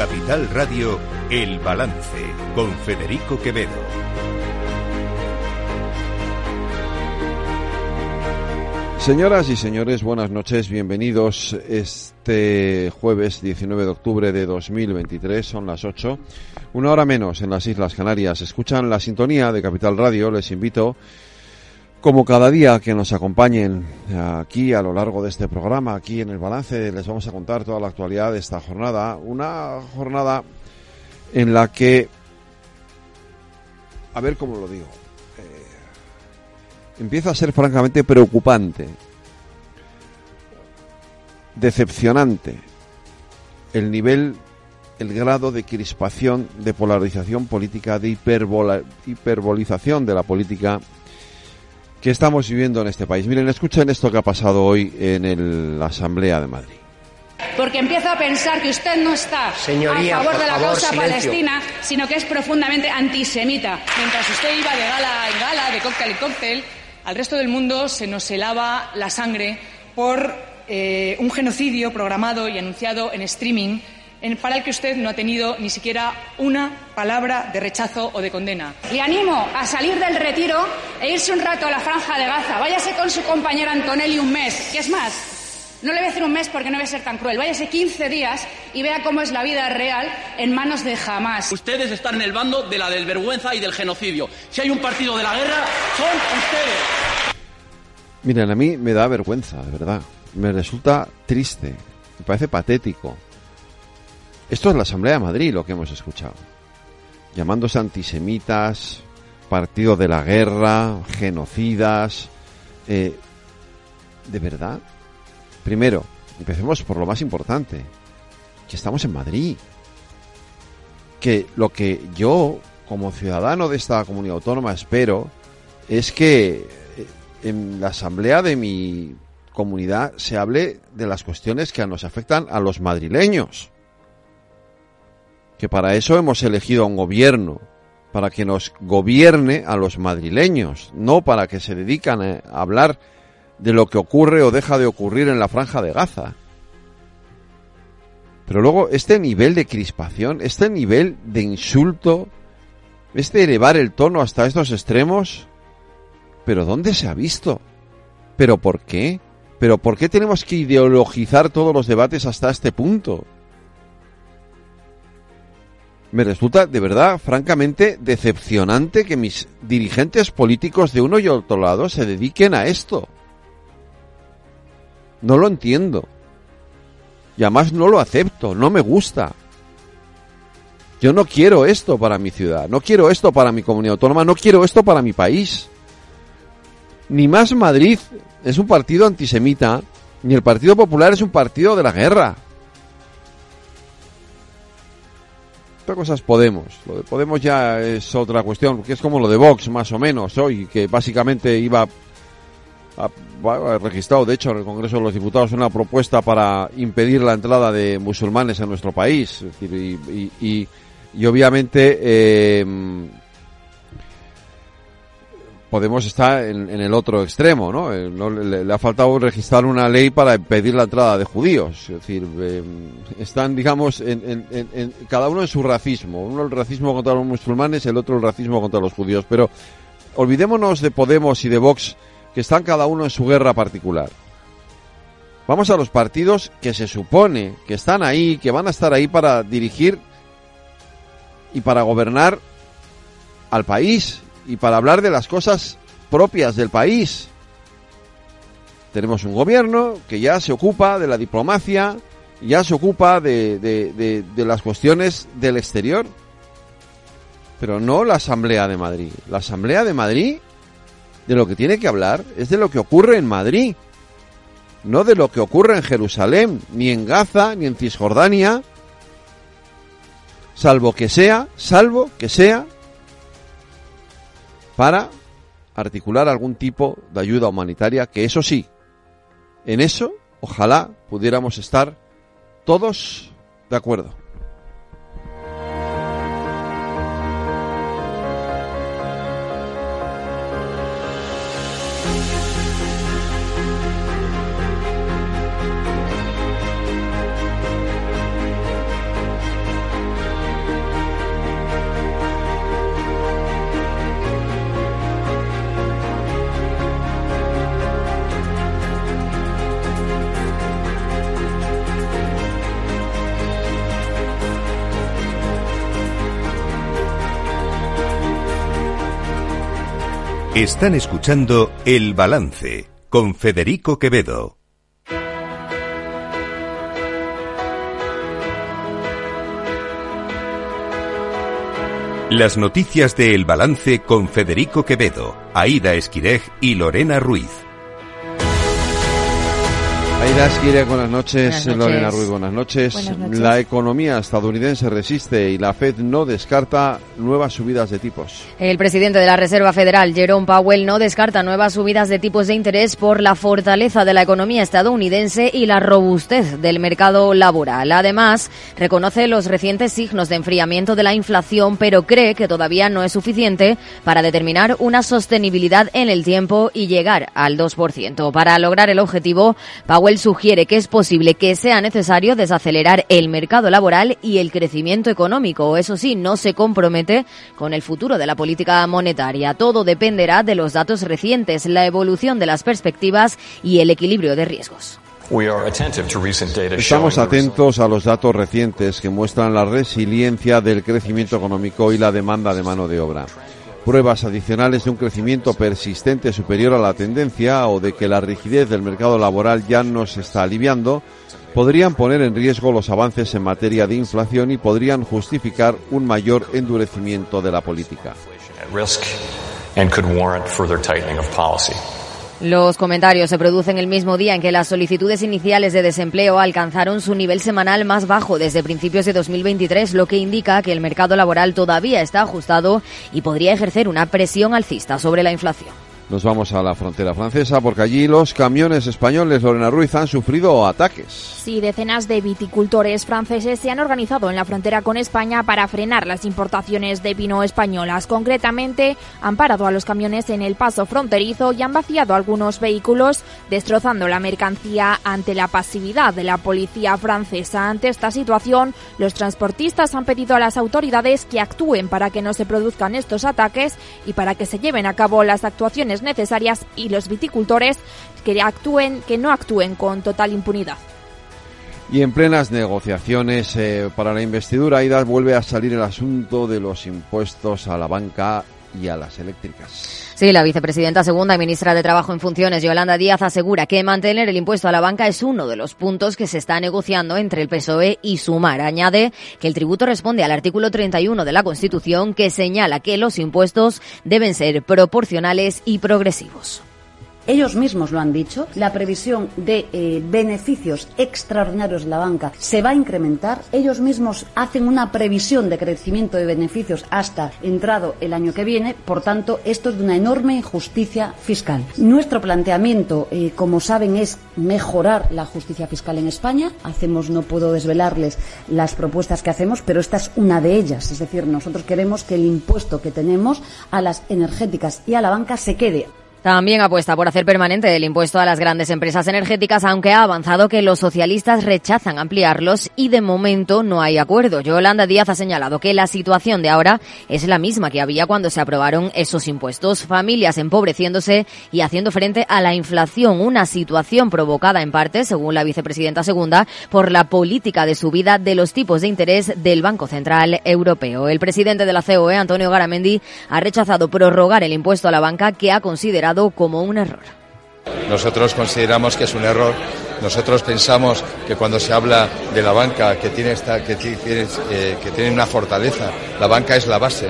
Capital Radio, El Balance, con Federico Quevedo. Señoras y señores, buenas noches, bienvenidos este jueves 19 de octubre de 2023, son las 8, una hora menos en las Islas Canarias. Escuchan la sintonía de Capital Radio, les invito como cada día que nos acompañen aquí a lo largo de este programa, aquí en el balance, les vamos a contar toda la actualidad de esta jornada. Una jornada en la que, a ver cómo lo digo, eh, empieza a ser francamente preocupante, decepcionante, el nivel, el grado de crispación, de polarización política, de hiperbolización de la política que estamos viviendo en este país. Miren, escuchen esto que ha pasado hoy en la Asamblea de Madrid. Porque empiezo a pensar que usted no está a favor de la causa palestina, sino que es profundamente antisemita. Mientras usted iba de gala en gala, de cóctel en cóctel, al resto del mundo se nos helaba la sangre por eh, un genocidio programado y anunciado en streaming para el que usted no ha tenido ni siquiera una palabra de rechazo o de condena. Le animo a salir del retiro e irse un rato a la franja de Gaza. Váyase con su compañera Antonelli un mes. ¿Qué es más? No le voy a decir un mes porque no voy a ser tan cruel. Váyase 15 días y vea cómo es la vida real en manos de Hamas. Ustedes están en el bando de la desvergüenza y del genocidio. Si hay un partido de la guerra, son ustedes. Miren, a mí me da vergüenza, de verdad. Me resulta triste. Me parece patético esto es la Asamblea de Madrid, lo que hemos escuchado. Llamándose antisemitas, partido de la guerra, genocidas. Eh, ¿De verdad? Primero, empecemos por lo más importante, que estamos en Madrid. Que lo que yo, como ciudadano de esta comunidad autónoma, espero es que eh, en la asamblea de mi comunidad se hable de las cuestiones que nos afectan a los madrileños que para eso hemos elegido a un gobierno, para que nos gobierne a los madrileños, no para que se dedican a hablar de lo que ocurre o deja de ocurrir en la franja de Gaza. Pero luego este nivel de crispación, este nivel de insulto, este elevar el tono hasta estos extremos, ¿pero dónde se ha visto? ¿Pero por qué? ¿Pero por qué tenemos que ideologizar todos los debates hasta este punto? Me resulta de verdad francamente decepcionante que mis dirigentes políticos de uno y otro lado se dediquen a esto. No lo entiendo. Y además no lo acepto, no me gusta. Yo no quiero esto para mi ciudad, no quiero esto para mi comunidad autónoma, no quiero esto para mi país. Ni más Madrid es un partido antisemita, ni el Partido Popular es un partido de la guerra. Cosas Podemos. Lo de Podemos ya es otra cuestión, que es como lo de Vox, más o menos, hoy, que básicamente iba a, registrado, de hecho, en el Congreso de los Diputados una propuesta para impedir la entrada de musulmanes en nuestro país. y, y, obviamente, eh, Podemos estar en, el otro extremo, ¿no? Eh, le, ha faltado registrar una ley para impedir la entrada de judíos. Es decir, eh, están, digamos, en, cada uno en su racismo. Uno el racismo contra los musulmanes, el otro el racismo contra los judíos. Pero olvidémonos de Podemos y de Vox, que están cada uno en su guerra particular. Vamos a los partidos que se supone que están ahí, que van a estar ahí para dirigir y para gobernar al país y para hablar de las cosas propias del país. Tenemos un gobierno que ya se ocupa de la diplomacia, ya se ocupa de, las cuestiones del exterior, pero no la Asamblea de Madrid. La Asamblea de Madrid de lo que tiene que hablar es de lo que ocurre en Madrid, no de lo que ocurre en Jerusalén, ni en Gaza, ni en Cisjordania, salvo que sea, salvo que sea para articular algún tipo de ayuda humanitaria, que eso sí, en eso ojalá pudiéramos estar todos de acuerdo. Están escuchando El Balance con Federico Quevedo. Las noticias de El Balance con Federico Quevedo, Aida Esquirej y Lorena Ruiz. Aida Esquire, buenas noches. Lorena Ruiz, buenas noches. La economía estadounidense resiste y la Fed no descarta nuevas subidas de tipos. El presidente de la Reserva Federal, Jerome Powell, no descarta nuevas subidas de tipos de interés por la fortaleza de la economía estadounidense y la robustez del mercado laboral. Además, reconoce los recientes signos de enfriamiento de la inflación, pero cree que todavía no es suficiente para determinar una sostenibilidad en el tiempo y llegar al 2%. Para lograr el objetivo, Powell sugiere que es posible que sea necesario desacelerar el mercado laboral y el crecimiento económico. Eso sí, no se compromete con el futuro de la política monetaria. Todo dependerá de los datos recientes, la evolución de las perspectivas y el equilibrio de riesgos. Estamos atentos a los datos recientes que muestran la resiliencia del crecimiento económico y la demanda de mano de obra pruebas adicionales de un crecimiento persistente superior a la tendencia o de que la rigidez del mercado laboral ya no se está aliviando, podrían poner en riesgo los avances en materia de inflación y podrían justificar un mayor endurecimiento de la política. Los comentarios se producen el mismo día en que las solicitudes iniciales de desempleo alcanzaron su nivel semanal más bajo desde principios de 2023, lo que indica que el mercado laboral todavía está ajustado y podría ejercer una presión alcista sobre la inflación. Nos vamos a la frontera francesa porque allí los camiones españoles, Lorena Ruiz, han sufrido ataques. Sí, decenas de viticultores franceses se han organizado en la frontera con España para frenar las importaciones de vino españolas. Concretamente, han parado a los camiones en el paso fronterizo y han vaciado algunos vehículos, destrozando la mercancía ante la pasividad de la policía francesa. Ante esta situación, los transportistas han pedido a las autoridades que actúen para que no se produzcan estos ataques y para que se lleven a cabo las actuaciones necesarias y los viticultores que actúen, que no actúen con total impunidad. Y en plenas negociaciones eh, para la investidura, AIDA vuelve a salir el asunto de los impuestos a la banca y a las eléctricas. Sí, la vicepresidenta segunda y ministra de Trabajo en funciones, Yolanda Díaz, asegura que mantener el impuesto a la banca es uno de los puntos que se está negociando entre el PSOE y Sumar. Añade que el tributo responde al artículo 31 de la Constitución que señala que los impuestos deben ser proporcionales y progresivos. Ellos mismos lo han dicho, la previsión de eh, beneficios extraordinarios de la banca se va a incrementar. Ellos mismos hacen una previsión de crecimiento de beneficios hasta entrado el año que viene. Por tanto, esto es de una enorme injusticia fiscal. Nuestro planteamiento, eh, como saben, es mejorar la justicia fiscal en España. Hacemos, no puedo desvelarles las propuestas que hacemos, pero esta es una de ellas. Es decir, nosotros queremos que el impuesto que tenemos a las energéticas y a la banca se quede también apuesta por hacer permanente el impuesto a las grandes empresas energéticas, aunque ha avanzado que los socialistas rechazan ampliarlos y de momento no hay acuerdo. Yolanda Díaz ha señalado que la situación de ahora es la misma que había cuando se aprobaron esos impuestos. Familias empobreciéndose y haciendo frente a la inflación, una situación provocada en parte, según la vicepresidenta segunda, por la política de subida de los tipos de interés del Banco Central Europeo. El presidente de la COE, Antonio Garamendi, ha rechazado prorrogar el impuesto a la banca que ha considerado como un error. Nosotros consideramos que es un error. Nosotros pensamos que cuando se habla de la banca que tiene, esta, que, tiene, eh, que tiene una fortaleza, la banca es la base,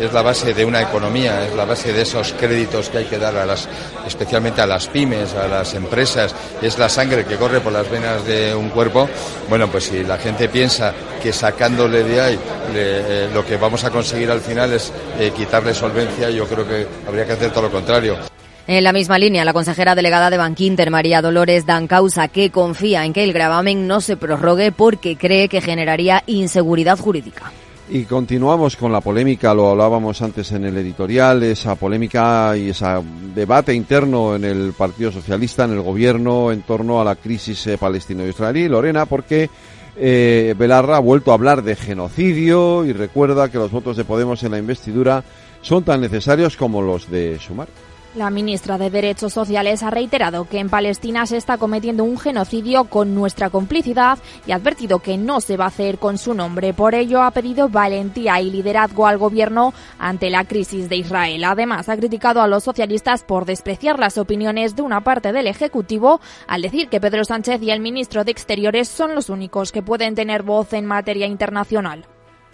es la base de una economía, es la base de esos créditos que hay que dar a las, especialmente a las pymes, a las empresas, es la sangre que corre por las venas de un cuerpo. Bueno, pues si la gente piensa que sacándole de ahí eh, lo que vamos a conseguir al final es eh, quitarle solvencia, yo creo que habría que hacer todo lo contrario. En la misma línea, la consejera delegada de Bankinter, María Dolores Dancausa, que confía en que el gravamen no se prorrogue porque cree que generaría inseguridad jurídica. Y continuamos con la polémica, lo hablábamos antes en el editorial, esa polémica y ese debate interno en el Partido Socialista, en el gobierno, en torno a la crisis eh, palestino-israelí. Lorena, porque eh, Belarra ha vuelto a hablar de genocidio y recuerda que los votos de Podemos en la investidura son tan necesarios como los de Sumar. La ministra de Derechos Sociales ha reiterado que en Palestina se está cometiendo un genocidio con nuestra complicidad y ha advertido que no se va a hacer con su nombre. Por ello ha pedido valentía y liderazgo al gobierno ante la crisis de Israel. Además ha criticado a los socialistas por despreciar las opiniones de una parte del Ejecutivo al decir que Pedro Sánchez y el ministro de Exteriores son los únicos que pueden tener voz en materia internacional.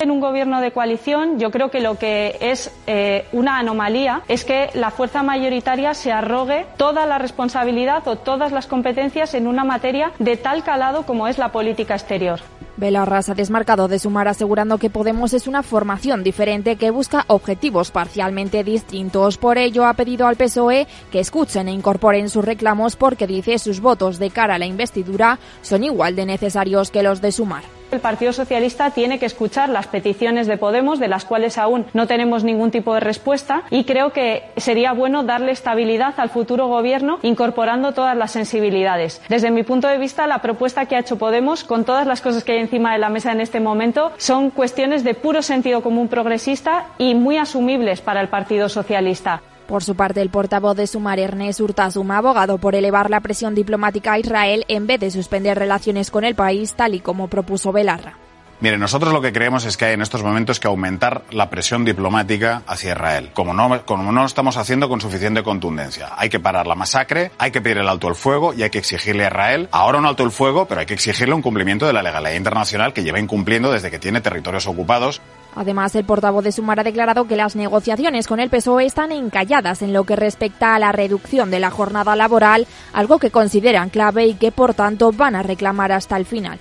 En un gobierno de coalición yo creo que lo que es eh, una anomalía es que la fuerza mayoritaria se arrogue toda la responsabilidad o todas las competencias en una materia de tal calado como es la política exterior. Belarra se ha desmarcado de sumar asegurando que Podemos es una formación diferente que busca objetivos parcialmente distintos. Por ello ha pedido al PSOE que escuchen e incorporen sus reclamos porque dice sus votos de cara a la investidura son igual de necesarios que los de sumar. El Partido Socialista tiene que escuchar las peticiones de Podemos, de las cuales aún no tenemos ningún tipo de respuesta, y creo que sería bueno darle estabilidad al futuro Gobierno incorporando todas las sensibilidades. Desde mi punto de vista, la propuesta que ha hecho Podemos, con todas las cosas que hay encima de la mesa en este momento, son cuestiones de puro sentido común progresista y muy asumibles para el Partido Socialista. Por su parte, el portavoz de Sumar, Ernest Urtasuma, abogado por elevar la presión diplomática a Israel en vez de suspender relaciones con el país, tal y como propuso Belarra. Mire, nosotros lo que creemos es que hay en estos momentos que aumentar la presión diplomática hacia Israel, como no, como no lo estamos haciendo con suficiente contundencia. Hay que parar la masacre, hay que pedir el alto el fuego y hay que exigirle a Israel ahora un alto el fuego, pero hay que exigirle un cumplimiento de la legalidad internacional que lleva incumpliendo desde que tiene territorios ocupados. Además, el portavoz de Sumar ha declarado que las negociaciones con el PSOE están encalladas en lo que respecta a la reducción de la jornada laboral, algo que consideran clave y que, por tanto, van a reclamar hasta el final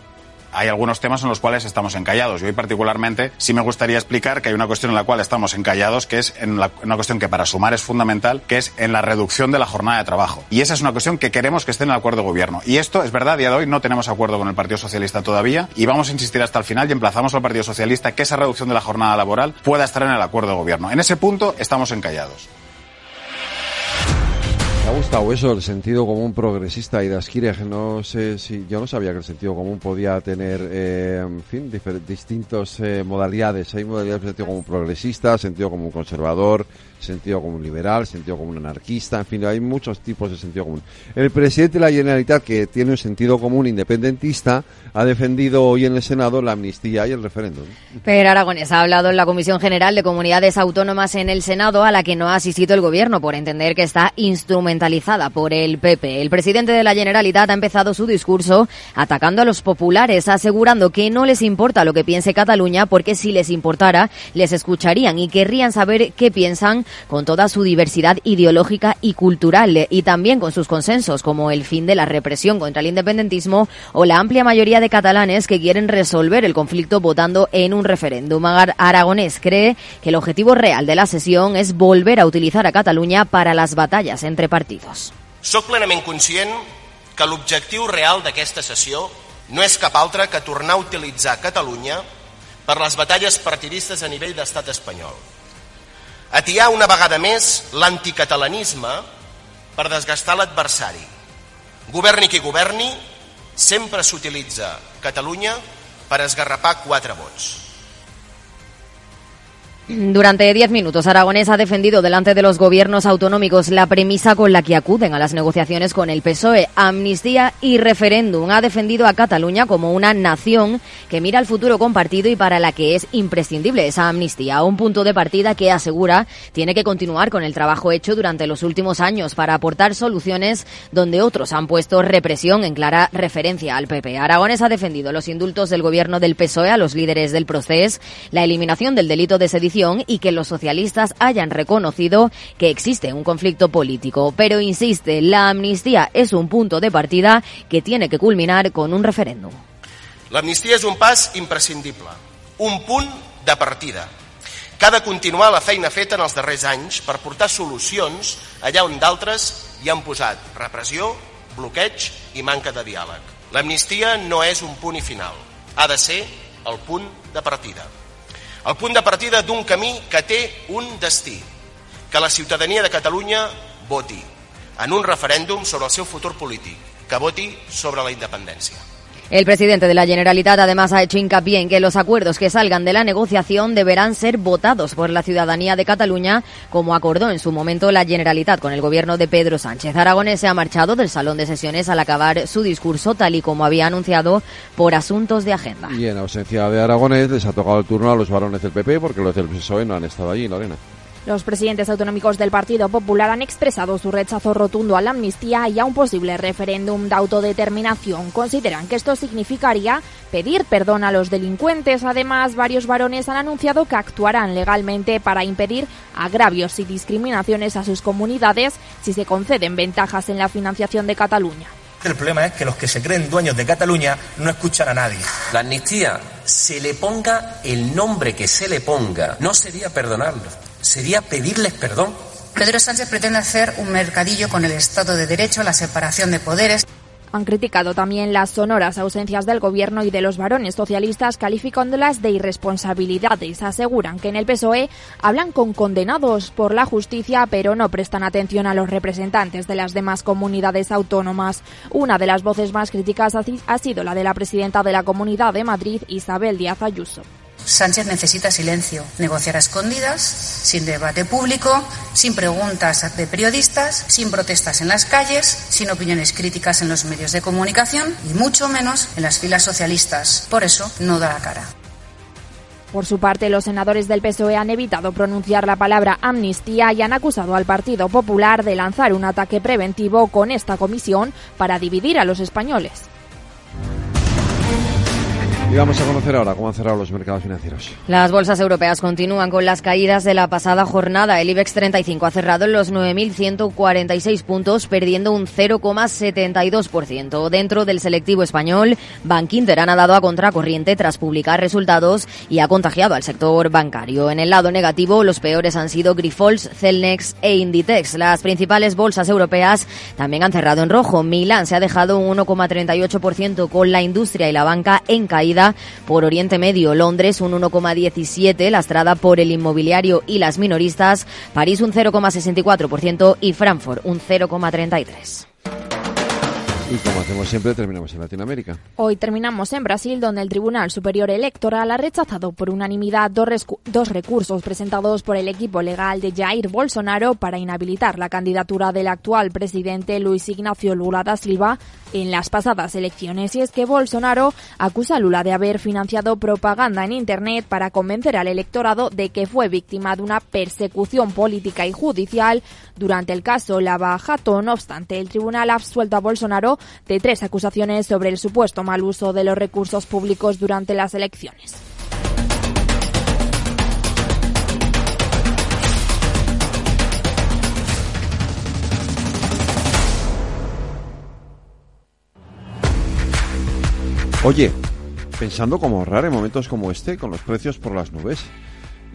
hay algunos temas en los cuales estamos encallados. Y hoy particularmente sí me gustaría explicar que hay una cuestión en la cual estamos encallados, que es una cuestión que para sumar es fundamental, que es en la reducción de la jornada de trabajo. Y esa es una cuestión que queremos que esté en el acuerdo de gobierno. Y esto es verdad, a día de hoy no tenemos acuerdo con el Partido Socialista todavía y vamos a insistir hasta el final y emplazamos al Partido Socialista que esa reducción de la jornada laboral pueda estar en el acuerdo de gobierno. En ese punto estamos encallados. Me ha gustado eso, el sentido común progresista y de No sé si yo no sabía que el sentido común podía tener, eh, en fin, distintas eh, modalidades. Hay modalidades de sentido común progresista, sentido común conservador, sentido común liberal, sentido común anarquista, en fin, hay muchos tipos de sentido común. El presidente de la Generalitat, que tiene un sentido común independentista, ha defendido hoy en el Senado la amnistía y el referéndum. Pero Aragonés ha hablado en la Comisión General de Comunidades Autónomas en el Senado, a la que no ha asistido el Gobierno por entender que está instrumentalizada por el PP. El presidente de la Generalitat ha empezado su discurso atacando a los populares, asegurando que no les importa lo que piense Cataluña, porque si les importara, les escucharían y querrían saber qué piensan con toda su diversidad ideológica y cultural y también con sus consensos como el fin de la represión contra el independentismo o la amplia mayoría de catalanes que quieren resolver el conflicto votando en un referéndum. Aragonés cree que el objetivo real de la sesión es volver a utilizar a Cataluña para las batallas entre partidos. Soc plenament conscient que l'objectiu real d'aquesta sessió no és cap altre que tornar a utilitzar Catalunya per les batalles partidistes a nivell d'estat espanyol atiar una vegada més l'anticatalanisme per desgastar l'adversari. Governi qui governi, sempre s'utilitza Catalunya per esgarrapar quatre vots. Durante diez minutos, Aragonés ha defendido delante de los gobiernos autonómicos la premisa con la que acuden a las negociaciones con el PSOE, amnistía y referéndum. Ha defendido a Cataluña como una nación que mira al futuro compartido y para la que es imprescindible esa amnistía. Un punto de partida que asegura tiene que continuar con el trabajo hecho durante los últimos años para aportar soluciones donde otros han puesto represión en clara referencia al PP. Aragonés ha defendido los indultos del gobierno del PSOE a los líderes del proceso, la eliminación del delito de sedición y que los socialistas hayan reconocido que existe un conflicto político. Pero insiste, la amnistía es un punto de partida que tiene que culminar con un referéndum. L'amnistia és un pas imprescindible, un punt de partida que ha de continuar la feina feta en els darrers anys per portar solucions allà on d'altres hi han posat repressió, bloqueig i manca de diàleg. L'amnistia no és un punt i final, ha de ser el punt de partida. El punt de partida d'un camí que té un destí, que la ciutadania de Catalunya voti en un referèndum sobre el seu futur polític, que voti sobre la independència. El presidente de la Generalitat además ha hecho hincapié en que los acuerdos que salgan de la negociación deberán ser votados por la ciudadanía de Cataluña, como acordó en su momento la Generalitat con el gobierno de Pedro Sánchez. Aragonés se ha marchado del salón de sesiones al acabar su discurso, tal y como había anunciado por asuntos de agenda. Y en ausencia de Aragonés les ha tocado el turno a los varones del PP, porque los del PSOE no han estado allí, Lorena. Los presidentes autonómicos del Partido Popular han expresado su rechazo rotundo a la amnistía y a un posible referéndum de autodeterminación. Consideran que esto significaría pedir perdón a los delincuentes. Además, varios varones han anunciado que actuarán legalmente para impedir agravios y discriminaciones a sus comunidades si se conceden ventajas en la financiación de Cataluña. El problema es que los que se creen dueños de Cataluña no escuchan a nadie. La amnistía, se le ponga el nombre que se le ponga, no sería perdonarlo sería pedirles perdón. Pedro Sánchez pretende hacer un mercadillo con el Estado de Derecho, la separación de poderes. Han criticado también las sonoras ausencias del gobierno y de los varones socialistas, calificándolas de irresponsabilidades. Aseguran que en el PSOE hablan con condenados por la justicia, pero no prestan atención a los representantes de las demás comunidades autónomas. Una de las voces más críticas ha sido la de la presidenta de la Comunidad de Madrid, Isabel Díaz Ayuso. Sánchez necesita silencio, negociar a escondidas, sin debate público, sin preguntas de periodistas, sin protestas en las calles, sin opiniones críticas en los medios de comunicación y mucho menos en las filas socialistas. Por eso no da la cara. Por su parte, los senadores del PSOE han evitado pronunciar la palabra amnistía y han acusado al Partido Popular de lanzar un ataque preventivo con esta comisión para dividir a los españoles. Y vamos a conocer ahora cómo han cerrado los mercados financieros. Las bolsas europeas continúan con las caídas de la pasada jornada. El IBEX 35 ha cerrado en los 9.146 puntos, perdiendo un 0,72%. Dentro del selectivo español, Bankinter ha nadado a contracorriente tras publicar resultados y ha contagiado al sector bancario. En el lado negativo, los peores han sido Grifols, Celnex e Inditex. Las principales bolsas europeas también han cerrado en rojo. Milán se ha dejado un 1,38% con la industria y la banca en caída por Oriente Medio, Londres un 1,17, lastrada por el inmobiliario y las minoristas, París un 0,64% y Frankfurt un 0,33%. Y como hacemos siempre, terminamos en Latinoamérica. Hoy terminamos en Brasil, donde el Tribunal Superior Electoral ha rechazado por unanimidad dos, recursos presentados por el equipo legal de Jair Bolsonaro para inhabilitar la candidatura del actual presidente Luis Ignacio Lula da Silva en las pasadas elecciones. Y es que Bolsonaro acusa a Lula de haber financiado propaganda en Internet para convencer al electorado de que fue víctima de una persecución política y judicial durante el caso Lava Jato. No obstante, el tribunal ha absuelto a Bolsonaro de tres acusaciones sobre el supuesto mal uso de los recursos públicos durante las elecciones. Oye, pensando cómo ahorrar en momentos como este con los precios por las nubes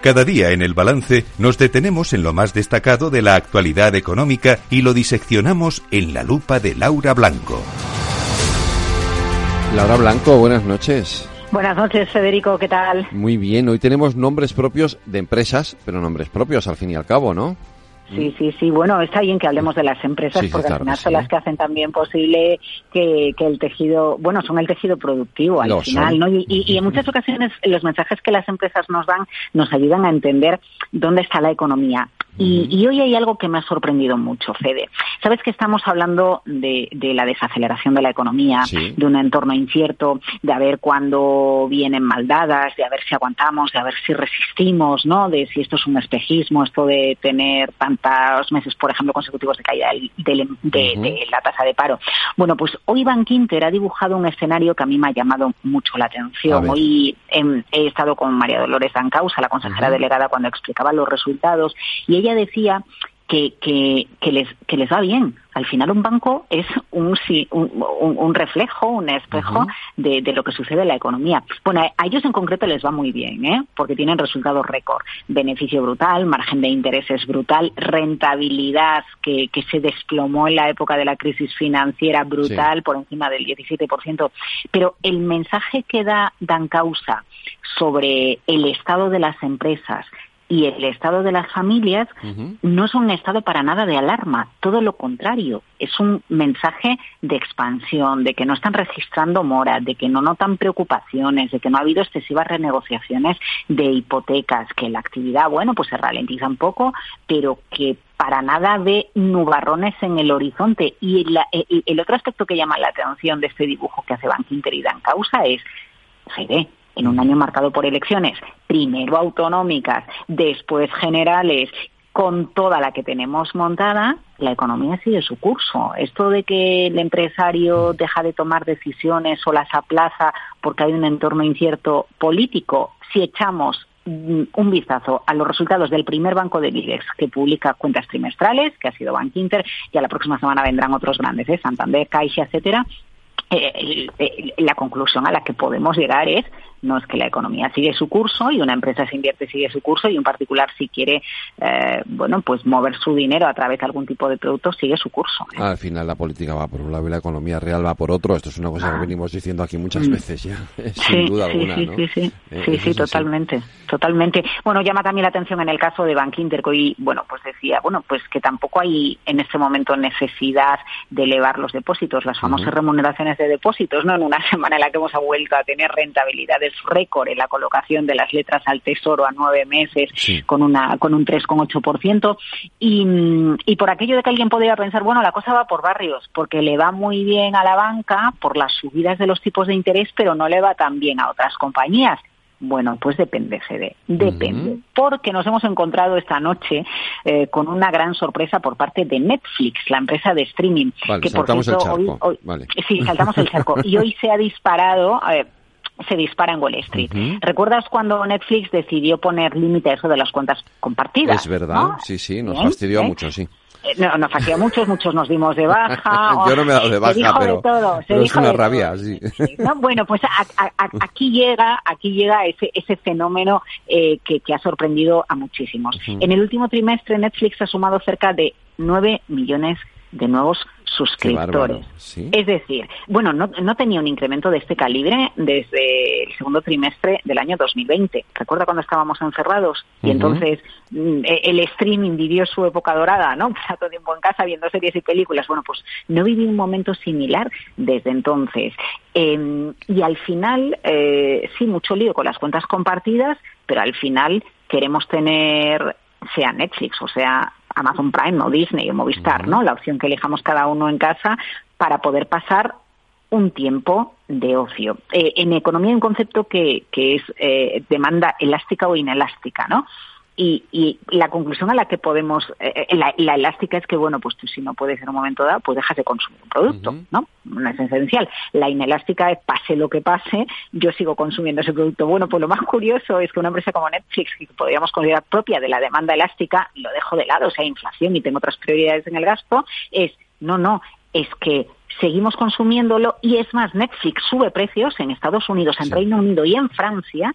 Cada día en el balance nos detenemos en lo más destacado de la actualidad económica y lo diseccionamos en la lupa de Laura Blanco. Laura Blanco, buenas noches. Buenas noches, Federico, ¿qué tal? Muy bien, hoy tenemos nombres propios de empresas, pero nombres propios al fin y al cabo, ¿no? Sí, sí, sí. Bueno, está bien que hablemos de las empresas porque al final son las que hacen también posible que, el tejido, bueno, son el tejido productivo al final, ¿no? Y, en muchas ocasiones los mensajes que las empresas nos dan nos ayudan a entender dónde está la economía. Y, hoy hay algo que me ha sorprendido mucho, Fede. Sabes que estamos hablando de, la desaceleración de la economía, de un entorno incierto, de a ver cuándo vienen maldadas, de a ver si aguantamos, de a ver si resistimos, ¿no? De si esto es un espejismo, esto de tener tantos meses, por ejemplo, consecutivos de caída de, la tasa de paro. Bueno, pues hoy Van Quinter ha dibujado un escenario que a mí me ha llamado mucho la atención. Hoy he, estado con María Dolores Dancausa, la consejera delegada, cuando explicaba los resultados, y ella decía que, que, les, que les va bien. Al final un banco es un, un, un reflejo, un espejo de, de, lo que sucede en la economía. Bueno, a ellos en concreto les va muy bien, ¿eh? porque tienen resultados récord. Beneficio brutal, margen de intereses brutal, rentabilidad que, que se desplomó en la época de la crisis financiera brutal, por encima del 17%. Pero el mensaje que da Dan Causa sobre el estado de las empresas, y el estado de las familias no es un estado para nada de alarma, todo lo contrario, es un mensaje de expansión, de que no están registrando moras, de que no notan preocupaciones, de que no ha habido excesivas renegociaciones de hipotecas, que la actividad, bueno, pues se ralentiza un poco, pero que para nada ve nubarrones en el horizonte. Y el, otro aspecto que llama la atención de este dibujo que hace Bankinter y Dan Causa es, se ve, en un año marcado por elecciones, primero autonómicas, después generales, con toda la que tenemos montada, la economía sigue su curso. Esto de que el empresario deja de tomar decisiones o las aplaza porque hay un entorno incierto político, si echamos mm, un vistazo a los resultados del primer banco de IBEX que publica cuentas trimestrales, que ha sido Bank y a la próxima semana vendrán otros grandes, ¿eh? Santander, Caixa, etcétera, eh, la conclusión a la que podemos llegar es no es que la economía sigue su curso y una empresa se invierte sigue su curso y un particular si quiere eh, bueno pues mover su dinero a través de algún tipo de producto sigue su curso ¿eh? al final la política va por un lado y la economía real va por otro. Esto es una cosa que ah. venimos diciendo aquí muchas mm. veces ya sin duda alguna sí, sí, sí. Sí sí totalmente totalmente. Bueno llama también la atención en el caso de Bank Inter y bueno pues decía bueno pues que tampoco hay en este momento necesidad de elevar los depósitos las famosas remuneraciones de depósitos no en una semana en la que hemos vuelto a tener rentabilidades récord en la colocación de las letras al tesoro a nueve meses con una con un 3,8% y, y por aquello de que alguien podría pensar bueno la cosa va por barrios porque le va muy bien a la banca por las subidas de los tipos de interés pero no le va tan bien a otras compañías bueno, pues depende, CD, depende. Porque nos hemos encontrado esta noche eh, con una gran sorpresa por parte de Netflix, la empresa de streaming. que saltamos el charco. Hoy, Sí, saltamos el charco. y hoy se ha disparado, a ver, se dispara en Wall Street. ¿Recuerdas cuando Netflix decidió poner límite a eso de las cuentas compartidas? Es verdad, sí, sí, nos fastidió mucho, sí. Eh, no, nos fastidió muchos, muchos nos dimos de baja. Yo no me he dado de baja, pero, todo, es una rabia, sí. Bueno, pues aquí llega, aquí llega ese, ese fenómeno eh, que, que, ha sorprendido a muchísimos. En el último trimestre Netflix ha sumado cerca de 9 millones de nuevos suscriptores. Es decir, bueno, no, no, tenía un incremento de este calibre desde el segundo trimestre del año 2020. ¿Recuerda cuando estábamos encerrados? Y entonces mm, e, el streaming vivió su época dorada, ¿no? Pasar todo tiempo en casa viendo series y películas. Bueno, pues no viví un momento similar desde entonces. Em, y al final, eh, sí, mucho lío con las cuentas compartidas, pero al final queremos tener sea Netflix o sea Amazon Prime o Disney o Movistar, ¿no? La opción que elijamos cada uno en casa para poder pasar un tiempo de ocio. Eh, en economía hay un concepto que, que es eh, demanda elástica o inelástica, ¿no? Y, la conclusión a la que podemos, eh, eh, la, elástica es que, bueno, pues tú si no puedes en un momento dado, pues dejas de consumir un producto, ¿no? No es esencial. La inelástica es, pase lo que pase, yo sigo consumiendo ese producto. Bueno, pues lo más curioso es que una empresa como Netflix, que podríamos considerar propia de la demanda elástica, lo dejo de lado, o sea, inflación y tengo otras prioridades en el gasto, es, no, no, es que seguimos consumiéndolo y es más, Netflix sube precios en Estados Unidos, en Reino Unido y en Francia,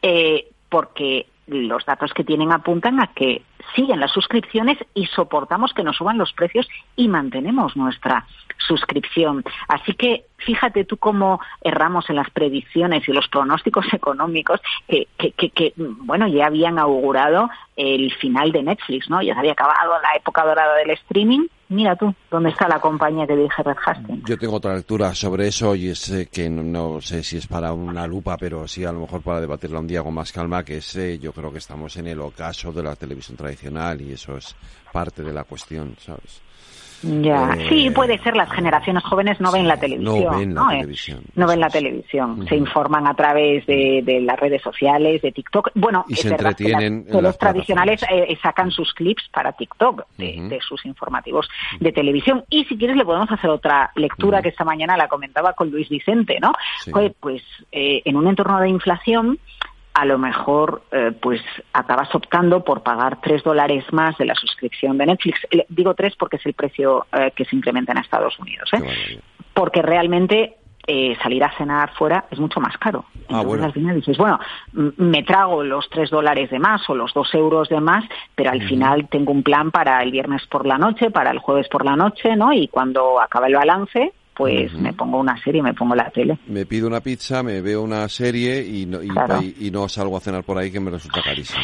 eh, porque los datos que tienen apuntan a que siguen las suscripciones y soportamos que nos suban los precios y mantenemos nuestra suscripción. Así que fíjate tú cómo erramos en las predicciones y los pronósticos económicos que, que, que, bueno, ya habían augurado el final de Netflix, ¿no? Ya se había acabado la época dorada del streaming mira tú, ¿dónde está la compañía que dije Red Hastings? Yo tengo otra lectura sobre eso y es que no, sé si es para una lupa, pero sí a lo mejor para debatirla un día con más calma, que es, yo creo que estamos en el ocaso de la televisión tradicional tradicional y eso es parte de la cuestión, ¿sabes? Ya, Eh, sí, puede ser. Las generaciones jóvenes no ven la televisión. No ven la ¿no? Eh, televisión. No ven la televisión. Se informan a través de, de las redes sociales, de TikTok. Bueno, Y es se verdad que entretienen en los tradicionales eh, sacan sus clips para TikTok de, de sus informativos de televisión. Y si quieres le podemos hacer otra lectura que esta mañana la comentaba con Luis Vicente, ¿no? Sí. Pues, pues, eh, en un entorno de inflación a lo mejor eh, pues acabas optando por pagar tres dólares más de la suscripción de Netflix. Le- Digo tres porque es el precio eh, que se incrementa en Estados Unidos. ¿eh? Porque realmente eh, salir a cenar fuera es mucho más caro. Ah, Entonces bueno. al final dices, bueno, me trago los tres dólares de más o los dos euros de más, pero al final tengo un plan para el viernes por la noche, para el jueves por la noche, ¿no? Y cuando acaba el balance, pues me pongo una serie, me pongo la tele. Me pido una pizza, me veo una serie y no, y, Claro. y- y no salgo a cenar por ahí que me resulta carísimo.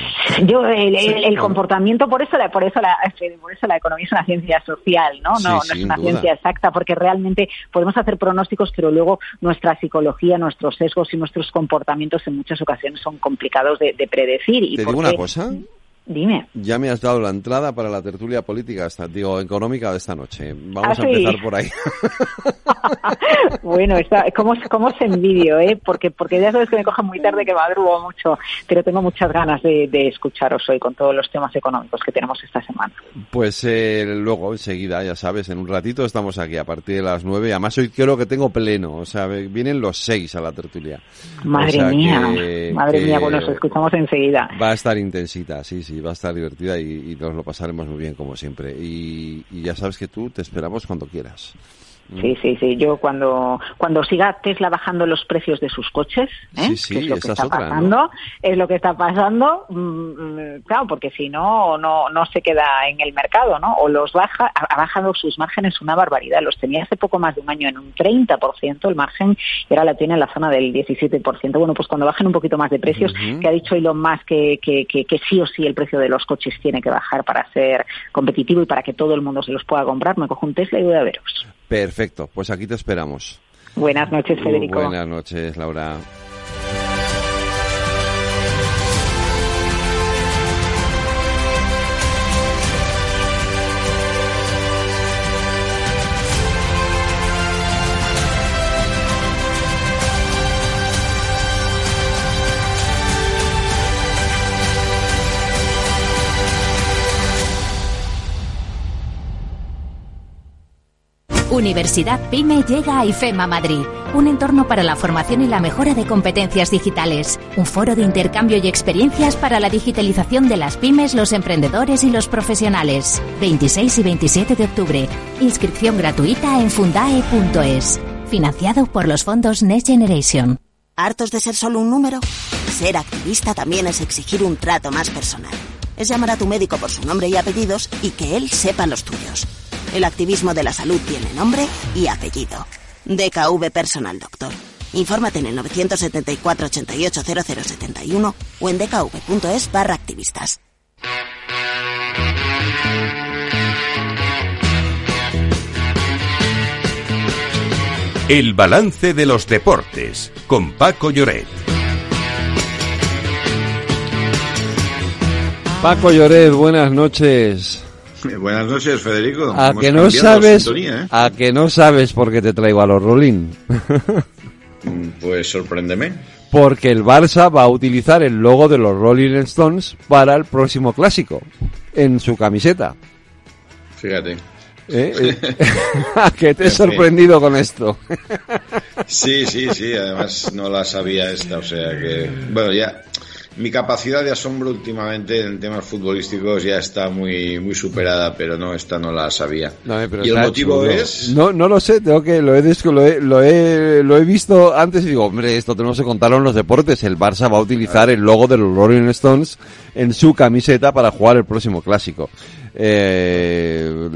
Yo el, el- el claro. comportamiento por eso la por eso la por eso la economía es una ciencia social, ¿no? Sí, No, es una duda. ciencia exacta porque realmente podemos hacer pronósticos, pero luego nuestra psicología, nuestros sesgos y nuestros comportamientos en muchas ocasiones son complicados de, de predecir. Y Te digo una cosa, Dime. ya me has dado la entrada para la tertulia política, esta, digo, económica de esta noche. Vamos Ah, a sí. empezar por ahí. Bueno, está, ¿cómo, cómo se envidio, eh? Porque, porque ya sabes que me coge muy tarde, que madrugo mucho, pero tengo muchas ganas de, de escucharos hoy con todos los temas económicos que tenemos esta semana. Pues eh, luego, enseguida, ya sabes, en un ratito estamos aquí a partir de las nueve. Además, hoy creo que tengo pleno, o sea, vienen los seis a la tertulia. Madre O sea mía, que- madre que mía, bueno, os escuchamos enseguida. Va a estar intensita, sí, sí, va a estar divertida y, y nos lo pasaremos muy bien como siempre. Y, y ya sabes que tú te esperamos cuando quieras. Mm. Sí, sí, sí. Yo cuando cuando siga Tesla bajando los precios de sus coches, ¿eh? Sí, sí, que es lo que está otra, ¿no? pasando, es lo que está pasando, mm, mm, claro, porque si no, no no se queda en el mercado, ¿no? O los baja, ha bajado sus márgenes una barbaridad. Los tenía hace poco más de un año en un 30% el margen y ahora la tiene en la zona del 17%. Bueno, pues cuando bajen un poquito más de precios, Ujú. que ha dicho Elon Musk que, que, que, que sí o sí el precio de los coches tiene que bajar para ser competitivo y para que todo el mundo se los pueda comprar, me cojo un Tesla y voy a veros. Perfecto, pues aquí te esperamos. Buenas noches, Federico. Buenas noches, Laura. Universidad PyME llega a IFEMA Madrid, un entorno para la formación y la mejora de competencias digitales, un foro de intercambio y experiencias para la digitalización de las pymes, los emprendedores y los profesionales. 26 y 27 de octubre. Inscripción gratuita en fundae.es. Financiado por los fondos Next Generation. ¿Hartos de ser solo un número? Ser activista también es exigir un trato más personal. Es llamar a tu médico por su nombre y apellidos y que él sepa los tuyos. El activismo de la salud tiene nombre y apellido. DKV Personal Doctor. Infórmate en el 974 88 0071 o en dkv.es barra activistas. El balance de los deportes con Paco Lloret. Paco Lloret, buenas noches. Buenas noches, Federico. A Hemos que no sabes, sintonía, ¿eh? a que no sabes por qué te traigo a los Rolling. Mm, Pues sorpréndeme. Porque el Barça va a utilizar el logo de los Rolling Stones para el próximo clásico en su camiseta. Fíjate. ¿Eh? ¿A que te he sorprendido con esto? Sí, sí, sí. Además no la sabía esta, o sea que bueno ya mi capacidad de asombro últimamente en temas futbolísticos ya está muy muy superada, pero no esta no la sabía. No, eh, y el motivo es No, no lo sé, tengo que, lo he, lo he, lo he, lo he visto antes y digo, hombre, esto tenemos que contarlo en los deportes. El Barça va a utilizar el logo de los Rolling Stones en su camiseta para jugar el próximo clásico. Eh,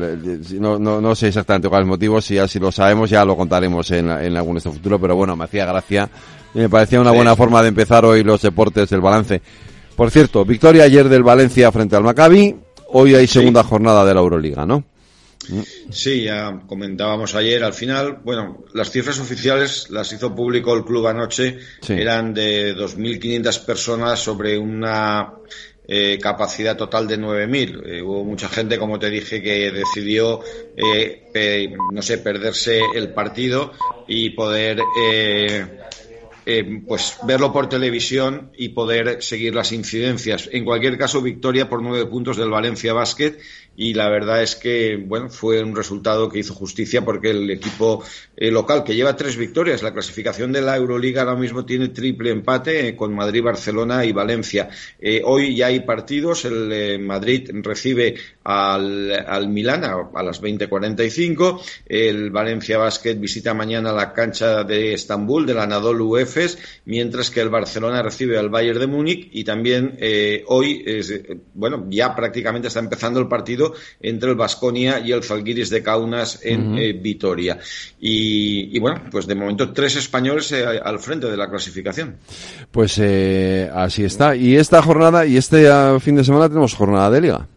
no, no, no sé exactamente cuál es el motivo, si ya si lo sabemos ya lo contaremos en, en algún este futuro, pero bueno, me hacía gracia y me parecía una Sí. buena forma de empezar hoy los deportes del balance. Por cierto, victoria ayer del Valencia frente al Maccabi, hoy hay segunda jornada de la Euroliga, ¿no? Sí, ya comentábamos ayer. Al final, bueno, las cifras oficiales las hizo público el club anoche. Sí. Eran de 2.500 personas sobre una eh, capacidad total de 9.000. hubo mucha gente, como te dije, que decidió, no sé, perderse el partido y poder eh, pues verlo por televisión y poder seguir las incidencias. En cualquier caso, victoria por nueve puntos del Valencia Basket y la verdad es que bueno fue un resultado que hizo justicia porque el equipo eh, local que lleva tres victorias la clasificación de la Euroliga ahora mismo tiene triple empate eh, con Madrid Barcelona y Valencia. Eh, hoy ya hay partidos el Madrid recibe al, al Milán a, las 20:45 el Valencia Basket visita mañana la cancha de Estambul del Anadolu Efes mientras que el Barcelona recibe al Bayern de Múnich y también hoy bueno ya prácticamente está empezando el partido entre el Vasconia y el Zalgiris de Kaunas en eh, Vitoria. Y, bueno, pues de momento tres españoles eh, al frente de la clasificación. Pues eh, así está. Y esta jornada y este ah, fin de semana tenemos jornada de liga.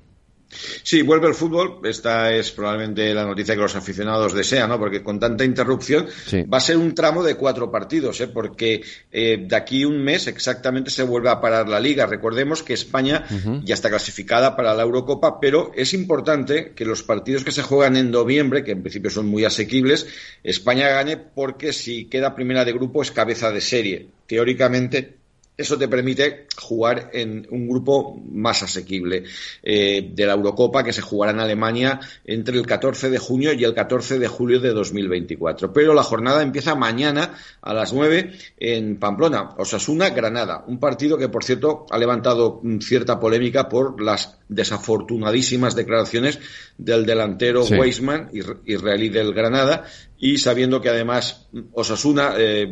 Sí, vuelve el fútbol. Esta es probablemente la noticia que los aficionados desean, ¿no? Porque con tanta interrupción va a ser un tramo de cuatro partidos, ¿eh? Porque eh, de aquí un mes exactamente se vuelve a parar la liga. Recordemos que España ya está clasificada para la Eurocopa, pero es importante que los partidos que se juegan en noviembre, que en principio son muy asequibles, España gane porque si queda primera de grupo es cabeza de serie. Teóricamente eso te permite jugar en un grupo más asequible eh, de la Eurocopa que se jugará en Alemania entre el 14 de junio y el 14 de julio de 2024. Pero la jornada empieza mañana a las 9 en Pamplona, Osasuna, Granada. Un partido que, por cierto, ha levantado cierta polémica por las desafortunadísimas declaraciones del delantero Weisman, israelí del Granada, y sabiendo que además Osasuna, eh,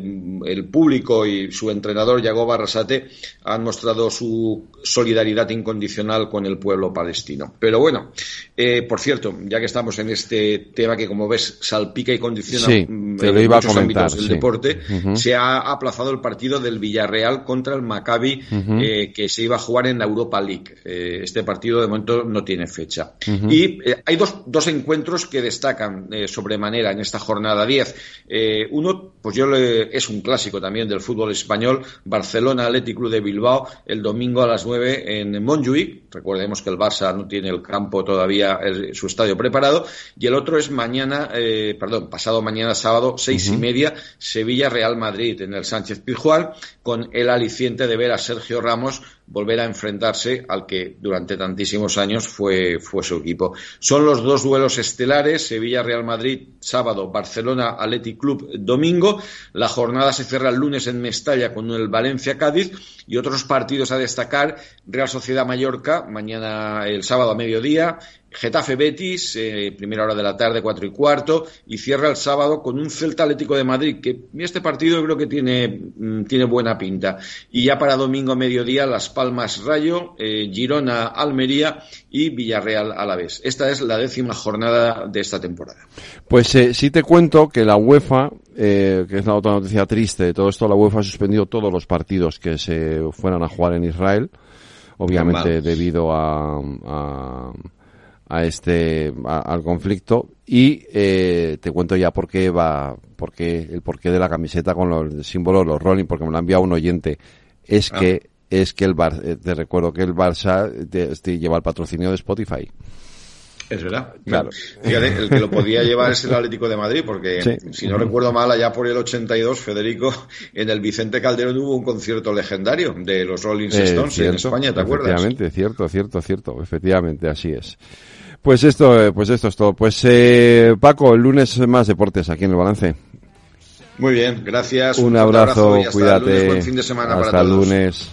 el público y su entrenador Yagoba Arrasate han mostrado su solidaridad incondicional con el pueblo palestino. Pero bueno, eh, por cierto, ya que estamos en este tema que como ves salpica y condiciona mm, muchos ámbitos del deporte, se ha aplazado el partido del Villarreal contra el Maccabi eh, que se iba a jugar en la Europa League. este partido de momento no tiene fecha. Y hay dos, dos encuentros que destacan sobremanera en esta jornada jornada 10. Eh, uno, pues yo le, es un clásico también del fútbol español, Barcelona Athletic Club de Bilbao, el domingo a las 9 en Montjuic. Recordemos que el Barça no tiene el campo todavía, su estadio preparado. Y el otro es mañana, eh, perdón, pasado mañana sábado, seis y media, Sevilla Real Madrid en el Sánchez Pizjuán, con el aliciente de ver a Sergio Ramos volver a enfrentarse al que durante tantísimos años fue, fue su equipo. Son los dos duelos estelares, Sevilla-Real Madrid, sábado, Barcelona Athletic Club, domingo. La jornada se cierra el lunes en Mestalla con el Valencia-Cádiz y otros partidos a destacar, Real Sociedad Mallorca, mañana el sábado a mediodía, Getafe Betis, eh, primera hora de la tarde, cuatro y cuarto, y cierra el sábado con un Celta Atlético de Madrid, que este partido creo que tiene, mm, tiene buena pinta. Y ya para domingo a mediodía, Las Palmas Rayo, eh, Girona Almería y Villarreal Alavés. Esta es la décima jornada de esta temporada. Pues eh, sí te cuento que la UEFA, que es la otra noticia triste de todo esto, la UEFA ha suspendido todos los partidos que se fueran a jugar en Israel, obviamente debido a a este al conflicto y eh, te cuento ya por qué va por qué, el porqué de la camiseta con los símbolos los rolling porque me lo ha enviado un oyente es ah. que es que el Bar, eh, te recuerdo que el Barça te, lleva el patrocinio de Spotify es verdad. Claro. Fíjate, el que lo podía llevar es el Atlético de Madrid, porque si no recuerdo mal, allá por el 82, Federico, en el Vicente Calderón hubo un concierto legendario de los Rolling eh, Stones en España, ¿te acuerdas? Efectivamente, cierto, cierto, cierto. Efectivamente, así es. Pues esto, eh, pues esto es todo. Pues eh, Paco, el lunes más deportes aquí en el balance. Muy bien, gracias. Un, abrazo, cuídate. buen fin de semana hasta para todos. lunes.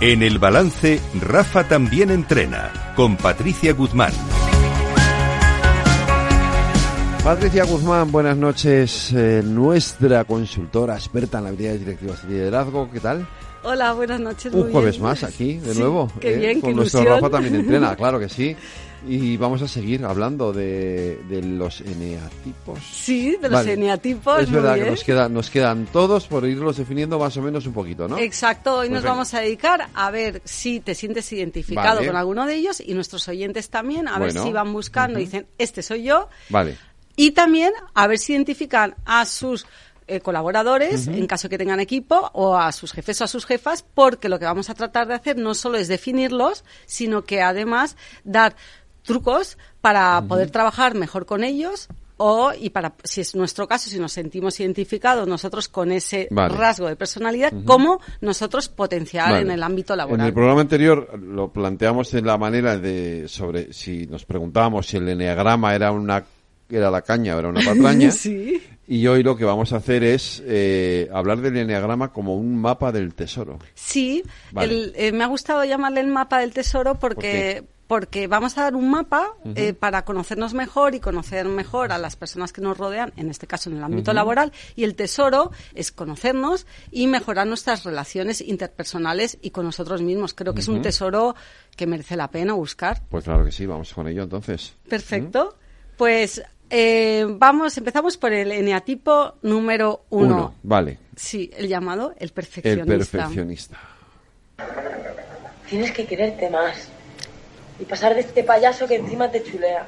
En el balance, Rafa también entrena, con Patricia Guzmán. Patricia Guzmán, buenas noches. Eh, nuestra consultora experta en habilidades directivas y liderazgo, ¿qué tal? Hola, buenas noches. Un jueves más aquí, de nuevo. Qué ¿eh? bien, Con qué nuestro ilusión. Rafa también entrena, claro que sí. Y vamos a seguir hablando de, de los eneatipos. Sí, de los Vale. eneatipos. Es muy verdad que nos, queda, nos quedan todos por irlos definiendo más o menos un poquito, ¿no? Exacto, hoy Pues nos vamos a dedicar a ver si te sientes identificado Vale. con alguno de ellos y nuestros oyentes también, a ver si van buscando y dicen, este soy yo, Vale. y también a ver si identifican a sus eh, colaboradores, en caso que tengan equipo, o a sus jefes o a sus jefas, porque lo que vamos a tratar de hacer no solo es definirlos, sino que además dar trucos para poder trabajar mejor con ellos o y para si es nuestro caso si nos sentimos identificados nosotros con ese Vale. rasgo de personalidad Ujú. cómo nosotros potenciar Vale. en el ámbito En laboral el programa anterior lo planteamos en la manera de sobre si nos preguntábamos si el eneagrama era una era la caña o era una patraña. Sí. Y hoy lo que vamos a hacer es eh, hablar del eneagrama como un mapa del tesoro. Sí, Vale. el- eh, me ha gustado llamarle el mapa del tesoro porque porque vamos a dar un mapa eh, para conocernos mejor y conocer mejor a las personas que nos rodean, en este caso en el ámbito laboral, y el tesoro es conocernos y mejorar nuestras relaciones interpersonales y con nosotros mismos. Creo que es un tesoro que merece la pena buscar. Pues claro que sí, vamos con ello entonces. Perfecto. Pues eh, vamos, empezamos por el eneatipo número uno. Uno, vale. Sí, el llamado el El perfeccionista. perfeccionista. Tienes que quererte más. Y pasar de este payaso que encima te chulea.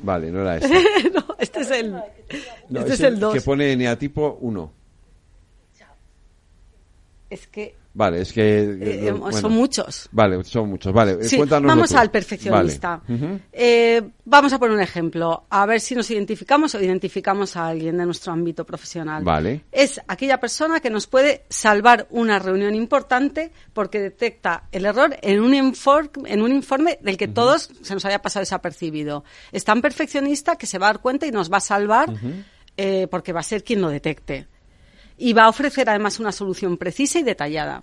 Vale, no era ese. no, este es el, No, este es el 2. Que pone eneatipo 1. Es que Vale, es que... Eh, eh, son bueno. muchos. Vale, son muchos. Vale, eh, Sí, cuéntanoslo vamos al perfeccionista. Vale. Eh, vamos a poner un ejemplo, a ver si nos identificamos o identificamos a alguien de nuestro ámbito profesional. Vale. Es aquella persona que nos puede salvar una reunión importante porque detecta el error en un, infor- en un informe del que todos se nos había pasado desapercibido. Es tan perfeccionista que se va a dar cuenta y nos va a salvar eh, porque va a ser quien lo detecte. Y va a ofrecer además una solución precisa y detallada.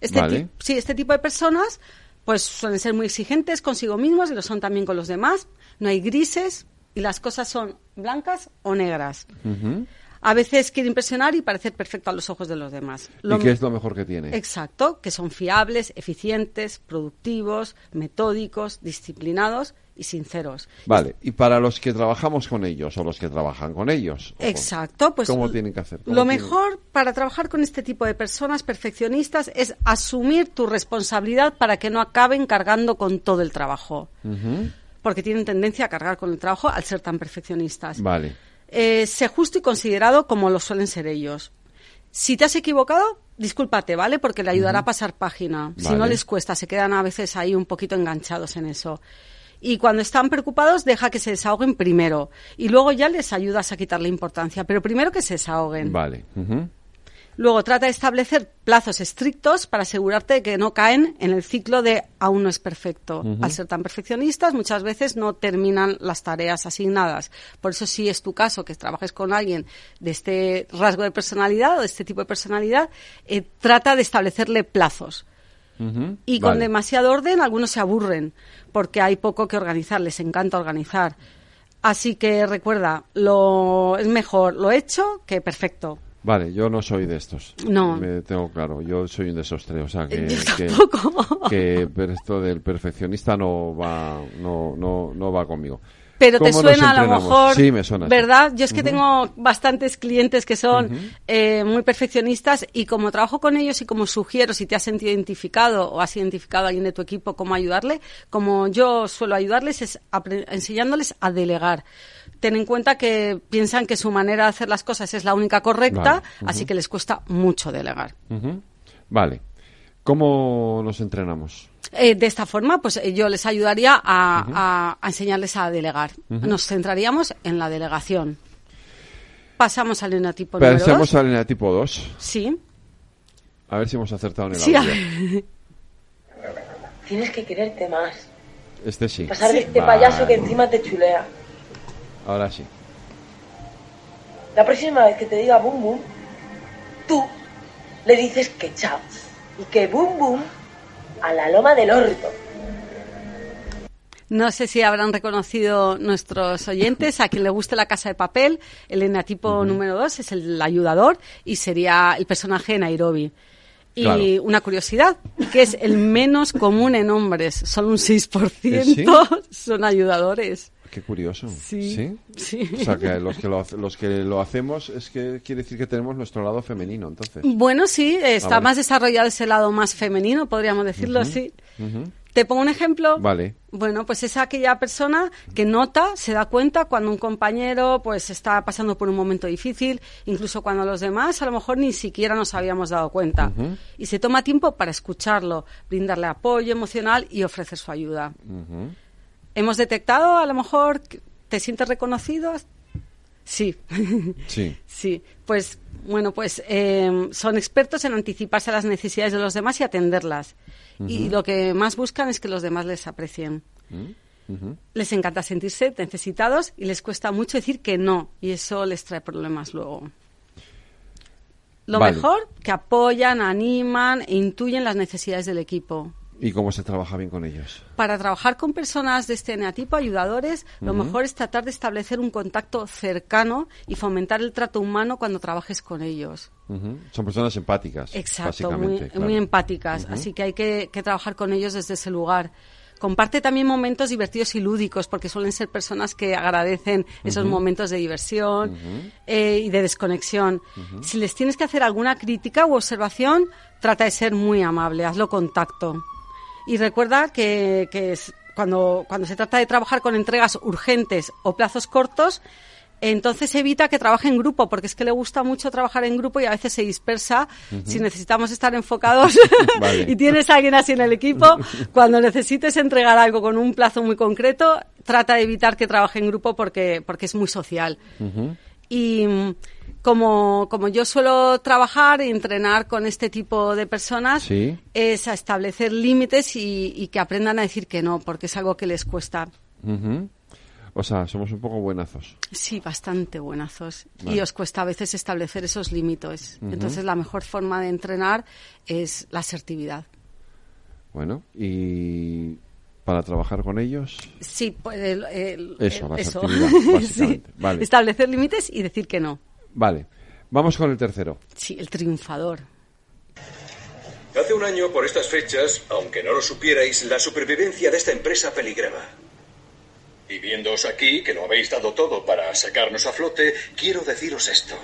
Este Vale. sí, este tipo de personas pues suelen ser muy exigentes consigo mismos y lo son también con los demás. No hay grises y las cosas son blancas o negras. A veces quiere impresionar y parecer perfecto a los ojos de los demás. Lo ¿Y qué es lo mejor que tiene? Exacto, que son fiables, eficientes, productivos, metódicos, disciplinados y sinceros. Vale, y para los que trabajamos con ellos o los que trabajan con ellos. Exacto, pues ¿Cómo tienen que hacer? ¿Cómo Lo tienen- mejor para trabajar con este tipo de personas perfeccionistas es asumir tu responsabilidad para que no acaben cargando con todo el trabajo, porque tienen tendencia a cargar con el trabajo al ser tan perfeccionistas. Vale. Eh, sé justo y considerado como lo suelen ser ellos. Si te has equivocado, discúlpate, ¿vale? Porque le ayudará a pasar página. Si no les cuesta, se quedan a veces ahí un poquito enganchados en eso. Y cuando están preocupados, deja que se desahoguen primero. Y luego ya les ayudas a quitarle importancia. Pero primero que se desahoguen. Vale. Luego trata de establecer plazos estrictos para asegurarte de que no caen en el ciclo de aún no es perfecto. Al ser tan perfeccionistas, muchas veces no terminan las tareas asignadas. Por eso, si es tu caso que trabajes con alguien de este rasgo de personalidad o de este tipo de personalidad, eh, trata de establecerle plazos. Y con Vale. demasiado orden, algunos se aburren porque hay poco que organizar, les encanta organizar. Así que recuerda, lo es mejor lo hecho que perfecto. Vale, yo no soy de estos. No. Me tengo claro, yo soy un desastre, o sea que, que, que pero esto del perfeccionista no va, no, no, no va conmigo. Pero te ¿Cómo nos suena a lo mejor, Sí, me suena. sí. ¿verdad? Yo es que tengo bastantes clientes que son eh, muy perfeccionistas y como trabajo con ellos y como sugiero, si te has sentido identificado o has identificado a alguien de tu equipo, cómo ayudarle, como yo suelo ayudarles es enseñándoles a delegar. Ten en cuenta que piensan que su manera de hacer las cosas es la única correcta, Vale. así que les cuesta mucho delegar. Vale. ¿Cómo nos entrenamos? Eh, de esta forma, pues eh, yo les ayudaría a, a- a enseñarles a delegar. Nos centraríamos en la delegación. Pasamos al eneatipo número Pensemos dos. al eneatipo 2. Sí. A ver si hemos acertado en el Sí, audio. Tienes que quererte más. Este sí. Pasar de este Vale. payaso que encima te chulea. Ahora sí. La próxima vez que te diga boom boom, tú le dices que chao. Y que boom boom a la loma del orto. No sé si habrán reconocido nuestros oyentes, a quien le guste la casa de papel, el eneatipo número 2 es el ayudador y sería el personaje de Nairobi. Y una curiosidad, que es el menos común en hombres, solo un 6% son ayudadores. Qué curioso. Sí, sí, O sea, que los que, lo, los que lo hacemos es que quiere decir que tenemos nuestro lado femenino, entonces. Bueno, sí, está ah, más desarrollado ese lado más femenino, podríamos decirlo así. ¿Te pongo un ejemplo? Vale. Bueno, pues es aquella persona que nota, se da cuenta cuando un compañero pues está pasando por un momento difícil, incluso cuando los demás a lo mejor ni siquiera nos habíamos dado cuenta. Y se toma tiempo para escucharlo, brindarle apoyo emocional y ofrecer su ayuda. ¿Hemos detectado a lo mejor te sientes reconocido? Sí. Sí. sí. Pues bueno, pues em, son expertos en anticiparse a las necesidades de los demás y atenderlas. Y lo que más buscan es que los demás les aprecien. Mm, les encanta sentirse necesitados y les cuesta mucho decir que no. Y eso les trae problemas luego. Lo mejor, que apoyan, animan e intuyen las necesidades del equipo. ¿Y cómo se trabaja bien con ellos? Para trabajar con personas de este eneatipo, ayudadores, lo mejor es tratar de establecer un contacto cercano y fomentar el trato humano cuando trabajes con ellos. Son personas empáticas. Exacto, muy, empáticas. Así que hay que, trabajar con ellos desde ese lugar comparte también momentos divertidos y lúdicos, porque suelen ser personas que agradecen esos momentos de diversión eh, y de desconexión. Si les tienes que hacer alguna crítica u observación, trata de ser muy amable, hazlo contacto. Y recuerda que, cuando, cuando se trata de trabajar con entregas urgentes o plazos cortos, entonces evita que trabaje en grupo, porque es que le gusta mucho trabajar en grupo y a veces se dispersa. Si necesitamos estar enfocados y tienes a alguien así en el equipo, cuando necesites entregar algo con un plazo muy concreto, trata de evitar que trabaje en grupo porque, porque es muy social. Y como, como yo suelo trabajar y entrenar con este tipo de personas, es a establecer límites y, que aprendan a decir que no, porque es algo que les cuesta. O sea, somos un poco buenazos. Sí, bastante buenazos. Y os cuesta a veces establecer esos límites. Entonces, la mejor forma de entrenar es la asertividad. Bueno, y para trabajar con ellos. Sí, pues el, eso, la básicamente. Establecer límites y decir que no. Vale. Vamos con el tercero. Sí, el triunfador. Hace un año, por estas fechas, aunque no lo supierais, la supervivencia de esta empresa peligraba. Y viéndoos aquí, que lo habéis dado todo para sacarnos a flote, quiero deciros esto.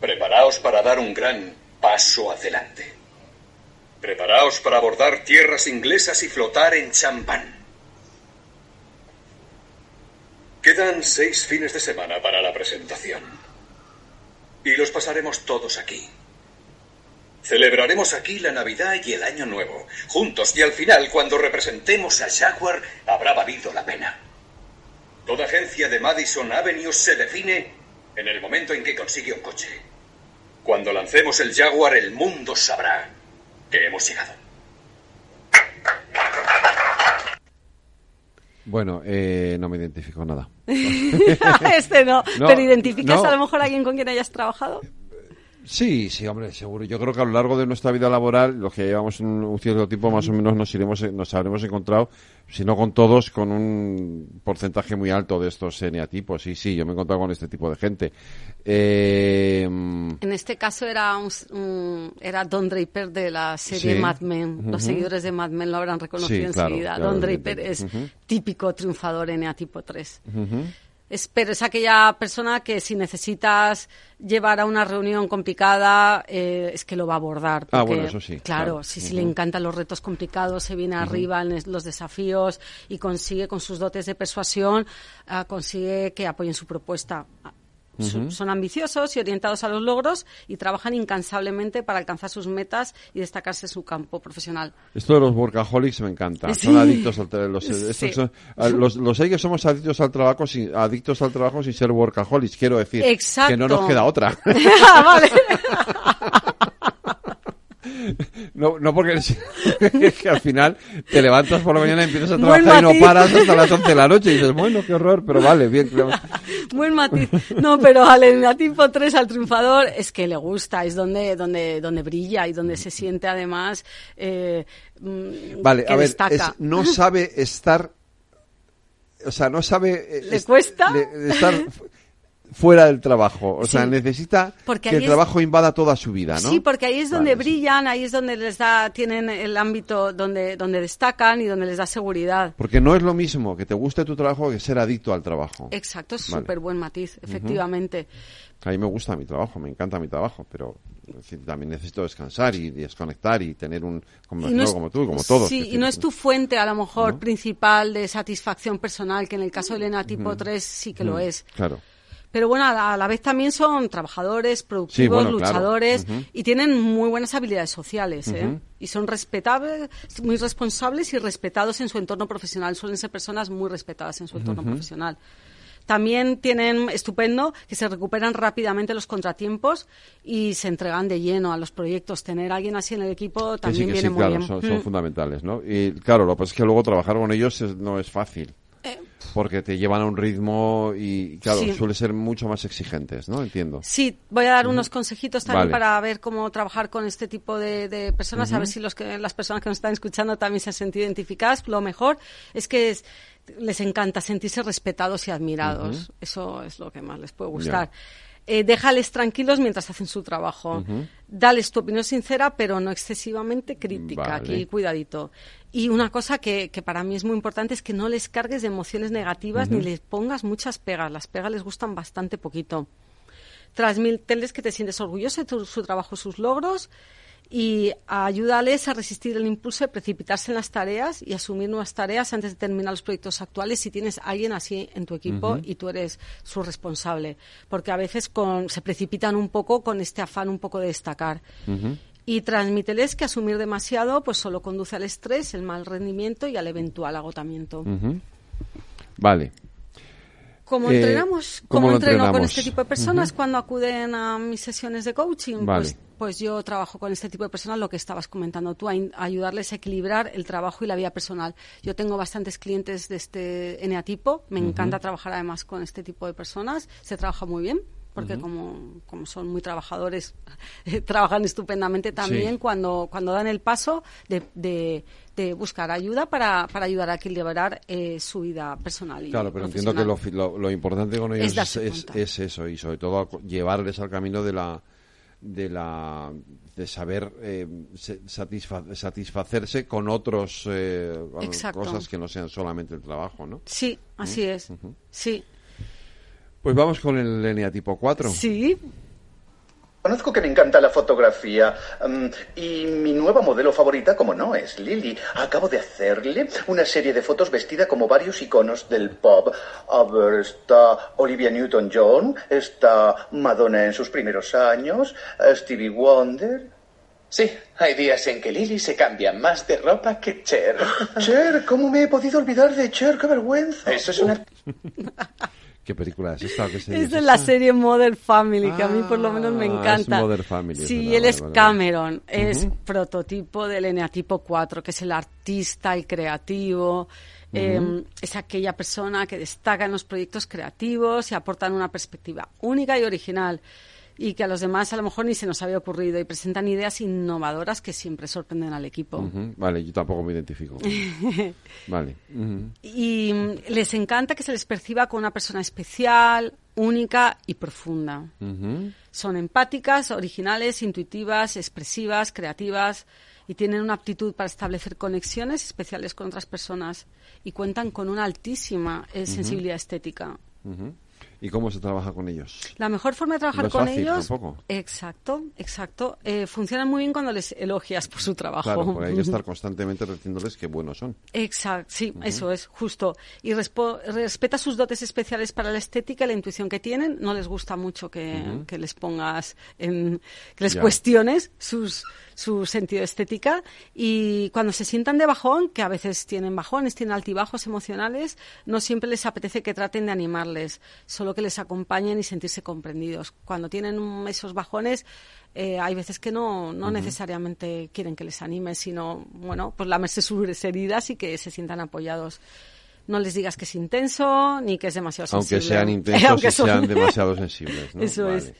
Preparaos para dar un gran paso adelante. Preparaos para abordar tierras inglesas y flotar en champán. Quedan seis fines de semana para la presentación. Y los pasaremos todos aquí. Celebraremos aquí la Navidad y el Año Nuevo, juntos, y al final, cuando representemos a Jaguar, habrá valido la pena. Toda agencia de Madison Avenue se define en el momento en que consigue un coche. Cuando lancemos el Jaguar, el mundo sabrá que hemos llegado. Bueno, eh, no me identifico nada. este no. Pero identificas a lo mejor a alguien con quien hayas trabajado. Sí, sí, hombre, seguro. Yo creo que a lo largo de nuestra vida laboral, los que llevamos un, cierto tiempo, más o menos nos iremos, nos habremos encontrado, si no con todos, con un porcentaje muy alto de estos eneatipos. Sí, sí, yo me he encontrado con este tipo de gente. Eh, en este caso era un, era Don Draper de la serie Mad Men. Los seguidores de Mad Men lo habrán reconocido enseguida. Don Draper es típico triunfador eneatipo 3 es, pero es aquella persona que si necesitas llevar a una reunión complicada, eh, es que lo va a abordar. ah, bueno, eso sí. Claro, si, le encantan los retos complicados, se viene arriba en los desafíos y consigue con sus dotes de persuasión, ah, consigue que apoyen su propuesta son ambiciosos y orientados a los logros y trabajan incansablemente para alcanzar sus metas y destacarse en su campo profesional. Esto de los workaholics me encanta. Son adictos al trabajo. Los, los, que somos adictos al trabajo sin, adictos al trabajo sin ser workaholics, quiero decir. Que no nos queda otra. Ah, vale. No, no porque es que al final te levantas por la mañana y empiezas a trabajar y no paras hasta las 11 de la noche y dices, bueno, qué horror, pero vale, bien. Buen matiz. No, pero al tipo 3, al triunfador, es que le gusta, es donde, donde, donde brilla y donde se siente además eh, mm, vale, que a ver, destaca. no sabe estar, o sea, no sabe... eh, ¿Le est- cuesta? estar fuera del trabajo. O sea, necesita Porque que el es- trabajo invada toda su vida, ¿no? Sí, porque ahí es donde Vale, brillan, ahí es donde les da, tienen el ámbito donde, donde destacan y donde les da seguridad. Porque no es lo mismo que te guste tu trabajo que ser adicto al trabajo. Exacto, es Vale. súper buen matiz, efectivamente. A mí me gusta mi trabajo, me encanta mi trabajo, pero también necesito descansar y desconectar y tener un... Como, Y no no, es- como tú, como todos. Sí, y no es tu fuente a lo mejor principal de satisfacción personal, que en el caso de Elena tipo 3 sí que lo es. Claro. Pero bueno, a la, a la vez también son trabajadores, productivos, bueno, claro. luchadores y tienen muy buenas habilidades sociales. ¿eh? Y son respetables, muy responsables y respetados en su entorno profesional. Suelen ser personas muy respetadas en su entorno profesional. También tienen estupendo que se recuperan rápidamente los contratiempos y se entregan de lleno a los proyectos. Tener a alguien así en el equipo Que sí, también que viene sí, muy claro, bien. son, son Mm. fundamentales, ¿no? Y claro, lo que pasa es que luego trabajar con ellos es- no es fácil. Porque te llevan a un ritmo y, claro, Sí. suele ser mucho más exigentes, ¿no? Entiendo. Sí, voy a dar unos consejitos también Vale. para ver cómo trabajar con este tipo de, de personas, a ver si los que, las personas que nos están escuchando también se han sentido identificadas. Lo mejor es que es- les encanta sentirse respetados y admirados. Eso es lo que más les puede gustar. Eh, déjales tranquilos mientras hacen su trabajo. Ujú. Dales tu opinión sincera, pero no excesivamente crítica. Vale. Aquí, cuidadito. Y una cosa que, que para mí es muy importante es que no les cargues de emociones negativas ni les pongas muchas pegas. Las pegas les gustan bastante poquito. Transmíteles que te sientes orgulloso de tu- su trabajo, sus logros y ayúdales a resistir el impulso de precipitarse en las tareas y asumir nuevas tareas antes de terminar los proyectos actuales si tienes a alguien así en tu equipo y tú eres su responsable. Porque a veces con- se precipitan un poco con este afán un poco de destacar. Y transmíteles que asumir demasiado pues solo conduce al estrés, el mal rendimiento y al eventual agotamiento. Vale. ¿Cómo Eh, entrenamos? ¿cómo ¿Cómo, lo entreno con entrenamos? este tipo de personas cuando acuden a mis sesiones de coaching? Vale. Pues, pues yo trabajo con este tipo de personas, lo que estabas comentando tú, a, ayudarles a equilibrar el trabajo y la vida personal. Yo tengo bastantes clientes de este eneatipo, me encanta trabajar además con este tipo de personas, se trabaja muy bien. Porque como, como son muy trabajadores, trabajan estupendamente también Sí. cuando, cuando dan el paso de, de, de buscar ayuda para, para ayudar a equilibrar eh, su vida personal. Y Claro, pero entiendo que lo, lo, lo importante con ellos Es es, es, eso y sobre todo llevarles al camino de la de la de saber eh, se- satisfa- satisfacerse con otros eh, cosas que no sean solamente el trabajo, ¿no? Sí, así ¿Mm? es. Sí. Pues vamos con el eneatipo 4. Sí. Conozco que me encanta la fotografía mm, y mi nueva modelo favorita, como no, es Lily. Acabo de hacerle una serie de fotos vestida como varios iconos del pop. A ver, está Olivia Newton-John, está Madonna en sus primeros años, eh, Stevie Wonder. Sí, hay días en que Lily se cambia más de ropa que Cher. Cher, ¿cómo me he podido olvidar de Cher? ¡Qué vergüenza! Eso es una... ¿Qué película es esta? ¿Qué serie Es de la serie Modern Family, que a mí por lo menos me Ah, encanta. es Family, Sí, él es vale. Cameron, es prototipo del eneatipo 4, que es el artista, el creativo. eh, Ujú. es aquella persona que destaca en los proyectos creativos y aportan una perspectiva única y original y que a los demás a lo mejor ni se nos había ocurrido y presentan ideas innovadoras que siempre sorprenden al equipo. Ujú, Vale, yo tampoco me identifico. Vale. ujú. y mm, les encanta que se les perciba como una persona especial, única y profunda. Ujú. Son empáticas, originales, intuitivas, expresivas, creativas y tienen una aptitud para establecer conexiones especiales con otras personas y cuentan con una altísima eh, sensibilidad estética. ¿Y cómo se trabaja con ellos? La mejor forma de trabajar No es con fácil ellos, tampoco. exacto, exacto, eh, funcionan muy bien cuando les elogias por su trabajo. Claro, porque hay que estar constantemente diciéndoles qué buenos son. Exacto, sí, eso es, justo. Y respo- respeta sus dotes especiales para la estética y la intuición que tienen. No les gusta mucho que, Ujú. que les pongas en, que les Ya. cuestiones sus, su sentido de estética. Y cuando se sientan de bajón, que a veces tienen bajones, tienen altibajos emocionales, no siempre les apetece que traten de animarles. Solo solo que les acompañen y sentirse comprendidos. Cuando tienen esos bajones, eh, hay veces que no, no necesariamente quieren que les anime, sino, bueno, pues lamerse sus heridas y que se sientan apoyados. No les digas que es intenso ni que es demasiado Aunque sensible. sean intensos Aunque y son- sean demasiado sensibles. ¿no? Eso Vale. es.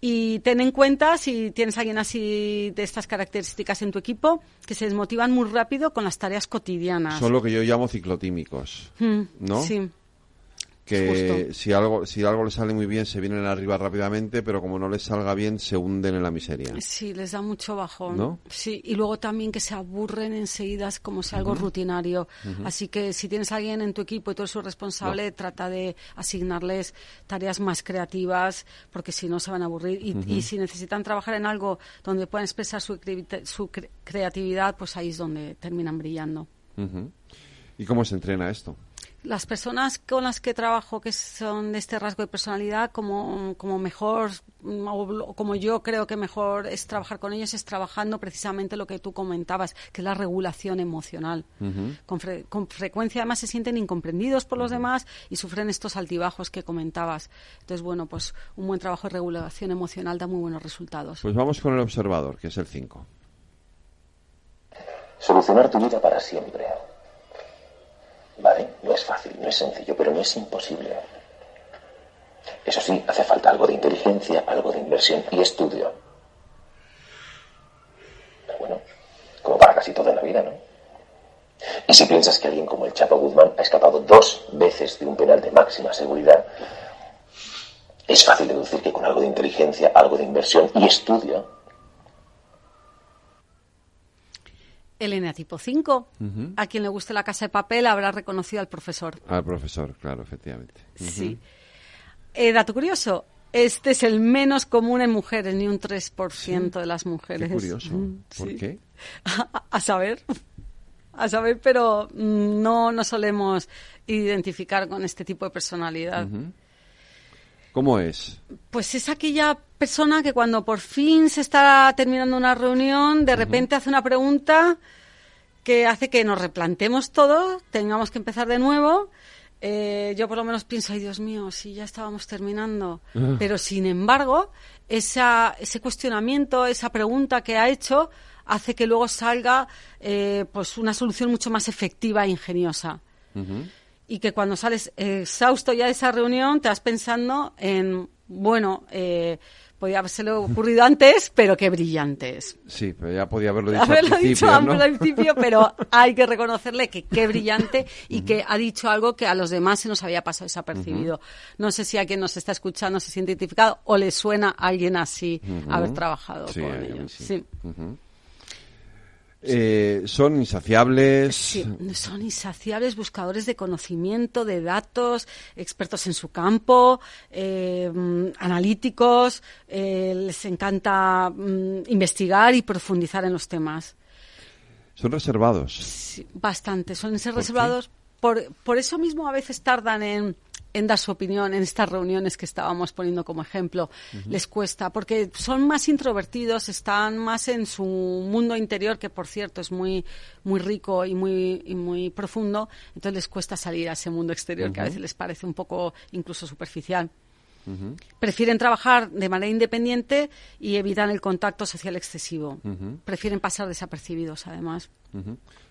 Y ten en cuenta, si tienes a alguien así de estas características en tu equipo, que se desmotivan muy rápido con las tareas cotidianas. Son lo que yo llamo ciclotímicos. Mm, ¿no? Sí. Que Justo. si algo si algo les sale muy bien se vienen arriba rápidamente pero como no les salga bien se hunden en la miseria Sí, les da mucho bajón. ¿No? Sí, y luego también que se aburren enseguida, como si algo rutinario. Así que si tienes a alguien en tu equipo y tú eres su responsable, trata de asignarles tareas más creativas, porque si no se van a aburrir. Y, y si necesitan trabajar en algo donde puedan expresar su, creati- su cre- creatividad, pues ahí es donde terminan brillando. Y cómo se entrena esto Las personas con las que trabajo que son de este rasgo de personalidad, como, como mejor, mm, o como yo creo que mejor es trabajar con ellos, es trabajando precisamente lo que tú comentabas, que es la regulación emocional. Con, fre- con frecuencia además se sienten incomprendidos por los demás y sufren estos altibajos que comentabas. Entonces, bueno, pues un buen trabajo de regulación emocional da muy buenos resultados. pues vamos con el observador que es el 5 Solucionar tu vida para siempre. Vale, no es fácil, no es sencillo, pero no es imposible. Eso sí, hace falta algo de inteligencia, algo de inversión y estudio. Pero bueno, como para casi todo en la vida, ¿no? Y si piensas que alguien como el Chapo Guzmán ha escapado dos veces de un penal de máxima seguridad, es fácil deducir que con algo de inteligencia, algo de inversión y estudio, Elena tipo 5. Ujú. A quien le guste la casa de papel habrá reconocido al profesor. al profesor claro efectivamente. Sí. Eh, dato curioso, este es el menos común en mujeres, ni un 3% de las mujeres. qué curioso ¿por sí. qué? A, a saber, a saber, pero mm, no nos solemos identificar con este tipo de personalidad. ¿Cómo es? Pues es aquella persona que cuando por fin se está terminando una reunión, de repente hace una pregunta que hace que nos replantemos todo, tengamos que empezar de nuevo. Eh, yo por lo menos pienso, ay Dios mío, si ya estábamos terminando. Ah. Pero sin embargo, esa, ese cuestionamiento, esa pregunta que ha hecho, hace que luego salga eh, pues una solución mucho más efectiva e ingeniosa y que cuando sales exhausto ya de esa reunión te vas pensando en, bueno, eh, podía habérsele ocurrido antes, pero qué brillante es. sí pero ya podía haberlo dicho Haberlo al dicho principio antes ¿no? al principio, pero hay que reconocerle que qué brillante y que ha dicho algo que a los demás se nos había pasado desapercibido. No sé si a quien nos está escuchando se siente identificado o le suena a alguien así haber trabajado Sí, con ellos. sí. Sí. Eh, son insaciables Sí, son insaciables buscadores de conocimiento, de datos, expertos en su campo, eh, analíticos, eh, les encanta mm, investigar y profundizar en los temas. son reservados Sí, bastante, suelen ser reservados. Por, por eso mismo a veces tardan en, en dar su opinión en estas reuniones que estábamos poniendo como ejemplo. Les cuesta, porque son más introvertidos, están más en su mundo interior, que por cierto es muy, muy rico y muy, y muy profundo, entonces les cuesta salir a ese mundo exterior que a veces les parece un poco incluso superficial. Prefieren trabajar de manera independiente y evitan el contacto social excesivo. Prefieren pasar desapercibidos, además.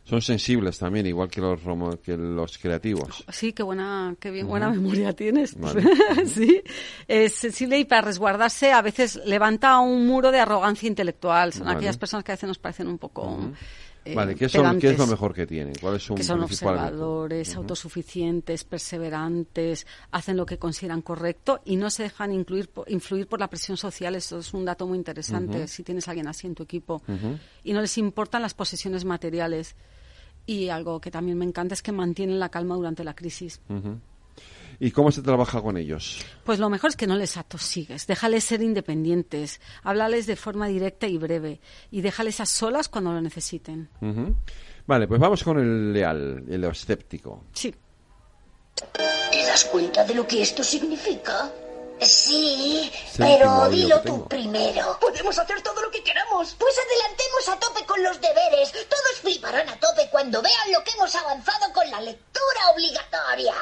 Son sensibles también igual que los que los creativos Sí, qué buena, qué bien, buena memoria tienes. Vale. sí, es sensible y para resguardarse a veces levanta un muro de arrogancia intelectual. Son Vale. aquellas personas que a veces nos parecen un poco. Eh, vale ¿qué, son, ¿qué es lo mejor que tienen? ¿cuál es su Que son observadores, autosuficientes, perseverantes, hacen lo que consideran correcto y no se dejan incluir, influir por la presión social. Eso es un dato muy interesante si tienes a alguien así en tu equipo. Y no les importan las posesiones materiales. Y algo que también me encanta es que mantienen la calma durante la crisis. ¿Y cómo se trabaja con ellos? Pues lo mejor es que no les atosigues, déjales ser independientes, háblales de forma directa y breve y déjales a solas cuando lo necesiten. Vale, pues vamos con el leal, el escéptico. Sí. ¿Te das cuenta de lo que esto significa? Sí, Séptimo pero dilo tú primero. Podemos hacer todo lo que queramos. Pues adelantemos a tope con los deberes. Todos fliparán a tope cuando vean lo que hemos avanzado con la lectura obligatoria.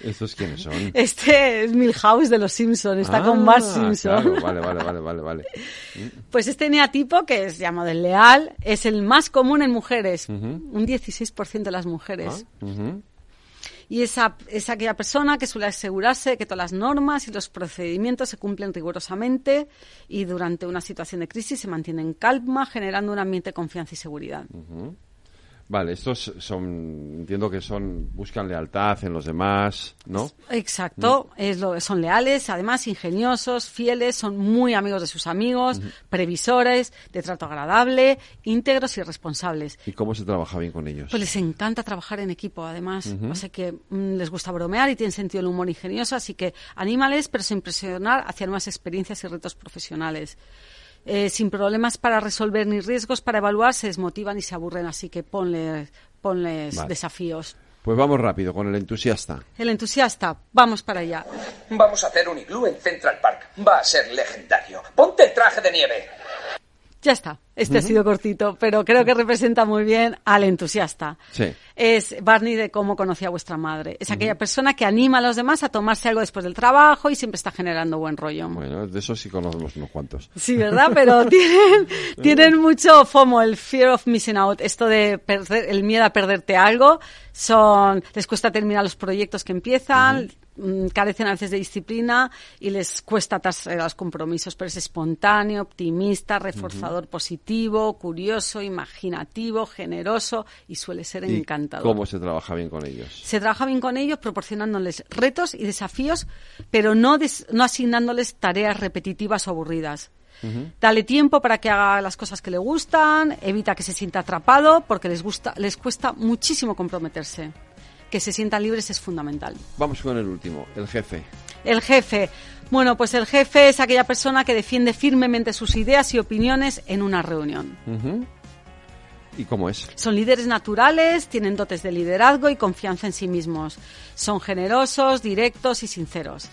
¿Estos quiénes son? Este es Milhouse de los Simpson, está con Mark Ah, Simpson. claro, vale, vale, vale, vale, vale. Pues este eneatipo, que es llamado desleal, es el más común en mujeres, un 16% de las mujeres. Ah. Y esa, es aquella persona que suele asegurarse de que todas las normas y los procedimientos se cumplen rigurosamente y durante una situación de crisis se mantiene en calma, generando un ambiente de confianza y seguridad. Vale, estos son, entiendo que son, buscan lealtad en los demás, ¿no? Exacto, es lo, son leales, además ingeniosos, fieles, son muy amigos de sus amigos, previsores, de trato agradable, íntegros y responsables. ¿Y cómo se trabaja bien con ellos? Pues les encanta trabajar en equipo, además. Ujú. O sea que mm, les gusta bromear y tienen sentido del humor ingenioso, así que anímales, pero sin presionar hacia nuevas experiencias y retos profesionales. Eh, sin problemas para resolver ni riesgos para evaluar, se desmotivan y se aburren, así que ponle, ponles Vale. desafíos. Pues vamos rápido con el entusiasta. El entusiasta, vamos para allá. Vamos a hacer un iglú en Central Park. Va a ser legendario. Ponte el traje de nieve. Ya está. Este ha sido cortito, pero creo que representa muy bien al entusiasta. Sí. Es Barney de cómo conocí a vuestra madre. Es aquella persona que anima a los demás a tomarse algo después del trabajo y siempre está generando buen rollo. Bueno, de eso sí conocemos unos cuantos. Sí, ¿verdad? Pero tienen, tienen mucho FOMO, el fear of missing out, esto de perder, el miedo a perderte algo. Son, les cuesta terminar los proyectos que empiezan, carecen a veces de disciplina y les cuesta atarse los compromisos, pero es espontáneo, optimista, reforzador positivo, curioso, imaginativo, generoso y suele ser ¿Y encantador. cómo se trabaja bien con ellos? Se trabaja bien con ellos proporcionándoles retos y desafíos, pero no, des- no asignándoles tareas repetitivas o aburridas. Dale tiempo para que haga las cosas que le gustan, evita que se sienta atrapado porque les gusta, les cuesta muchísimo comprometerse. Que se sientan libres es fundamental. Vamos con el último, el jefe. El jefe. Bueno, pues el jefe es aquella persona que defiende firmemente sus ideas y opiniones en una reunión. ¿Y cómo es? Son líderes naturales, tienen dotes de liderazgo y confianza en sí mismos. Son generosos, directos y sinceros.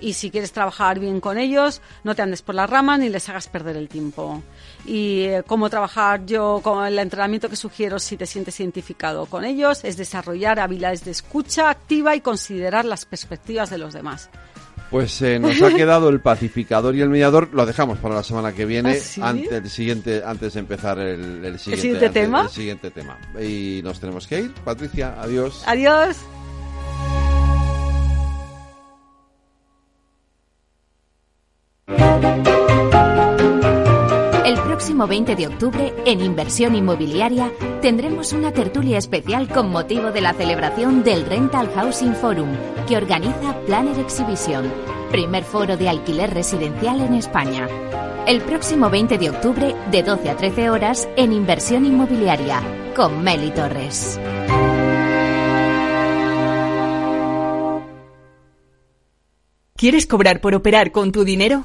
Y si quieres trabajar bien con ellos, no te andes por las ramas ni les hagas perder el tiempo. Y eh, cómo trabajar yo con el entrenamiento que sugiero si te sientes identificado con ellos es desarrollar habilidades de escucha activa y considerar las perspectivas de los demás. Pues eh, nos ha quedado el pacificador y el mediador. Lo dejamos para la semana que viene, ¿Ah, sí? antes, el siguiente, antes de empezar el, el siguiente, tema? el siguiente tema. Y nos tenemos que ir. Patricia, adiós. Adiós. El próximo 20 de octubre, en Inversión Inmobiliaria, tendremos una tertulia especial con motivo de la celebración del Rental Housing Forum, que organiza Planner Exhibition, primer foro de alquiler residencial en España. El próximo 20 de octubre, de 12 a 13 horas, en Inversión Inmobiliaria, con Meli Torres. ¿Quieres cobrar por operar con tu dinero?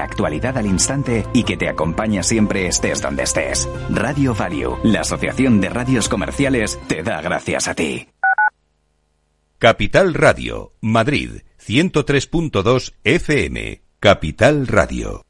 actualidad al instante y que te acompaña siempre estés donde estés. Radio Value, la Asociación de Radios Comerciales, te da gracias a ti. Capital Radio, Madrid, 103.2 FM. Capital Radio.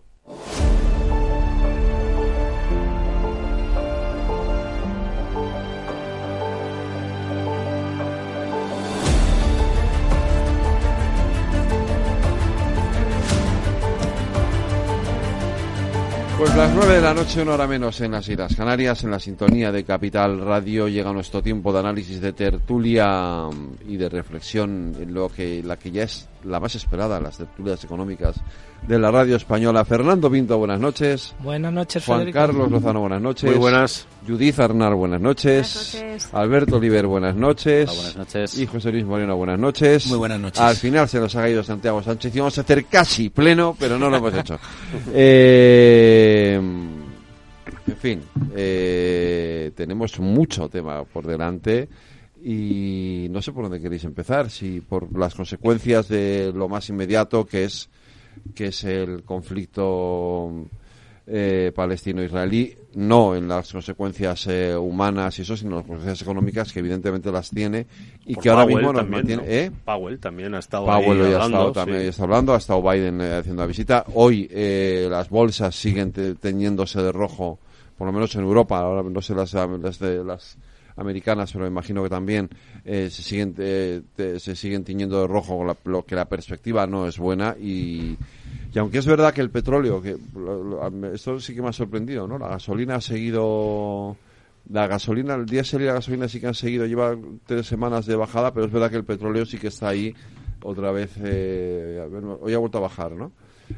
Pues las nueve de la noche, una hora menos en las Islas Canarias, en la sintonía de Capital Radio, llega nuestro tiempo de análisis de tertulia y de reflexión en lo que la que ya es la más esperada, las tertulias económicas de la radio española. Fernando Pinto, buenas noches. Buenas noches, Juan Federico. Carlos Lozano, buenas noches. Muy buenas. Judith Arnar, buenas noches. Alberto Oliver, buenas noches. Hola, buenas noches. Y José Luis Moreno, buenas noches. Muy buenas noches. Al final se nos ha caído Santiago Sánchez y vamos a hacer casi pleno, pero no lo hemos hecho. Eh, en fin, eh, tenemos mucho tema por delante y no sé por dónde queréis empezar, si por las consecuencias de lo más inmediato que es que es el conflicto eh, palestino-israelí, no en las consecuencias eh, humanas y eso, sino en las consecuencias económicas que evidentemente las tiene y Por que ahora mismo nos también, mantiene. ¿eh? Powell también ha estado Powell ahí hoy ha estado, también sí. está hablando, ha estado Biden eh, haciendo la visita. Hoy eh, las bolsas siguen te- teñiéndose de rojo, por lo menos en Europa, ahora no sé las, las de las americanas, pero me imagino que también eh, se siguen eh, te- se siguen tiñendo de rojo, con la- lo que la perspectiva no es buena y aunque es verdad que el petróleo, que lo- lo- esto sí que me ha sorprendido, ¿no? La gasolina ha seguido la gasolina, el diésel y la gasolina sí que han seguido, lleva tres semanas de bajada, pero es verdad que el petróleo sí que está ahí otra vez, eh, hoy ha vuelto a bajar, ¿no?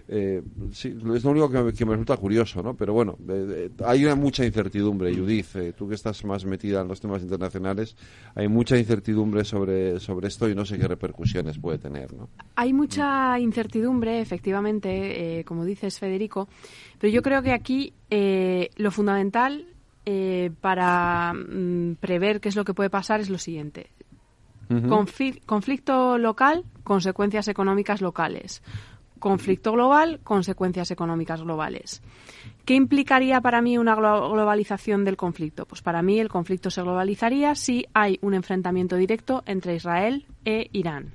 Eh, sí, es lo único que me, que me resulta curioso, ¿no? Pero bueno, eh, eh, hay una mucha incertidumbre, Judith, eh, tú que estás más metida en los temas internacionales, hay mucha incertidumbre sobre, sobre esto y no sé qué repercusiones puede tener, ¿no? Hay mucha incertidumbre, efectivamente, como dices, Federico, pero yo creo que aquí lo fundamental para mm, prever qué es lo que puede pasar es lo siguiente. Conflicto local, consecuencias económicas locales. Conflicto global, consecuencias económicas globales. ¿Qué implicaría para mí una glo- globalización del conflicto? Pues para mí el conflicto se globalizaría si hay un enfrentamiento directo entre Israel e Irán.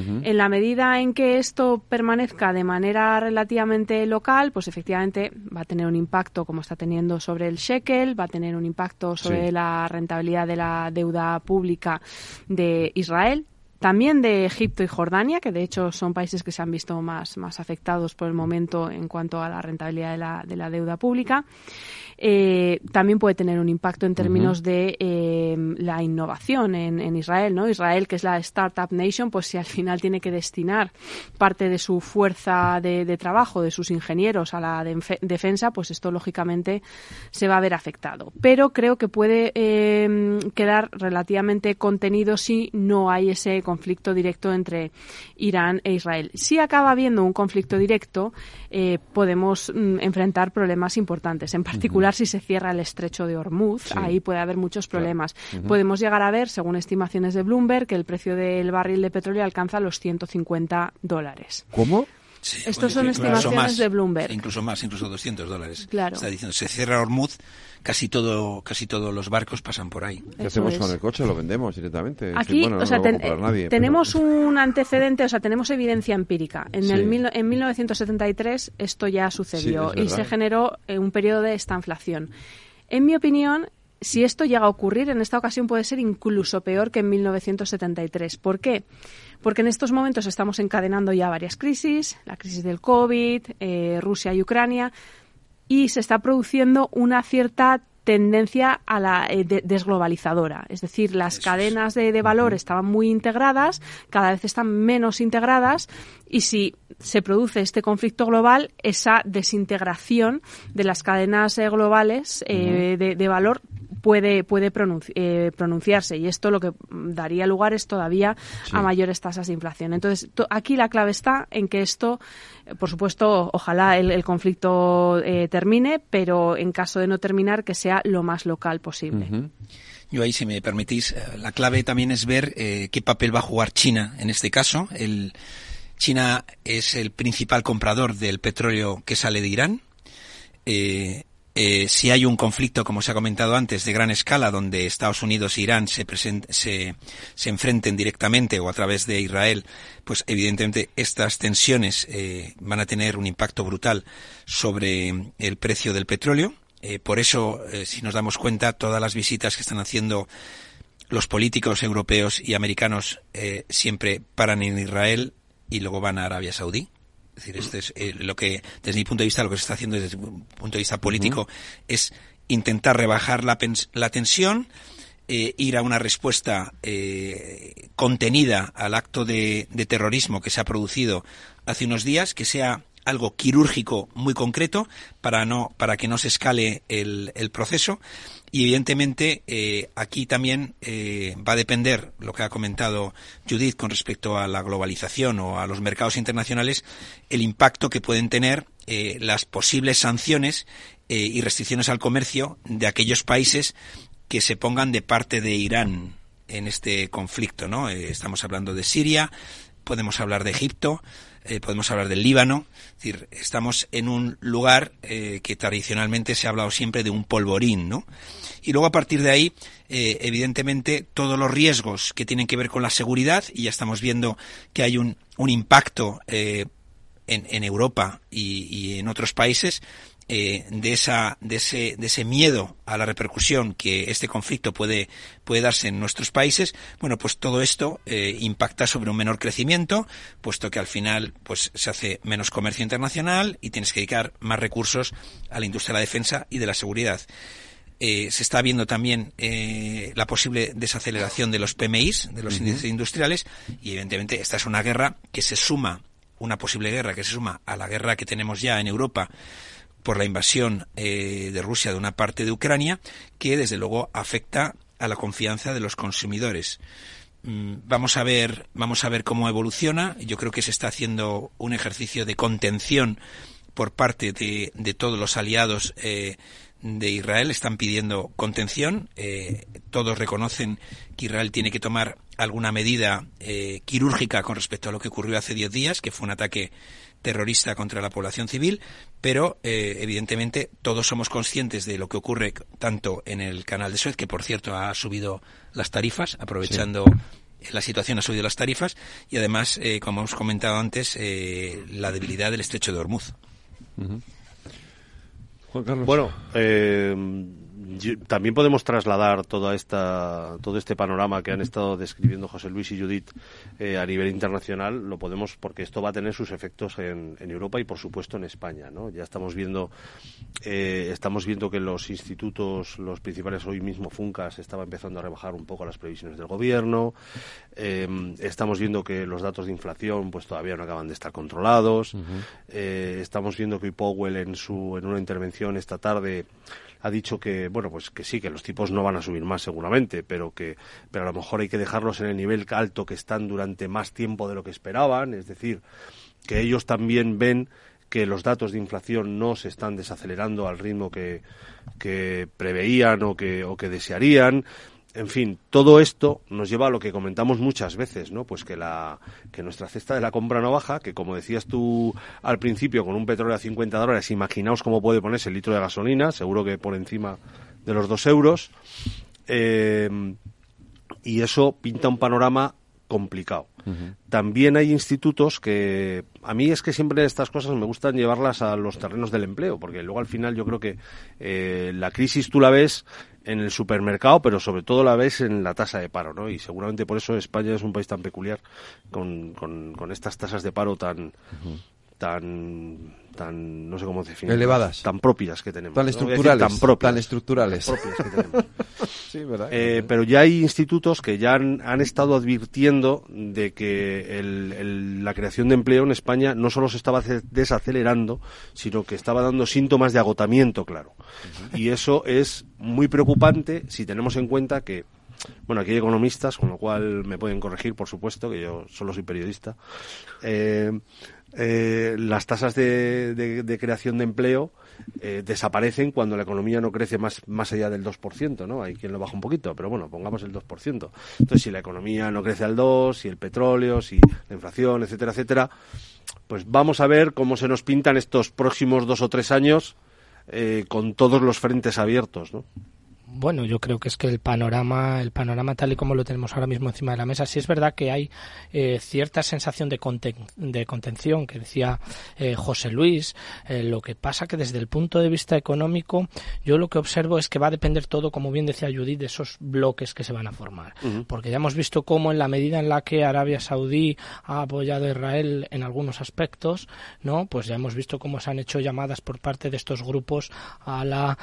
En la medida en que esto permanezca de manera relativamente local, pues efectivamente va a tener un impacto como está teniendo sobre el shekel, va a tener un impacto sobre Sí. la rentabilidad de la deuda pública de Israel. También de Egipto y Jordania, que de hecho son países que se han visto más, más afectados por el momento en cuanto a la rentabilidad de la, de la deuda pública. Eh, también puede tener un impacto en términos de eh, la innovación en, en Israel, ¿no? Israel, que es la startup nation, pues si al final tiene que destinar parte de su fuerza de, de trabajo, de sus ingenieros a la defensa, pues esto lógicamente se va a ver afectado. Pero creo que puede eh, quedar relativamente contenido si no hay ese conflicto directo entre Irán e Israel. Si acaba habiendo un conflicto directo, eh, podemos mm, enfrentar problemas importantes. En particular, si se cierra el estrecho de Hormuz, Sí. ahí puede haber muchos problemas. Podemos llegar a ver, según estimaciones de Bloomberg, que el precio del barril de petróleo alcanza los 150 dólares. ¿Cómo? Estos son estimaciones de Bloomberg. Incluso más, incluso 200 dólares. Claro. Está diciendo, se cierra Hormuz, casi todo, casi todos los barcos pasan por ahí. ¿Qué hacemos con el coche? Lo vendemos directamente. Aquí, bueno, no o sea, comprar nadie, tenemos un antecedente, o sea, tenemos evidencia empírica. En, el mil, en 1973 esto ya sucedió Sí, y se generó eh, un periodo de estanflación. En mi opinión, si esto llega a ocurrir, en esta ocasión puede ser incluso peor que en 1973. ¿Por qué? Porque en estos momentos estamos encadenando ya varias crisis, la crisis del COVID, eh, Rusia y Ucrania, y se está produciendo una cierta tendencia a la eh, de- desglobalizadora. Es decir, las cadenas de, de valor estaban muy integradas, cada vez están menos integradas y si se produce este conflicto global, esa desintegración de las cadenas eh, globales eh, de, de valor puede, puede pronunci- eh, pronunciarse y esto lo que daría lugar es todavía a mayores tasas de inflación. Entonces, to- aquí la clave está en que esto, por supuesto, ojalá el, el conflicto eh, termine, pero en caso de no terminar, que sea lo más local posible. Yo ahí, si me permitís, eh, la clave también es ver eh, qué papel va a jugar China en este caso. El, China es el principal comprador del petróleo que sale de Irán. Eh, eh, si hay un conflicto, como se ha comentado antes, de gran escala, donde Estados Unidos e Irán se, se, se enfrenten directamente o a través de Israel, pues evidentemente estas tensiones eh, van a tener un impacto brutal sobre el precio del petróleo. Eh, por eso, si nos damos cuenta, todas las visitas que están haciendo los políticos europeos y americanos siempre paran en Israel y luego van a Arabia Saudí. Es decir, esto es eh, lo que, desde mi punto de vista, lo que se está haciendo desde un punto de vista político es intentar rebajar la, la tensión, eh, ir a una respuesta eh, contenida al acto de, de terrorismo que se ha producido hace unos días, que sea algo quirúrgico muy concreto para no para que no se escale el, el proceso y evidentemente eh, aquí también eh, va a depender lo que ha comentado Judith con respecto a la globalización o a los mercados internacionales el impacto que pueden tener eh, las posibles sanciones y restricciones al comercio de aquellos países que se pongan de parte de Irán en este conflicto, ¿no? Estamos hablando de Siria, podemos hablar de Egipto, eh, podemos hablar del Líbano, es decir, estamos en un lugar eh, que tradicionalmente se ha hablado siempre de un polvorín, ¿no? Y luego a partir de ahí, eh, evidentemente, todos los riesgos que tienen que ver con la seguridad, y ya estamos viendo que hay un, un impacto en, en Europa y, y en otros países eh, de esa de ese de ese miedo a la repercusión que este conflicto puede puede darse en nuestros países bueno pues todo esto eh, impacta sobre un menor crecimiento puesto que al final pues se hace menos comercio internacional y tienes que dedicar más recursos a la industria de la defensa y de la seguridad. Eh, se está viendo también eh, la posible desaceleración de los PMIs, de los índices industriales, y evidentemente esta es una guerra que se suma, una posible guerra que se suma a la guerra que tenemos ya en Europa por la invasión eh, de Rusia de una parte de Ucrania, que desde luego afecta a la confianza de los consumidores. Mm, Vamos a ver, vamos a ver cómo evoluciona. Yo creo que se está haciendo un ejercicio de contención por parte de, de todos los aliados eh, de Israel. Están pidiendo contención. Eh, todos reconocen que Israel tiene que tomar alguna medida eh, quirúrgica con respecto a lo que ocurrió hace 10 días, que fue un ataque terrorista contra la población civil, pero eh, evidentemente todos somos conscientes de lo que ocurre tanto en el canal de Suez, que por cierto ha subido las tarifas, aprovechando la situación ha subido las tarifas, y además, eh, como hemos comentado antes, eh, la debilidad del estrecho de Hormuz. Carlos. Bueno, eh, también podemos trasladar toda esta, todo este panorama que han estado describiendo José Luis y Judith eh, a nivel internacional, lo podemos porque esto va a tener sus efectos en, en Europa y por supuesto en España, ¿no? Ya estamos viendo, eh, estamos viendo que los institutos, los principales hoy mismo Funcas, estaba empezando a rebajar un poco las previsiones del gobierno. Eh, estamos viendo que los datos de inflación, pues todavía no acaban de estar controlados. Eh, estamos viendo que Powell en su, en una intervención esta tarde ha dicho que bueno pues que sí que los tipos no van a subir más seguramente pero que pero a lo mejor hay que dejarlos en el nivel alto que están durante más tiempo de lo que esperaban. Es decir que ellos también ven que los datos de inflación no se están desacelerando al ritmo que, que preveían o que, o que desearían en fin, todo esto nos lleva a lo que comentamos muchas veces, ¿no? Pues que la que nuestra cesta de la compra no baja, que como decías tú al principio con un petróleo a 50 dólares, imaginaos cómo puede ponerse el litro de gasolina, seguro que por encima de los dos euros, eh, y eso pinta un panorama complicado. También hay institutos que a mí es que siempre estas cosas me gustan llevarlas a los terrenos del empleo, porque luego al final yo creo que eh, la crisis tú la ves en el supermercado, pero sobre todo la ves en la tasa de paro, ¿no? Y seguramente por eso España es un país tan peculiar con, con, estas tasas de paro tan, tan tan no sé cómo definir elevadas. tan propias que tenemos tan estructurales tan, propias, tan estructurales. sí, ¿verdad? Eh, pero ya hay institutos que ya han, han estado advirtiendo de que el, la creación de empleo en España no solo se estaba desacelerando sino que estaba dando síntomas de agotamiento claro. Y eso es muy preocupante si tenemos en cuenta que bueno, aquí hay economistas, con lo cual me pueden corregir, por supuesto, que yo solo soy periodista. Eh, eh, las tasas de, creación de empleo eh, desaparecen cuando la economía no crece más, más allá del 2%, ¿no? Hay quien lo baja un poquito, pero bueno, pongamos el 2%. Entonces, si la economía no crece al 2%, si el petróleo, si la inflación, etcétera, etcétera, pues vamos a ver cómo se nos pintan estos próximos dos o tres años eh, con todos los frentes abiertos, ¿no? Bueno, yo creo que es que el panorama, el panorama tal y como lo tenemos ahora mismo encima de la mesa, sí es verdad que hay eh, cierta sensación de, de contención que decía eh, José Luis. Eh, lo que pasa que desde el punto de vista económico, yo lo que observo es que va a depender todo, como bien decía Judith, de esos bloques que se van a formar. Porque ya hemos visto cómo en la medida en la que Arabia Saudí ha apoyado a Israel en algunos aspectos, ¿no? Pues ya hemos visto cómo se han hecho llamadas por parte de estos grupos a la,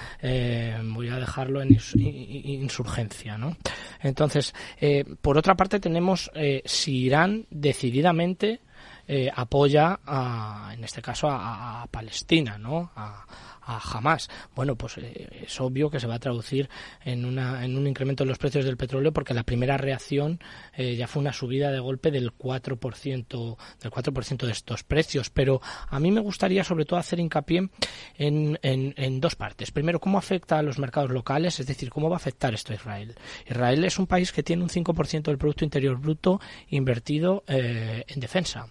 voy a dejarlo en insurgencia, ¿no? Entonces, eh, por otra parte tenemos eh, si Irán decididamente eh, apoya, a, en este caso, a, a Palestina, ¿no? A, a jamás. Bueno, pues eh, es obvio que se va a traducir en, una, en un incremento de los precios del petróleo porque la primera reacción eh, ya fue una subida de golpe del 4%, del 4% de estos precios. Pero a mí me gustaría sobre todo hacer hincapié en, en, en dos partes. Primero, cómo afecta a los mercados locales, es decir, cómo va a afectar esto a Israel. Israel es un país que tiene un 5% del Producto Interior Bruto invertido eh, en defensa.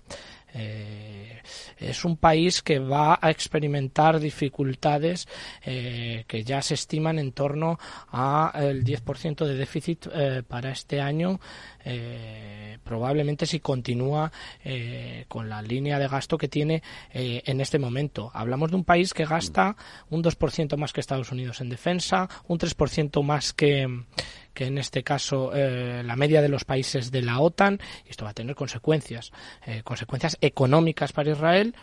Eh, es un país que va a experimentar dificultades eh, que ya se estiman en torno al 10% de déficit eh, para este año. probablemente si continúa con la línea de gasto que tiene en este momento. Hablamos de un país que gasta un 2% más que Estados Unidos en defensa, un 3% más que, que en este caso eh, la media de los países de la OTAN, esto va a tener consecuencias, eh, consecuencias económicas para Israel,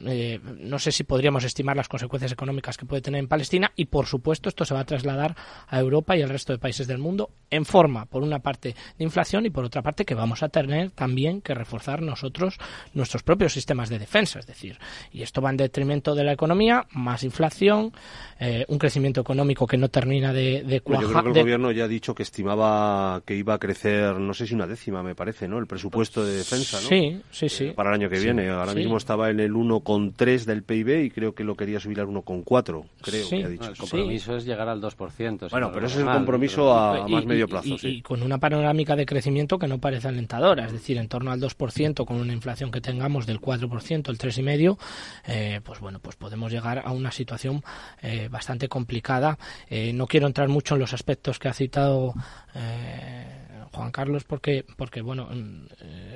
eh, no sé si podríamos estimar las consecuencias económicas que puede tener en Palestina y por supuesto esto se va a trasladar a Europa y al resto de países del mundo en forma por una parte de inflación y por otra parte que vamos a tener también que reforzar nosotros nuestros propios sistemas de defensa es decir y esto va en detrimento de la economía más inflación eh, un crecimiento económico que no termina de, de cuajar. yo creo que el gobierno ya ha dicho que estimaba que iba a crecer no sé si una décima me parece no el presupuesto de defensa ¿no? sí sí sí para el año que viene ahora mismo estaba en el 1 con 3 del PIB y creo que lo quería subir al 1,4, creo que ha dicho. el compromiso es llegar al 2%. bueno, pero ese es el compromiso a, más medio plazo, y, con una panorámica de crecimiento que no parece alentadora, es decir, en torno al 2% con una inflación que tengamos del 4%, el 3,5%, eh, pues bueno, pues podemos llegar a una situación eh, bastante complicada. Eh, no quiero entrar mucho en los aspectos que ha citado eh, Juan Carlos, porque, porque bueno, mm,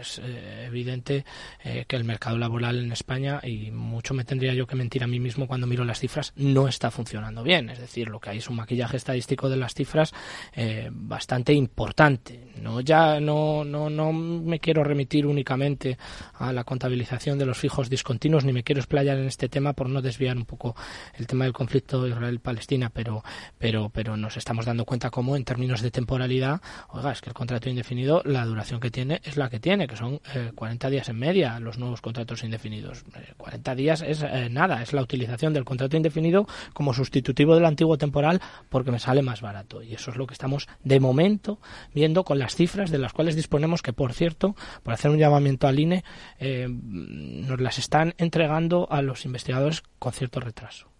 es eh, evidente eh, que el mercado laboral en España, y mucho me tendría yo que mentir a mí mismo cuando miro las cifras, no está funcionando bien. Es decir, lo que hay es un maquillaje estadístico de las cifras eh, bastante importante. No, ya no, no, no me quiero remitir únicamente a la contabilización de los fijos discontinuos, ni me quiero explayar en este tema por no desviar un poco el tema del conflicto Israel-Palestina, pero, pero, pero nos estamos dando cuenta cómo en términos de temporalidad, oiga, es que el contrato indefinido, la duración que tiene es la que tiene, que son 40 eh, días en media los nuevos contratos indefinidos. 40 eh, días es eh, nada, es la utilización del contrato indefinido como sustitutivo del antiguo temporal porque me sale más barato. Y eso es lo que estamos de momento viendo con las cifras de las cuales disponemos, que por cierto, por hacer un llamamiento al INE, nos las están entregando a los investigadores con cierto retraso.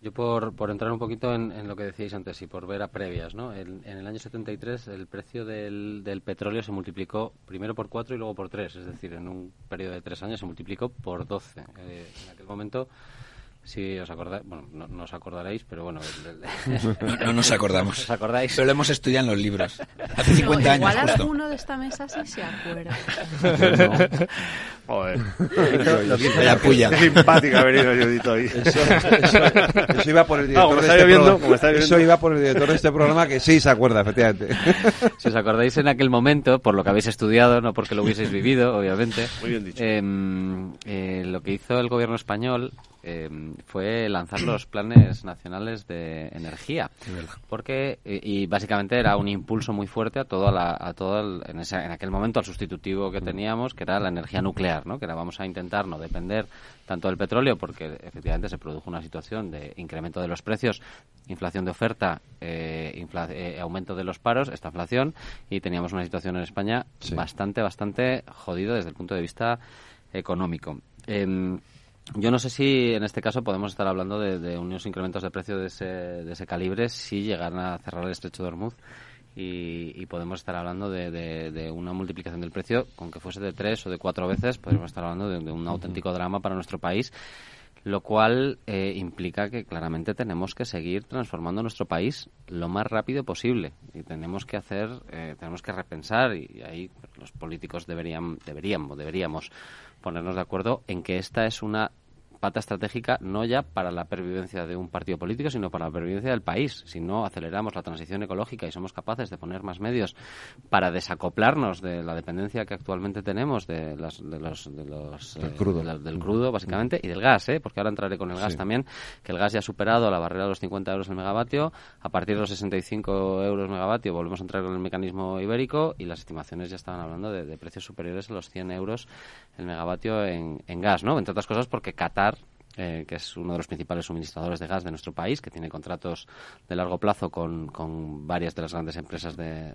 Yo por, por entrar un poquito en, lo que decíais antes y por ver a previas, ¿no? en el año 73 el precio del, del, petróleo se multiplicó primero por cuatro y luego por tres, es decir, en un periodo de tres años se multiplicó por doce. Eh, en aquel momento si os acordáis, bueno, no, os acordaréis, pero bueno. no, nos acordamos. ¿Os acordáis? Pero lo hemos estudiado en los libros. Hace 50 años. Igual alguno de esta mesa sí se acuerda. no. Joder. Lo dice la puya. Qué simpática ha venido Judith hoy. Eso, eso, iba por el director de este programa. Eso iba por el director de este programa que sí se acuerda, efectivamente. Si os acordáis en aquel momento, por lo que habéis estudiado, no porque lo hubieseis vivido, obviamente. Muy bien dicho. Eh, eh, lo que hizo el gobierno español eh, fue lanzar los planes nacionales de energía. Porque, y, básicamente era un impulso muy fuerte a todo, a todo en, en, aquel momento, al sustitutivo que teníamos, que era la energía nuclear, ¿no? que era vamos a intentar no depender tanto del petróleo, porque efectivamente se produjo una situación de incremento de los precios, inflación de oferta, eh, eh, aumento de los paros, esta inflación, y teníamos una situación en España bastante, bastante jodido desde el punto de vista económico. Em, yo no sé si en este caso podemos estar hablando de, unos incrementos de precio de ese, de ese calibre si llegan a cerrar el estrecho de Hormuz. Y, podemos estar hablando de, una multiplicación del precio, con que fuese de tres o de cuatro veces, podemos estar hablando de, un auténtico drama para nuestro país lo cual eh, implica que claramente tenemos que seguir transformando nuestro país lo más rápido posible. Y tenemos que hacer, eh, tenemos que repensar y ahí los políticos deberían, deberíamos, deberíamos ponernos de acuerdo en que esta es una pata estratégica no ya para la pervivencia de un partido político, sino para la pervivencia del país. Si no aceleramos la transición ecológica y somos capaces de poner más medios para desacoplarnos de la dependencia que actualmente tenemos de, las, de los, de los del, crudo. del crudo, básicamente, y del gas, ¿eh? porque ahora entraré con el gas también, que el gas ya ha superado la barrera de los 50 euros el megavatio. A partir de los 65 euros megavatio volvemos a entrar en el mecanismo ibérico y las estimaciones ya estaban hablando de, de precios superiores a los 100 euros el megavatio en, en gas, ¿no? Entre otras cosas porque Qatar eh, que es uno de los principales suministradores de gas de nuestro país, que tiene contratos de largo plazo con, con varias de las grandes empresas de,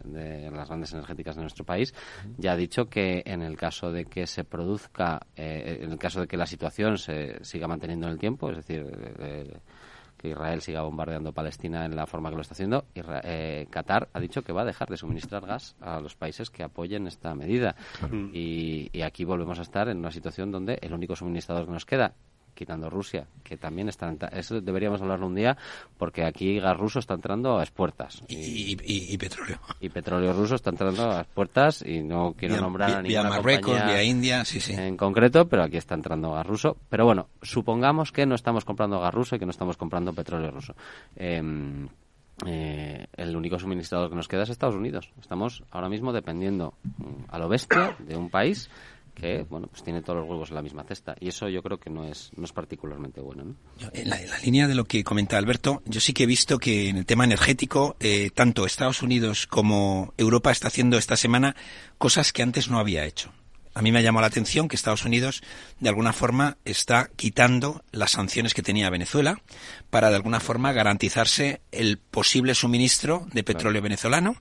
las grandes energéticas de nuestro país, ya ha dicho que en el caso de que se produzca, eh, en el caso de que la situación se siga manteniendo en el tiempo, es decir, eh, que Israel siga bombardeando Palestina en la forma que lo está haciendo, Qatar ha dicho que va a dejar de suministrar gas a los países que apoyen esta medida. Y, y, aquí volvemos a estar en una situación donde el único suministrador que nos queda quitando Rusia, que también está... Eso deberíamos hablarlo un día, porque aquí gas ruso está entrando a las puertas. Y, petróleo. Y petróleo ruso está entrando a las puertas, y no quiero nombrar a ninguna Marruecos, vía India, sí, sí. En concreto, pero aquí está entrando gas ruso. Pero bueno, supongamos que no estamos comprando gas ruso y que no estamos comprando petróleo ruso. Em, eh, el único suministrador que nos queda es Estados Unidos. Estamos ahora mismo dependiendo mm, a lo bestia de un país que bueno pues tiene todos los huevos en la misma cesta y eso yo creo que no es no es particularmente bueno ¿no? en, la, línea de lo que comenta Alberto yo sí que he visto que en el tema energético eh, tanto Estados Unidos como Europa está haciendo esta semana cosas que antes no había hecho a mí me ha llamado la atención que Estados Unidos, de alguna forma, está quitando las sanciones que tenía Venezuela para, de alguna forma, garantizarse el posible suministro de petróleo venezolano.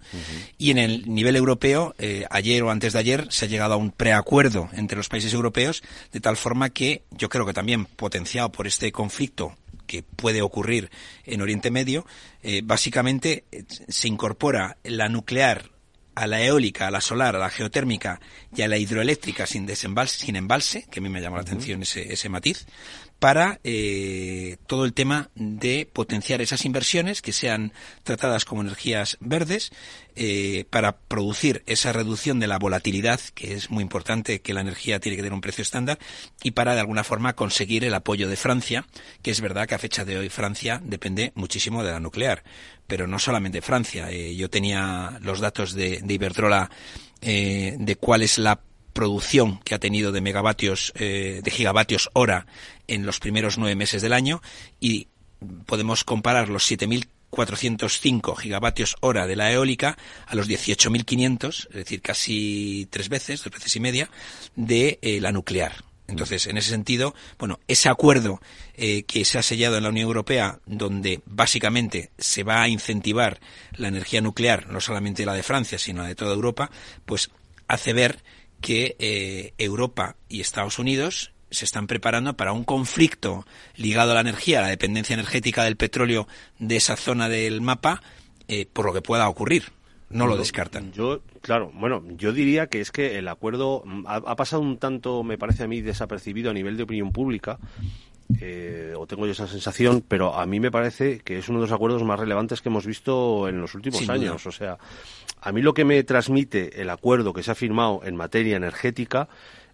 Y en el nivel europeo, eh, ayer o antes de ayer, se ha llegado a un preacuerdo entre los países europeos, de tal forma que yo creo que también potenciado por este conflicto que puede ocurrir en Oriente Medio, eh, básicamente eh, se incorpora la nuclear a la eólica, a la solar, a la geotérmica y a la hidroeléctrica sin desembalse, sin embalse, que a mí me llama la atención ese, ese matiz, para eh, todo el tema de potenciar esas inversiones que sean tratadas como energías verdes, eh, para producir esa reducción de la volatilidad, que es muy importante que la energía tiene que tener un precio estándar, y para de alguna forma conseguir el apoyo de Francia, que es verdad que a fecha de hoy Francia depende muchísimo de la nuclear, pero no solamente Francia. Eh, yo tenía los datos de, de Iberdrola de cuál es la producción que ha tenido de megavatios, eh, de gigavatios hora en los primeros nueve meses del año y podemos comparar los 7.405 gigavatios hora de la eólica a los 18.500, es decir, casi tres veces, dos veces y media, de eh, la nuclear. Entonces, en ese sentido, bueno, ese acuerdo eh, que se ha sellado en la Unión Europea, donde básicamente se va a incentivar la energía nuclear, no solamente la de Francia, sino la de toda Europa, pues hace ver que eh, Europa y Estados Unidos se están preparando para un conflicto ligado a la energía, a la dependencia energética del petróleo de esa zona del mapa, eh, por lo que pueda ocurrir. No lo descartan. Yo, claro, bueno, yo diría que es que el acuerdo mm, ha, ha pasado un tanto, me parece a mí, desapercibido a nivel de opinión pública, eh, o tengo yo esa sensación, pero a mí me parece que es uno de los acuerdos más relevantes que hemos visto en los últimos Sin duda. años. O sea, a mí lo que me transmite el acuerdo que se ha firmado en materia energética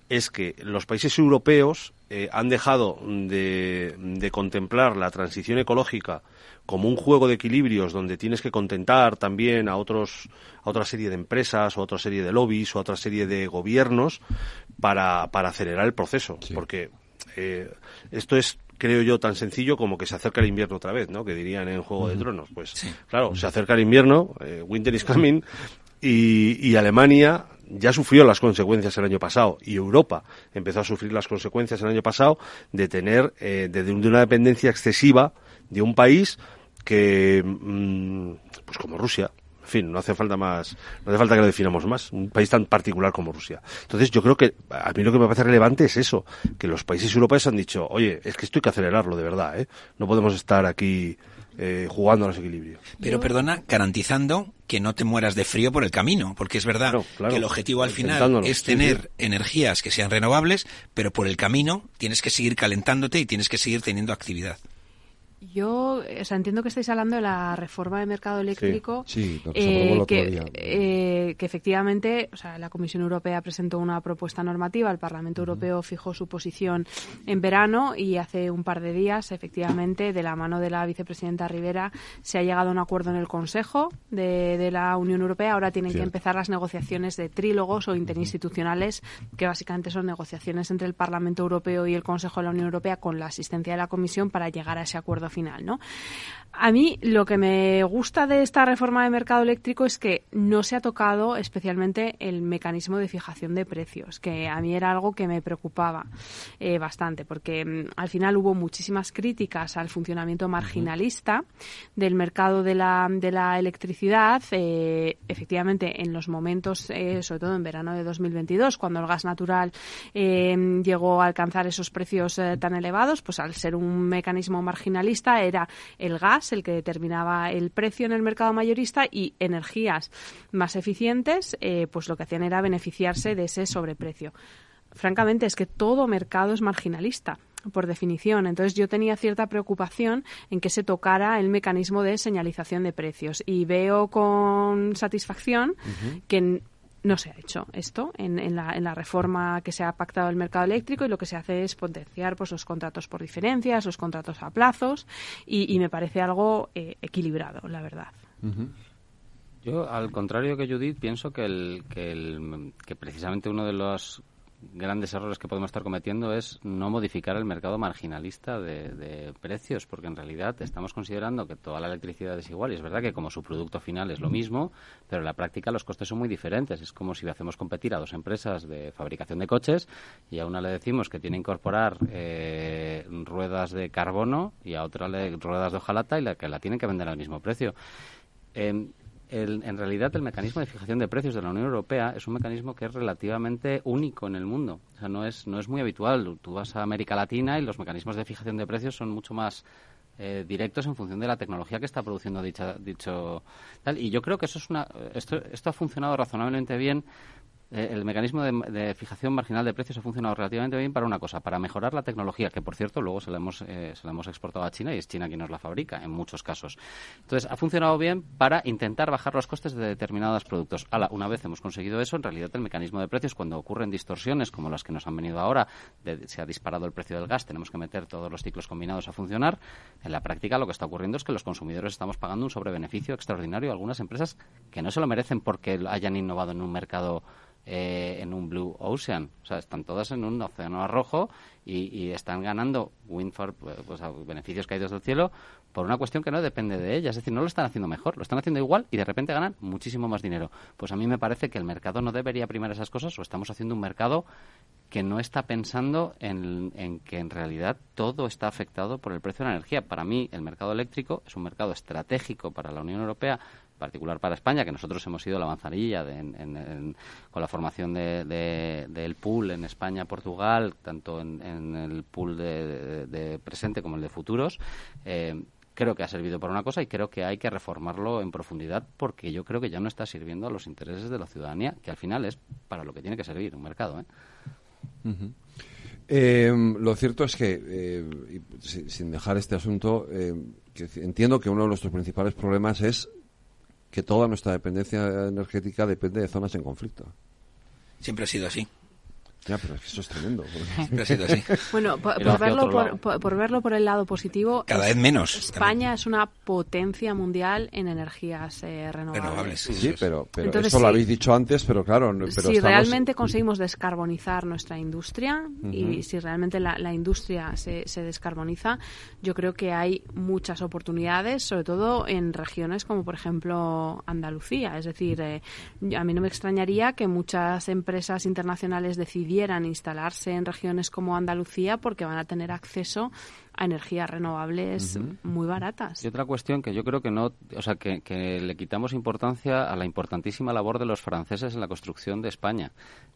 es que los países europeos eh, han dejado de, de contemplar la transición ecológica como un juego de equilibrios donde tienes que contentar también a otros a otra serie de empresas o a otra serie de lobbies o a otra serie de gobiernos para, para acelerar el proceso porque eh, esto es creo yo tan sencillo como que se acerca el invierno otra vez no que dirían en Juego de Tronos. Pues claro se acerca el invierno eh, winter is coming y, y Alemania ya sufrió las consecuencias el año pasado y Europa empezó a sufrir las consecuencias el año pasado de tener eh, de, de una dependencia excesiva de un país que mm, pues como Rusia en fin, no hace falta más, no hace falta que lo definamos más, un país tan particular como Rusia. Entonces, yo creo que a mí lo que me parece relevante es eso, que los países europeos han dicho, oye, es que esto hay que acelerarlo de verdad, ¿eh? No podemos estar aquí eh, jugando a los equilibrios. Pero perdona, garantizando que no te mueras de frío por el camino, porque es verdad claro. que el objetivo al final es sí, tener sí. energías que sean renovables, pero por el camino tienes que seguir calentándote y tienes que seguir teniendo actividad. Yo o sea, entiendo que estáis hablando de la reforma del mercado eléctrico, sí, que, día. eh, que efectivamente o sea, la Comisión Europea presentó una propuesta normativa, el Parlamento Europeo fijó su posición en verano y hace un par de días, efectivamente, de la mano de la vicepresidenta Rivera, se ha llegado a un acuerdo en el Consejo de, de la Unión Europea. Ahora tienen que empezar las negociaciones de trílogos o interinstitucionales, que básicamente son negociaciones entre el Parlamento Europeo y el Consejo de la Unión Europea con la asistencia de la Comisión para llegar a ese acuerdo final, ¿no? A mí lo que me gusta de esta reforma de mercado eléctrico es que no se ha tocado especialmente el mecanismo de fijación de precios, que a mí era algo que me preocupaba eh, bastante, porque mm, al final hubo muchísimas críticas al funcionamiento marginalista del mercado de la, de la electricidad. eh, efectivamente, en los momentos, eh, sobre todo en verano de 2022, cuando el gas natural llegó a alcanzar esos precios tan elevados, pues al ser un mecanismo marginalista era el gas el que determinaba el precio en el mercado mayorista y energías más eficientes, eh, pues lo que hacían era beneficiarse de ese sobreprecio. Francamente, es que todo mercado es marginalista por definición. Entonces yo tenía cierta preocupación en que se tocara el mecanismo de señalización de precios y veo con satisfacción que no se ha hecho esto en, en la, en la reforma que se ha pactado el mercado eléctrico y lo que se hace es potenciar pues, los contratos por diferencias, los contratos a plazos y, y me parece algo eh, equilibrado, la verdad. Yo, al contrario que Judith, pienso que, el, que, el, que precisamente uno de los grandes errores que podemos estar cometiendo es no modificar el mercado marginalista de, precios, porque en realidad estamos considerando que toda la electricidad es igual. Y es verdad que como su producto final es lo mismo, pero en la práctica los costes son muy diferentes. Es como si hacemos competir a dos empresas de fabricación de coches y a una le decimos que tiene que incorporar eh, ruedas de carbono y a otra le, ruedas de hojalata y la que la tienen que vender al mismo precio. Eh, el- en realidad, el mecanismo de fijación de precios de la Unión Europea es un mecanismo que es relativamente único en el mundo. O sea, no es, no es muy habitual. Tú vas a América Latina y los mecanismos de fijación de precios son mucho más eh, directos en función de la tecnología que está produciendo dicha, dicho tal. Y yo creo que eso es una, esto, esto ha funcionado razonablemente bien. Eh, el mecanismo de, fijación marginal de precios ha funcionado relativamente bien para una cosa, para mejorar la tecnología, que por cierto luego se la hemos, eh, se la hemos exportado a China y es China quien nos la fabrica en muchos casos. Entonces, ha funcionado bien para intentar bajar los costes de determinados productos. Una vez hemos conseguido eso, en realidad el mecanismo de precios, cuando ocurren distorsiones como las que nos han venido ahora, de- se ha disparado el precio del gas, tenemos que meter todos los ciclos combinados a funcionar, en la práctica lo que está ocurriendo es que los consumidores estamos pagando un sobrebeneficio extraordinario a algunas empresas que no se lo merecen porque hayan innovado en un mercado eh, en un Blue Ocean. O sea, están todas en un océano rojo y, están ganando windfall, pues, beneficios caídos del cielo por una cuestión que no depende de ellas. Es decir, no lo están haciendo mejor, lo están haciendo igual y de repente ganan muchísimo más dinero. Pues a mí me parece que el mercado no debería primar esas cosas o estamos haciendo un mercado que no está pensando en, en que en realidad todo está afectado por el precio de la energía. Para mí, el mercado eléctrico es un mercado estratégico para la Unión Europea, particular para España, que nosotros hemos sido la manzanilla con la formación del pool en España, Portugal, tanto en, el pool de, presente como el de futuros. Eh, creo que ha servido para una cosa y creo que hay que reformarlo en profundidad porque yo creo que ya no está sirviendo a los intereses de la ciudadanía, que al final es para lo que tiene que servir un mercado. ¿eh? Eh, lo cierto es que, eh, sin dejar este asunto, eh, entiendo que uno de nuestros principales problemas es que toda nuestra dependencia energética depende de zonas en conflicto. Siempre ha sido así. Ya, pero es que eso es tremendo. Bueno, por, verlo por, verlo por el lado positivo, cada vez menos. España es una potencia mundial en energías eh, renovables. Sí, pero, pero eso lo habéis dicho antes, pero claro. Pero si realmente conseguimos descarbonizar nuestra industria y si realmente la, industria se, se, descarboniza, yo creo que hay muchas oportunidades, sobre todo en regiones como, por ejemplo, Andalucía. Es decir, eh, a mí no me extrañaría que muchas empresas internacionales decidieran instalarse en regiones como Andalucía porque van a tener acceso a energías renovables muy baratas. Y otra cuestión que yo creo que no, o sea, que, le quitamos importancia a la importantísima labor de los franceses en la construcción de España.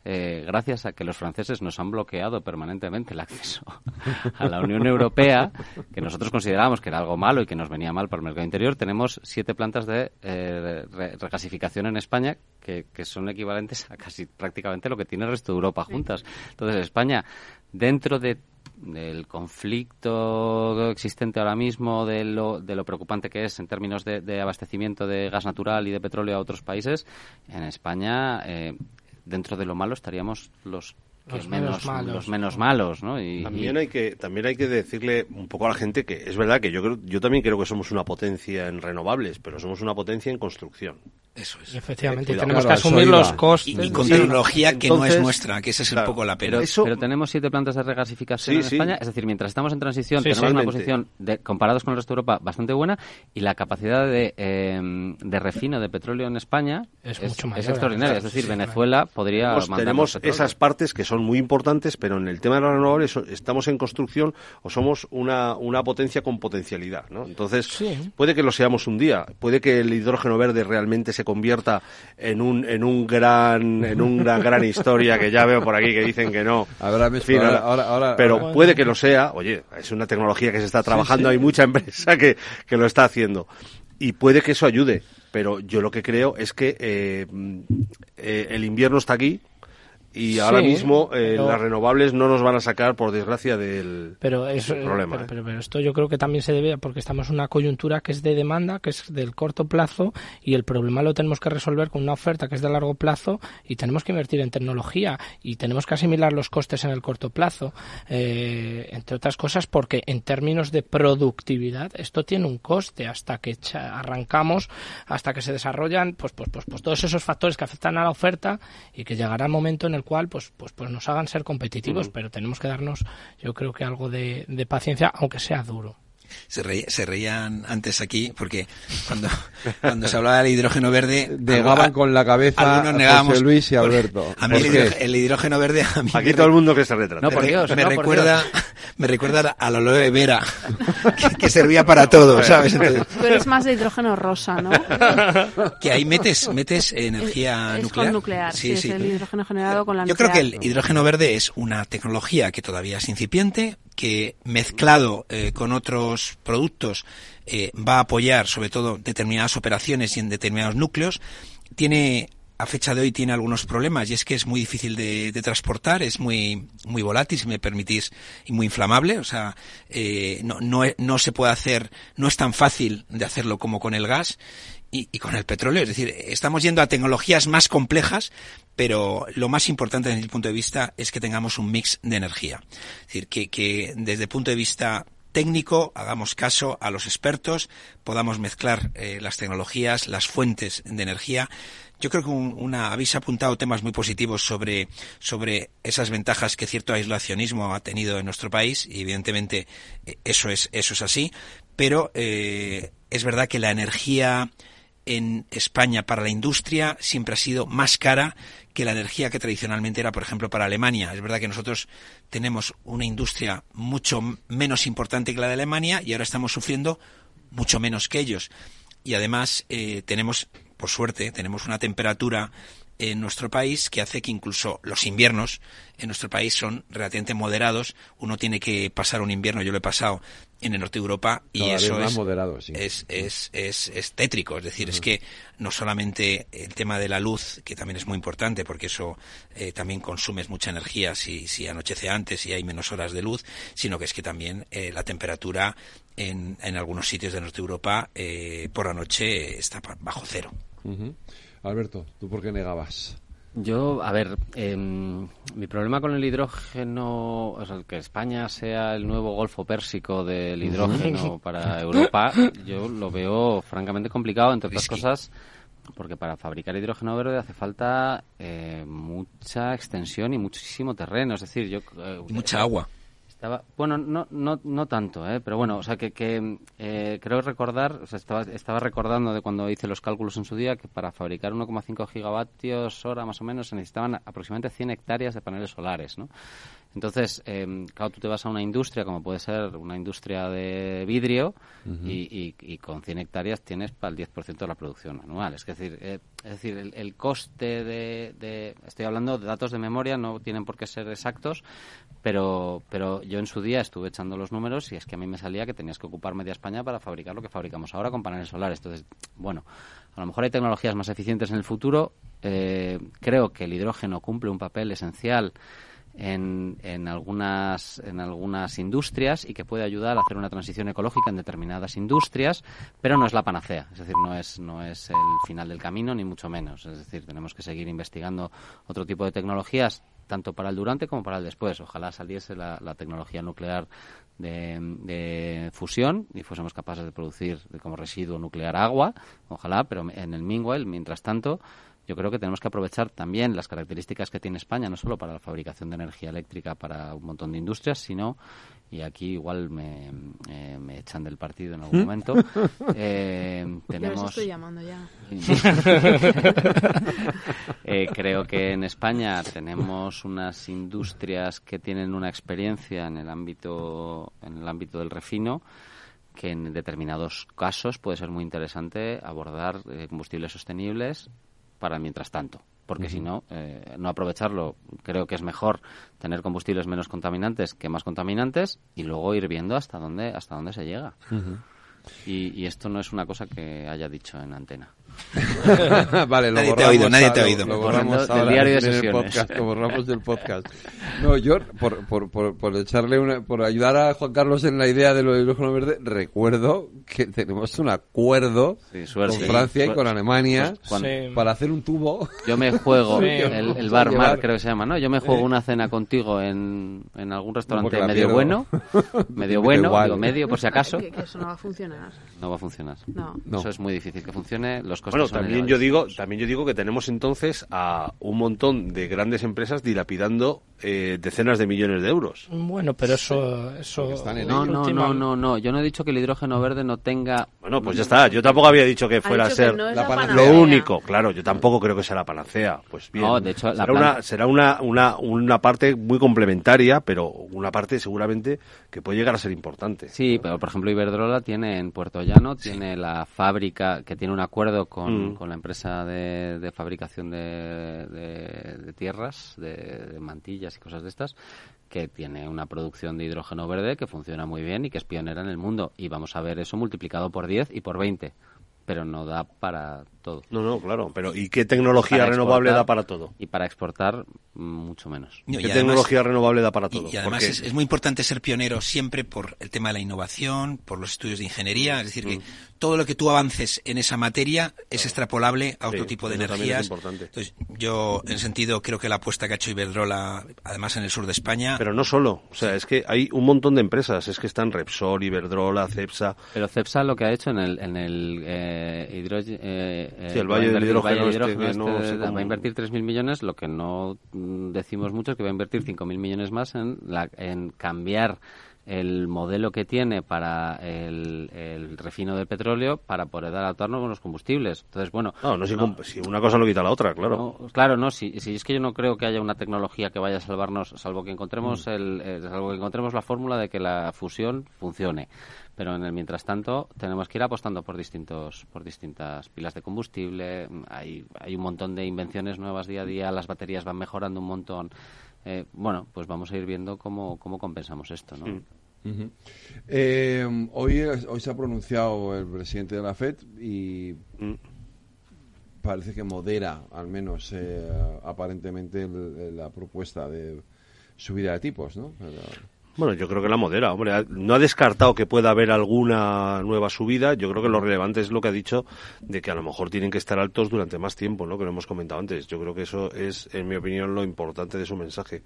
Eh, gracias a que los franceses nos han bloqueado permanentemente el acceso a la Unión Europea, que nosotros considerábamos que era algo malo y que nos venía mal para el mercado interior, tenemos siete plantas de eh, regasificación en España que, que son equivalentes a casi prácticamente lo que tiene el resto de Europa juntas. Entonces, España, dentro de del conflicto existente ahora mismo, de lo, de lo preocupante que es en términos de, abastecimiento de gas natural y de petróleo a otros países, en España, eh, dentro de lo malo, estaríamos los los menos, malos. Los menos malos, ¿no? Y, también hay que también hay que decirle un poco a la gente que es verdad que yo creo, yo también creo que somos una potencia en renovables, pero somos una potencia en construcción. Eso es. efectivamente, tenemos que asumir los costes. Y, con tecnología que no es nuestra, que ese es un poco la pena. Pero, tenemos siete plantas de regasificación en España, es decir, mientras estamos en transición, tenemos una posición, de, comparados con el resto de Europa, bastante buena y la capacidad de, eh, de refino de petróleo en España es, mucho es extraordinaria. Es decir, Venezuela podría. tenemos esas partes que son muy importantes, pero en el tema de las renovables estamos en construcción o somos una, una potencia con potencialidad. ¿no? Entonces, puede que lo seamos un día, puede que el hidrógeno verde realmente se convierta en un, en un gran, en una gran historia que ya veo por aquí que dicen que no. pero puede que lo sea. Oye, es una tecnología que se está trabajando, hay mucha empresa que, que lo está haciendo y puede que eso ayude. Pero yo lo que creo es que eh, eh, el invierno está aquí, y ahora mismo eh, las renovables no nos van a sacar, por desgracia, del, pero eso, problema. ¿eh? Pero, pero, esto yo creo que también se debe porque estamos en una coyuntura que es de demanda, que es del corto plazo, y el problema lo tenemos que resolver con una oferta que es de largo plazo, y tenemos que invertir en tecnología, y tenemos que asimilar los costes en el corto plazo, eh, entre otras cosas porque en términos de productividad esto tiene un coste hasta que arrancamos, hasta que se desarrollan pues, pues, pues, pues todos esos factores que afectan a la oferta y que llegará el momento en el cual pues, pues, pues nos hagan ser competitivos, pero tenemos que darnos, yo creo que algo de, de paciencia, aunque sea duro se, se reían antes aquí porque cuando, cuando se hablaba del hidrógeno verde... Negaban con la cabeza a José Luis y Alberto. A mí el, hidrógeno verde... A mí aquí todo el mundo que se retrata. me, recuerda, me recuerda a la aloe vera, que, servía para todo, ¿sabes? Entonces, Tú eres más de hidrógeno rosa, ¿no? que ahí metes, metes energía es, nuclear. Con nuclear, sí, es el hidrógeno generado con la Yo creo que el hidrógeno verde es una tecnología que todavía es incipiente, que mezclado eh, con otros productos eh, va a apoyar sobre todo determinadas operaciones y en determinados núcleos, tiene a fecha de hoy tiene algunos problemas y es que es muy difícil de, transportar, es muy muy volátil, si me permitís, y muy inflamable. O sea, eh, no, no, no se puede hacer, no es tan fácil de hacerlo como con el gas y, y, con el petróleo. Es decir, estamos yendo a tecnologías más complejas, pero lo más importante desde mi punto de vista es que tengamos un mix de energía. Es decir, que, que desde el punto de vista técnico hagamos caso a los expertos, podamos mezclar eh, las tecnologías, las fuentes de energía. Yo creo que una, habéis apuntado temas muy positivos sobre, sobre esas ventajas que cierto aislacionismo ha tenido en nuestro país y evidentemente eh, eso es, eso es así, pero eh, es verdad que la energía en España para la industria siempre ha sido más cara que la energía que tradicionalmente era, por ejemplo, para Alemania. Es verdad que nosotros tenemos una industria mucho menos importante que la de Alemania y ahora estamos sufriendo mucho menos que ellos. y además eh, tenemos, por suerte, tenemos una temperatura en nuestro país que hace que incluso los inviernos en nuestro país son relativamente moderados. Uno tiene que pasar un invierno, yo lo he pasado en el norte de Europa y Todavía eso es, moderado, sí. es, es, es, es tétrico. Es decir, es que no solamente el tema de la luz, que también es muy importante porque eso eh, también consumes mucha energía si, si anochece antes y hay menos horas de luz, sino que es que también eh, la temperatura en, en algunos sitios del norte de Europa eh, por la noche está bajo cero. Alberto, ¿tú por qué negabas? Yo, a ver, em, mi problema con el hidrógeno, o sea, el que España sea el nuevo Golfo Pérsico del hidrógeno para Europa, yo lo veo francamente complicado, entre otras cosas, porque para fabricar hidrógeno verde hace falta eh, mucha extensión y muchísimo terreno, es decir, yo... eh, Y mucha agua. Estaba, bueno, no, no, no tanto, ¿eh? pero bueno, o sea, que, que eh, creo recordar, o sea, estaba, estaba recordando de cuando hice los cálculos en su día que para fabricar 1,5 gigavatios hora más o menos se necesitaban aproximadamente 100 hectáreas de paneles solares, ¿no? Entonces, eh, claro, tú te vas a una industria como puede ser una industria de vidrio y- y con 100 hectáreas tienes para el 10% de la producción anual. Es decir, eh, es decir el, el coste de, de- Estoy hablando de datos de memoria, no tienen por qué ser exactos, pero, pero yo en su día estuve echando los números y es que a mí me salía que tenías que ocupar media España para fabricar lo que fabricamos ahora con paneles solares. Entonces, bueno, a lo mejor hay tecnologías más eficientes en el futuro. Eh, creo que el hidrógeno cumple un papel esencial en, en algunas en algunas industrias y que puede ayudar a hacer una transición ecológica en determinadas industrias, pero no es la panacea, es decir, no es no es el final del camino ni mucho menos, es decir, tenemos que seguir investigando otro tipo de tecnologías tanto para el durante como para el después. Ojalá saliese la, la tecnología nuclear de, de fusión y fuésemos capaces de producir como residuo nuclear agua, ojalá, pero en el meanwhile, mientras tanto, yo creo que tenemos que aprovechar también las características que tiene España, no solo para la fabricación de energía eléctrica para un montón de industrias, sino, y aquí igual me, eh, me echan del partido en algún momento, eh, tenemos... estoy llamando ya. Eh, creo que en España tenemos unas industrias que tienen una experiencia en el ámbito en el ámbito del refino que en determinados casos puede ser muy interesante abordar eh, combustibles sostenibles para mientras tanto porque si no eh, no aprovecharlo. Creo que es mejor tener combustibles menos contaminantes que más contaminantes y luego ir viendo hasta dónde hasta dónde se llega. Y, y esto no es una cosa que haya dicho en antena vale, lo Nadie te ha oído, borramos nadie te ha oído. Lo, borramos del ahora diario de en el sesiones. podcast, lo borramos del podcast. No, yo, por, por, por, por echarle una, por ayudar a Juan Carlos en la idea de lo del hidrógeno verde, recuerdo que tenemos un acuerdo Sí, con Francia y con Alemania Pues Sí. para hacer un tubo. Yo me juego, Sí, el, el bar Mar creo que se llama, ¿no? Yo me juego Eh. una cena contigo en, en algún restaurante medio bueno, medio bueno, igual. digo medio por si acaso. Que, que eso no va a funcionar. No va a funcionar. No. Eso es muy difícil que funcione, los costes Bueno, son también yo digo, también yo digo que tenemos entonces a un montón de grandes empresas dilapidando eh, decenas de millones de euros. Bueno, pero eso... eso No, no, no, no, no. Yo no he dicho que el hidrógeno verde no tenga... Bueno, pues ya está. Yo tampoco había dicho que fuera a ser no lo único. Claro, yo tampoco creo que sea la panacea. Pues bien. No, de hecho, la será, plan- una, será una, una, una parte muy complementaria, pero una parte seguramente que puede llegar a ser importante. Sí, pero por ejemplo Iberdrola tiene en Puerto Llano, tiene la fábrica que tiene un acuerdo con, Mm. con la empresa de, de fabricación de, de- de tierras, de, de mantillas y cosas de estas, que tiene una producción de hidrógeno verde que funciona muy bien y que es pionera en el mundo. Y vamos a ver eso multiplicado por 10 y por 20, pero no da para todo. No, no, claro. Pero ¿y qué tecnología Para renovable da para todo? Y para exportar, mm, mucho menos. No, ¿Qué y además- tecnología renovable da para todo? Y, además es, es muy importante ser pionero siempre por el tema de la innovación, por los estudios de ingeniería, es decir, que Mm. todo lo que tú avances en esa materia es extrapolable a otro Sí, tipo de también es energías. importante. Entonces, yo, en sentido, creo que la apuesta que ha hecho Iberdrola, además en el sur de España, Pero no solo, o sea, es que hay un montón de empresas, es que están Repsol, Iberdrola, Cepsa. Pero Cepsa lo que ha hecho en el, en el eh, hidrógeno... eh, Sí, el Valle del Hidrógeno este, no este, sé cómo- va a invertir 3.000 millones, lo que no mm, decimos mucho es que va a invertir 5.000 millones más en, la, en cambiar el modelo que tiene para el, el refino del petróleo para poder adaptarnos con los combustibles. Entonces, bueno... No, no, si, si una cosa no quita la otra, claro. No, claro, no, si, si es que yo no creo que haya una tecnología que vaya a salvarnos, salvo que encontremos Mm. el, eh, salvo que encontremos la fórmula de que la fusión funcione. Pero en el mientras tanto tenemos que ir apostando por distintos por distintas pilas de combustible. Hay, hay un montón de invenciones nuevas día a día, las baterías van mejorando un montón. Eh, bueno, pues vamos a ir viendo cómo, cómo compensamos esto, ¿no? Eh, hoy, hoy se ha pronunciado el presidente de la FED y Mm. parece que modera, al menos eh, aparentemente, el- la propuesta de subida de tipos, ¿no? Pero- Bueno, yo creo que la modera, hombre. No ha descartado que pueda haber alguna nueva subida. Yo creo que lo relevante es lo que ha dicho de que a lo mejor tienen que estar altos durante más tiempo, ¿no? Que lo hemos comentado antes. Yo creo que eso es, en mi opinión, lo importante de su mensaje.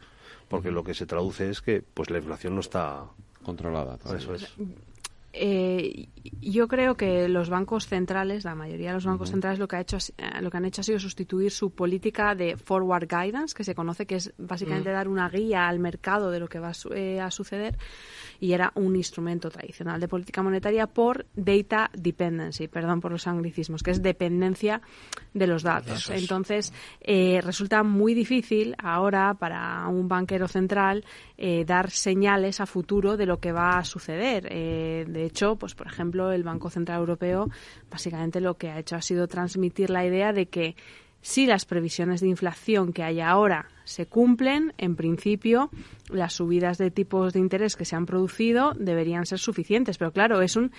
Porque lo que se traduce es que pues la inflación no está controlada. Eso es. Eh, yo creo que los bancos centrales, la mayoría de los bancos centrales, lo que, ha hecho, eh, lo que han hecho ha sido sustituir su política de forward guidance, que se conoce que es básicamente Mm. dar una guía al mercado de lo que va a, eh, a suceder, y era un instrumento tradicional de política monetaria por data dependency, perdón por los anglicismos, que es dependencia de los datos. Es. Entonces, eh, resulta muy difícil ahora para un banquero central eh, dar señales a futuro de lo que va a suceder. Eh, de hecho, pues por ejemplo, el Banco Central Europeo básicamente lo que ha hecho ha sido transmitir la idea de que si las previsiones de inflación que hay ahora se cumplen, en principio las subidas de tipos de interés que se han producido deberían ser suficientes. Pero claro, es un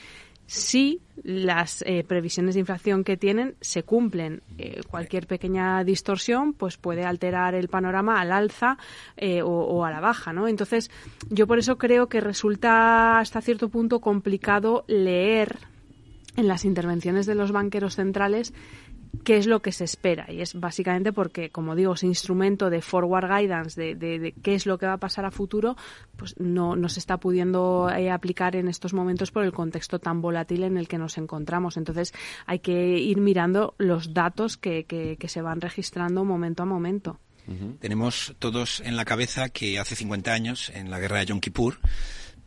si las eh, previsiones de inflación que tienen se cumplen. Eh, cualquier pequeña distorsión pues puede alterar el panorama al alza eh, o, o a la baja, ¿no? Entonces, yo por eso creo que resulta hasta cierto punto complicado leer en las intervenciones de los banqueros centrales qué es lo que se espera. Y es básicamente porque, como digo, ese instrumento de forward guidance, de, de- qué es lo que va a pasar a futuro, pues no, no se está pudiendo eh, aplicar en estos momentos por el contexto tan volátil en el que nos encontramos. Entonces hay que ir mirando los datos que, que- que se van registrando momento a momento. Tenemos todos en la cabeza que hace 50 años, en la guerra de Yom Kippur,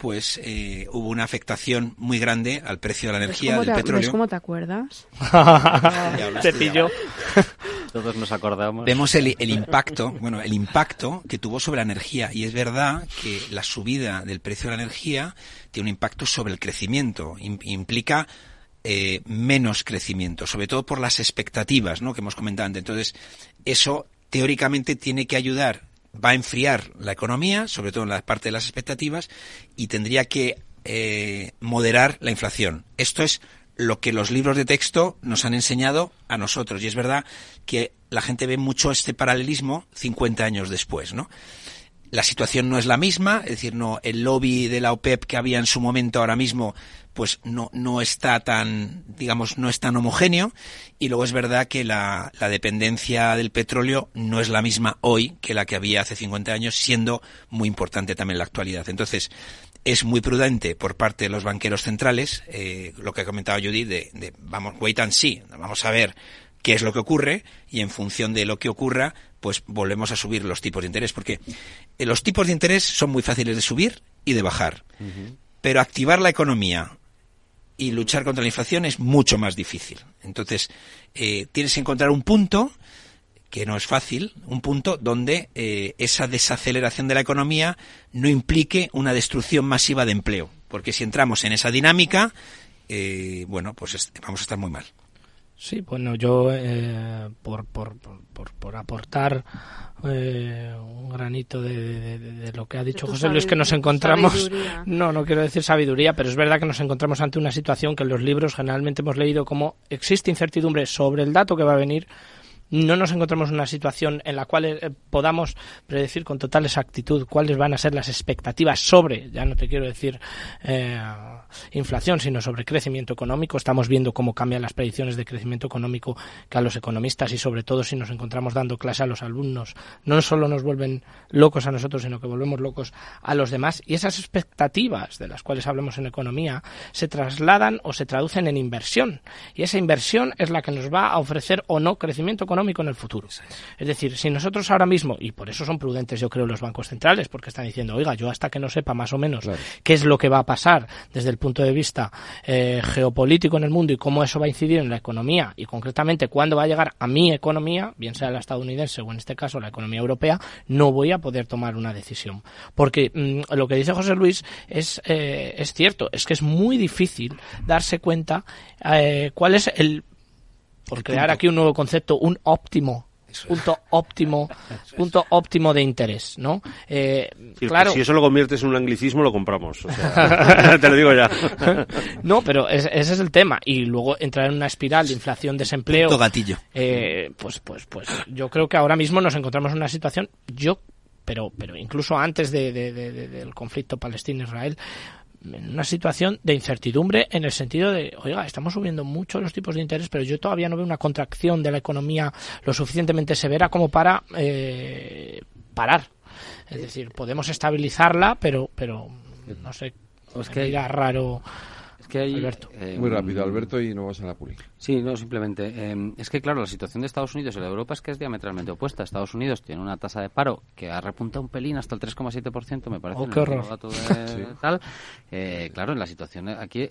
pues eh, hubo una afectación muy grande al precio de la ¿Ves energía, del te, petróleo. ves cómo te acuerdas? Te. Todos nos acordamos. Vemos el, el impacto, bueno, el impacto que tuvo sobre la energía. Y es verdad que la subida del precio de la energía tiene un impacto sobre el crecimiento. Im- implica eh, menos crecimiento, sobre todo por las expectativas, ¿no? Que hemos comentado antes. Entonces, eso teóricamente tiene que ayudar, va a enfriar la economía, sobre todo en la parte de las expectativas, y tendría que eh, moderar la inflación. Esto es lo que los libros de texto nos han enseñado a nosotros. Y es verdad que la gente ve mucho este paralelismo 50 años después, ¿no? La situación no es la misma, es decir, no el lobby de la OPEP que había en su momento ahora mismo, pues no, no está tan, digamos, no es tan homogéneo. Y luego es verdad que la, la dependencia del petróleo no es la misma hoy que la que había hace 50 años, siendo muy importante también la actualidad. Entonces, es muy prudente por parte de los banqueros centrales, eh, lo que ha comentado Judy, de, de vamos, wait and see, vamos a ver qué es lo que ocurre y en función de lo que ocurra, pues volvemos a subir los tipos de interés, porque eh, los tipos de interés son muy fáciles de subir y de bajar, pero activar la economía y luchar contra la inflación es mucho más difícil. Entonces, eh, tienes que encontrar un punto que no es fácil, un punto donde eh, esa desaceleración de la economía no implique una destrucción masiva de empleo. Porque si entramos en esa dinámica, eh, bueno, pues es- vamos a estar muy mal. Sí, bueno, yo eh, por, por, por, por- por aportar eh, un granito de, de- de- de lo que ha dicho José Luis, que nos encontramos, sabiduría. no, no quiero decir sabiduría, pero es verdad que nos encontramos ante una situación que en los libros generalmente hemos leído como existe incertidumbre sobre el dato que va a venir, no nos encontramos en una situación en la cual eh, podamos predecir con total exactitud cuáles van a ser las expectativas sobre, ya no te quiero decir eh, inflación, sino sobre crecimiento económico. Estamos viendo cómo cambian las predicciones de crecimiento económico que a los economistas y sobre todo si nos encontramos dando clase a los alumnos, no solo nos vuelven locos a nosotros, sino que volvemos locos a los demás. Y esas expectativas de las cuales hablamos en economía se trasladan o se traducen en inversión. Y esa inversión es la que nos va a ofrecer o no crecimiento económico económico en el futuro. Es decir, si nosotros ahora mismo, y por eso son prudentes yo creo los bancos centrales, porque están diciendo, oiga, yo hasta que no sepa más o menos qué es lo que va a pasar desde el punto de vista eh, geopolítico en el mundo y cómo eso va a incidir en la economía y concretamente cuándo va a llegar a mi economía, bien sea la estadounidense o en este caso la economía europea, no voy a poder tomar una decisión. Porque mm, lo que dice José Luis es, eh, es cierto, es que es muy difícil darse cuenta eh, cuál es el, por crear aquí un nuevo concepto, un óptimo punto óptimo punto óptimo de interés no eh, claro. si eso lo conviertes en un anglicismo lo compramos o sea, te lo digo ya. No pero ese es el tema y luego entrar en una espiral de inflación desempleo Punto gatillo. eh, pues pues pues yo creo que ahora mismo nos encontramos en una situación yo pero pero incluso antes de, de- de- de- del conflicto palestino-israel en una situación de incertidumbre en el sentido de, oiga, estamos subiendo mucho los tipos de interés, pero yo todavía no veo una contracción de la economía lo suficientemente severa como para eh, parar. Es decir, podemos estabilizarla, pero, pero no sé, Es que- raro. Es que hay, Alberto. eh, Muy rápido, Alberto, y no vas a la pública. Sí, no, simplemente. eh, es que, claro, la situación de Estados Unidos y la de Europa es que es diametralmente opuesta. Estados Unidos tiene una tasa de paro que ha repuntado un pelín hasta el 3,7%, me parece. Oh, en qué horror. dato de Sí. tal. Eh, claro, en la situación aquí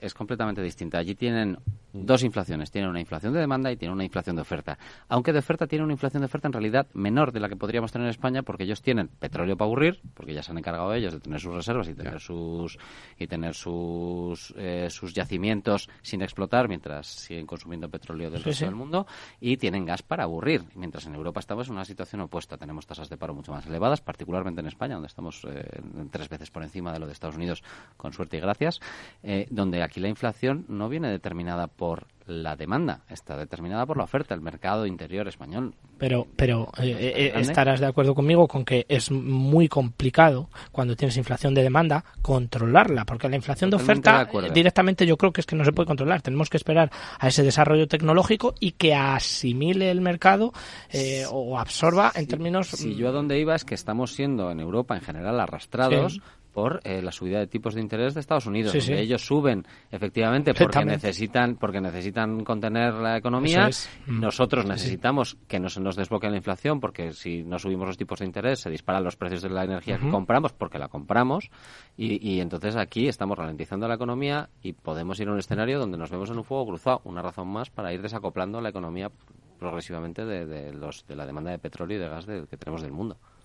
es completamente distinta. Allí tienen dos inflaciones. Tienen una inflación de demanda y tienen una inflación de oferta. Aunque de oferta tienen una inflación de oferta en realidad menor de la que podríamos tener en España porque ellos tienen petróleo para aburrir, porque ya se han encargado ellos de tener sus reservas y tener sus y tener sus eh, sus yacimientos sin explotar mientras siguen consumiendo petróleo del Sí, resto sí. del mundo y tienen gas para aburrir. Mientras en Europa estamos en una situación opuesta. Tenemos tasas de paro mucho más elevadas, particularmente en España, donde estamos eh, tres veces por encima de lo de Estados Unidos, con suerte y gracias, eh, donde aquí la inflación no viene determinada por la demanda, está determinada por la oferta, el mercado interior español. Pero, pero eh, eh, estarás de acuerdo conmigo con que es muy complicado cuando tienes inflación de demanda controlarla, porque la inflación de Totalmente de oferta directamente yo creo que es que no se puede controlar. Tenemos que esperar a ese desarrollo tecnológico y que asimile el mercado eh, o absorba en términos. Si yo a dónde iba es que estamos siendo en Europa en general arrastrados Sí. Por eh, la subida de tipos de interés de Estados Unidos, Sí, ellos suben efectivamente porque necesitan porque necesitan contener la economía. Es. Mm. Nosotros sí. necesitamos que no se nos desbloquee la inflación porque si no subimos los tipos de interés se disparan los precios de la energía que compramos porque la compramos y, y entonces aquí estamos ralentizando la economía y podemos ir a un escenario donde nos vemos en un fuego cruzado. Una razón más para ir desacoplando la economía progresivamente de, de los, de la demanda de petróleo y de gas del- que tenemos del mundo.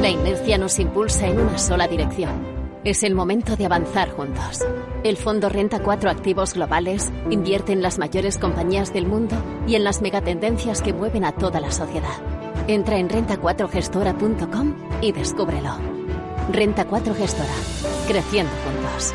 la inercia nos impulsa en una sola dirección. Es el momento de avanzar juntos. El Fondo Renta 4 Activos Globales invierte en las mayores compañías del mundo y en las megatendencias que mueven a toda la sociedad. Entra en renta4gestora.com y descúbrelo. Renta 4 Gestora. Creciendo juntos.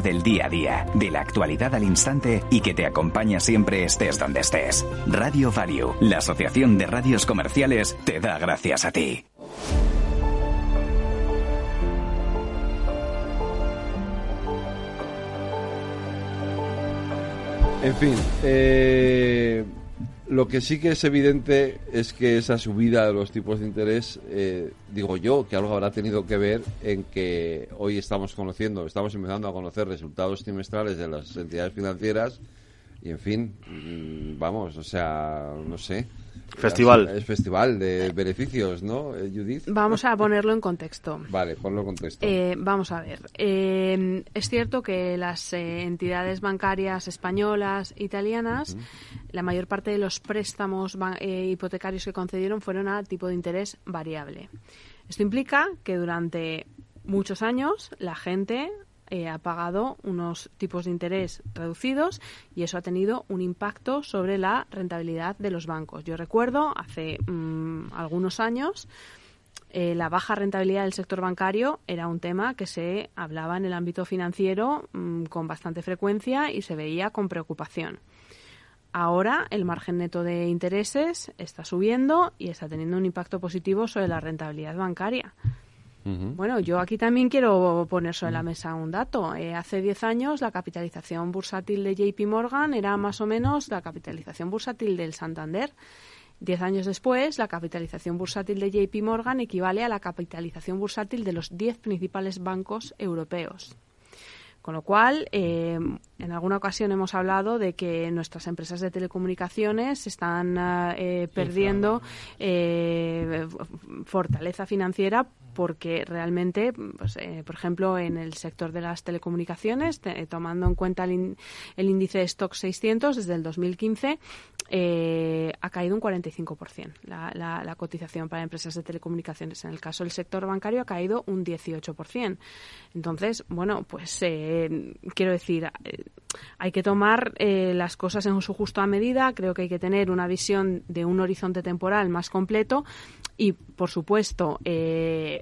del día a día, de la actualidad al instante y que te acompaña siempre estés donde estés. Radio Value, la Asociación de Radios Comerciales, te da gracias a ti. En fin, eh, Lo que sí que es evidente es que esa subida de los tipos de interés, eh, digo yo, que algo habrá tenido que ver en que hoy estamos conociendo, estamos empezando a conocer resultados trimestrales de las entidades financieras y, en fin, mm, vamos, o sea, no sé. Festival. Es festival de beneficios, ¿no, eh, Judith? Vamos a ponerlo en contexto. Vale, ponlo en contexto. Eh, vamos a ver. Eh, es cierto que las eh, entidades bancarias españolas, italianas, la mayor parte de los préstamos eh, hipotecarios que concedieron fueron a tipo de interés variable. Esto implica que durante muchos años la gente eh, ha pagado unos tipos de interés reducidos y eso ha tenido un impacto sobre la rentabilidad de los bancos. Yo recuerdo hace mm, algunos años eh, la baja rentabilidad del sector bancario era un tema que se hablaba en el ámbito financiero mm, con bastante frecuencia y se veía con preocupación. Ahora el margen neto de intereses está subiendo y está teniendo un impacto positivo sobre la rentabilidad bancaria. Bueno, yo aquí también quiero poner sobre la mesa un dato. Eh, hace 10 años la capitalización bursátil de JP Morgan era más o menos la capitalización bursátil del Santander. Diez años después, la capitalización bursátil de JP Morgan equivale a la capitalización bursátil de los 10 principales bancos europeos. Con lo cual, eh, en alguna ocasión hemos hablado de que nuestras empresas de telecomunicaciones están eh, perdiendo eh, fortaleza financiera porque realmente, pues, eh, por ejemplo, en el sector de las telecomunicaciones, te- tomando en cuenta el, in- el índice de stock 600 desde el 2015, eh, ha caído un 45% la, la, la cotización para empresas de telecomunicaciones. En el caso del sector bancario ha caído un 18%. Entonces, bueno, pues eh, quiero decir, eh, hay que tomar eh, las cosas en su justa medida. Creo que hay que tener una visión de un horizonte temporal más completo y, por supuesto, eh,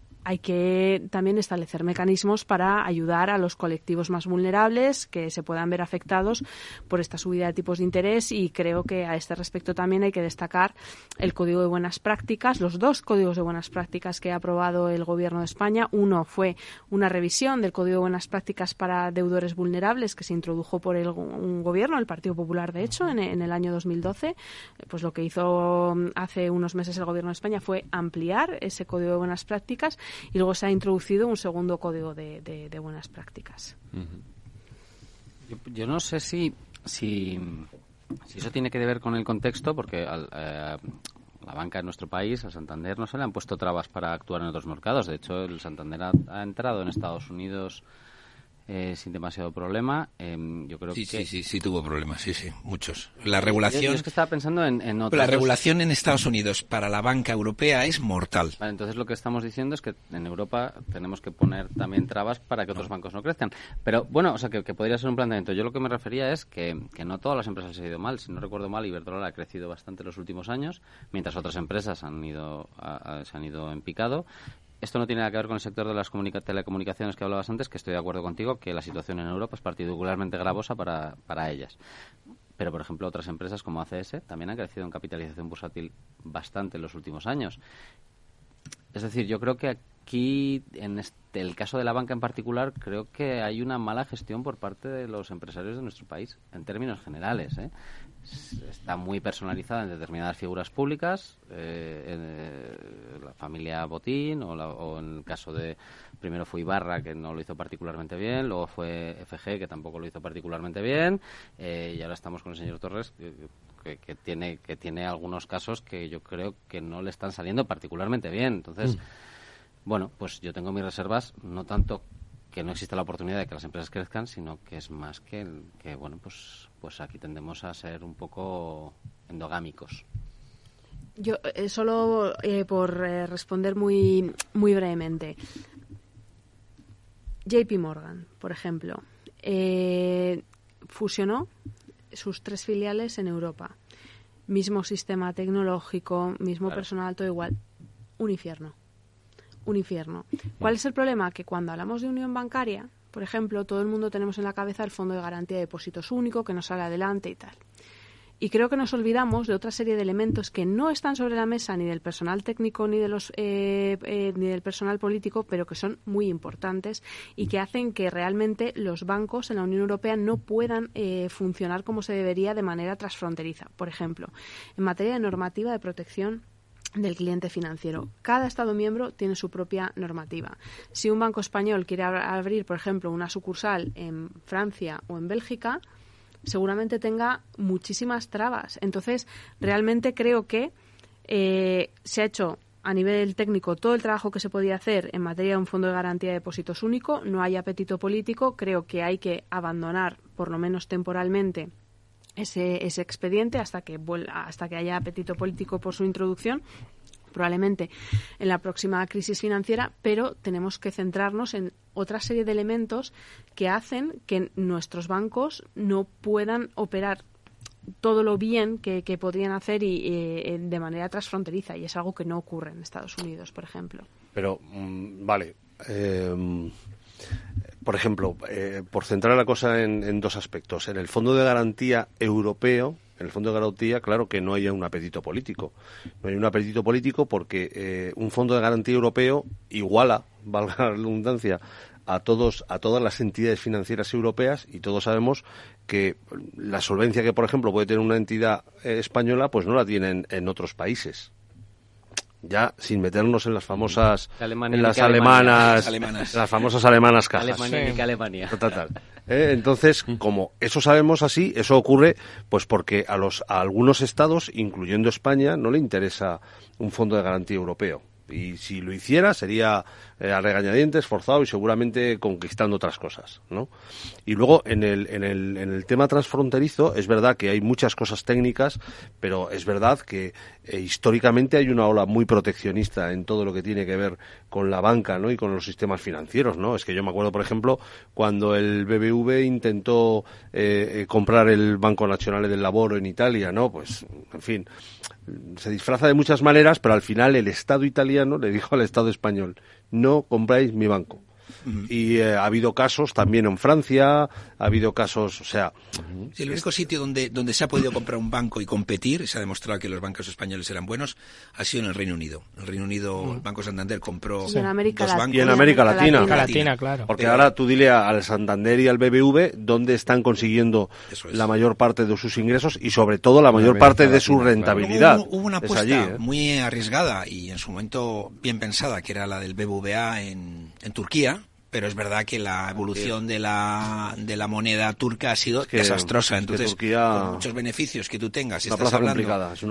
hay que también establecer mecanismos para ayudar a los colectivos más vulnerables que se puedan ver afectados por esta subida de tipos de interés y creo que a este respecto también hay que destacar el Código de Buenas Prácticas, los dos códigos de buenas prácticas que ha aprobado el Gobierno de España. Uno fue una revisión del Código de Buenas Prácticas para deudores vulnerables que se introdujo por el, un gobierno, el Partido Popular, de hecho, en, el año 2012. Pues lo que hizo mm, hace unos meses el Gobierno de España fue ampliar ese Código de Buenas Prácticas y luego se ha introducido un segundo Código de, de- Buenas Prácticas. Yo, yo no sé si, si, si eso tiene que ver con el contexto, porque al, eh, la banca en nuestro país, a Santander, no se le han puesto trabas para actuar en otros mercados. De hecho, el Santander ha entrado en Estados Unidos eh, sin demasiado problema. Em, yo creo Sí, que sí, sí, sí tuvo problemas, sí, sí, muchos. La regulación, yo es que estaba pensando en, en la regulación en Estados Unidos para la banca europea es mortal. Vale, entonces lo que estamos diciendo es que en Europa tenemos que poner también trabas para que otros bancos no crezcan. Pero bueno, o sea, que, que podría ser un planteamiento. Yo lo que me refería es que, que no todas las empresas han ido mal. Si no recuerdo mal, Iberdrola ha crecido bastante en los últimos años, mientras otras empresas han ido, a- a- se han ido en picado. Esto no tiene nada que ver con el sector de las comunica- telecomunicaciones que hablabas antes, que estoy de acuerdo contigo, que la situación en Europa es particularmente gravosa para, para ellas. Pero, por ejemplo, otras empresas como ACS también han crecido en capitalización bursátil bastante en los últimos años. Es decir, yo creo que aquí, en este, el caso de la banca en particular, creo que hay una mala gestión por parte de los empresarios de nuestro país, en términos generales. ¿eh? Está muy personalizada en determinadas figuras públicas, eh, en, eh, la familia Botín, o, la- o en el caso de, primero fue Ibarra, que no lo hizo particularmente bien, luego fue FG, que tampoco lo hizo particularmente bien, eh, y ahora estamos con el señor Torres, que, que- que tiene, que tiene algunos casos que yo creo que no le están saliendo particularmente bien. Entonces, bueno, pues yo tengo mis reservas, no tanto que no exista la oportunidad de que las empresas crezcan, sino que es más que, el- que bueno, pues, pues aquí tendemos a ser un poco endogámicos. Yo eh, solo eh, por eh, responder muy muy brevemente. JP Morgan, por ejemplo, eh, fusionó sus tres filiales en Europa. Mismo sistema tecnológico, mismo Claro. personal, todo igual. Un infierno. Un infierno. ¿Cuál es el problema? Que cuando hablamos de unión bancaria, por ejemplo, todo el mundo tenemos en la cabeza el Fondo de Garantía de Depósitos Único, que nos sale adelante y tal. Y creo que nos olvidamos de otra serie de elementos que no están sobre la mesa ni del personal técnico ni de los eh, eh, ni del personal político, pero que son muy importantes y que hacen que realmente los bancos en la Unión Europea no puedan eh, funcionar como se debería de manera transfronteriza. Por ejemplo, en materia de normativa de protección del cliente financiero. Cada Estado miembro tiene su propia normativa. Si un banco español quiere abrir, por ejemplo, una sucursal en Francia o en Bélgica, seguramente tenga muchísimas trabas. Entonces, realmente creo que eh, se ha hecho a nivel técnico todo el trabajo que se podía hacer en materia de un fondo de garantía de depósitos único. No hay apetito político. Creo que hay que abandonar, por lo menos temporalmente, ese, ese expediente hasta que, hasta que haya apetito político por su introducción probablemente en la próxima crisis financiera, pero tenemos que centrarnos en otra serie de elementos que hacen que nuestros bancos no puedan operar todo lo bien que, podrían hacer y eh, de manera transfronteriza y es algo que no ocurre en Estados Unidos, por ejemplo. Pero, mm, vale. Eh, por ejemplo, eh, por centrar la cosa en, dos aspectos. En el Fondo de Garantía Europeo, en el Fondo de Garantía, claro que no hay un apetito político. No hay un apetito político porque eh, un Fondo de Garantía Europeo iguala, valga la redundancia, a todos a todas las entidades financieras europeas y todos sabemos que la solvencia que por ejemplo puede tener una entidad eh, española pues no la tienen en otros países ya sin meternos en las famosas en las alemanas, las famosas alemanas cajas. Alemania Alemania. Total, ¿Eh? entonces como eso sabemos así eso ocurre pues porque a los a algunos estados incluyendo España no le interesa un fondo de garantía europeo. Y si lo hiciera sería eh, a regañadientes, forzado y seguramente conquistando otras cosas, ¿no? Y luego en el, en el, en el tema transfronterizo es verdad que hay muchas cosas técnicas, pero es verdad que eh, históricamente hay una ola muy proteccionista en todo lo que tiene que ver con la banca, ¿no? Y con los sistemas financieros, ¿no? Es que yo me acuerdo, por ejemplo, cuando el BBV intentó eh, comprar el Banco Nacional del Laboro en Italia, ¿no? Pues, en fin, se disfraza de muchas maneras, pero al final el Estado italiano le dijo al Estado español, no compráis mi banco. Y eh, ha habido casos también en Francia, ha habido casos, o sea... el único sitio donde, donde se ha podido comprar un banco y competir, se ha demostrado que los bancos españoles eran buenos, ha sido en el Reino Unido. En el Reino Unido, el Banco Santander compró y en América dos bancos. Y en América Latina. Latina, claro. Porque ahora tú dile al Santander y al BBV dónde están consiguiendo la mayor parte de sus ingresos y sobre todo la mayor parte de su rentabilidad. Hubo, una apuesta ¿eh? muy arriesgada y en su momento bien pensada, que era la del BBVA en, en Turquía, pero es verdad que la evolución de la, de la moneda turca ha sido desastrosa. Entonces, muchos beneficios que tú tengas, estás hablando,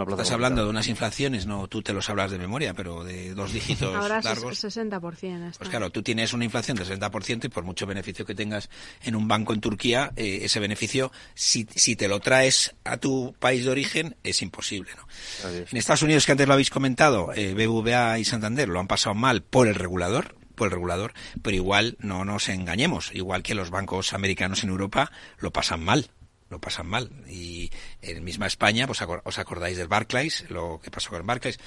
estás hablando de unas inflaciones, no tú te los hablas de memoria, pero de dos dígitos Ahora largos. 60%. Pues claro, tú tienes una inflación del 60% y por mucho beneficio que tengas en un banco en Turquía, eh, ese beneficio, si, si te lo traes a tu país de origen, es imposible. ¿no? En Estados Unidos, que antes lo habéis comentado, eh, BBVA y Santander lo han pasado mal por el regulador, el regulador, pero igual no nos engañemos, igual que los bancos americanos en Europa lo pasan mal lo pasan mal. Y en misma España, pues os acordáis del Barclays, lo que pasó con el Barclays.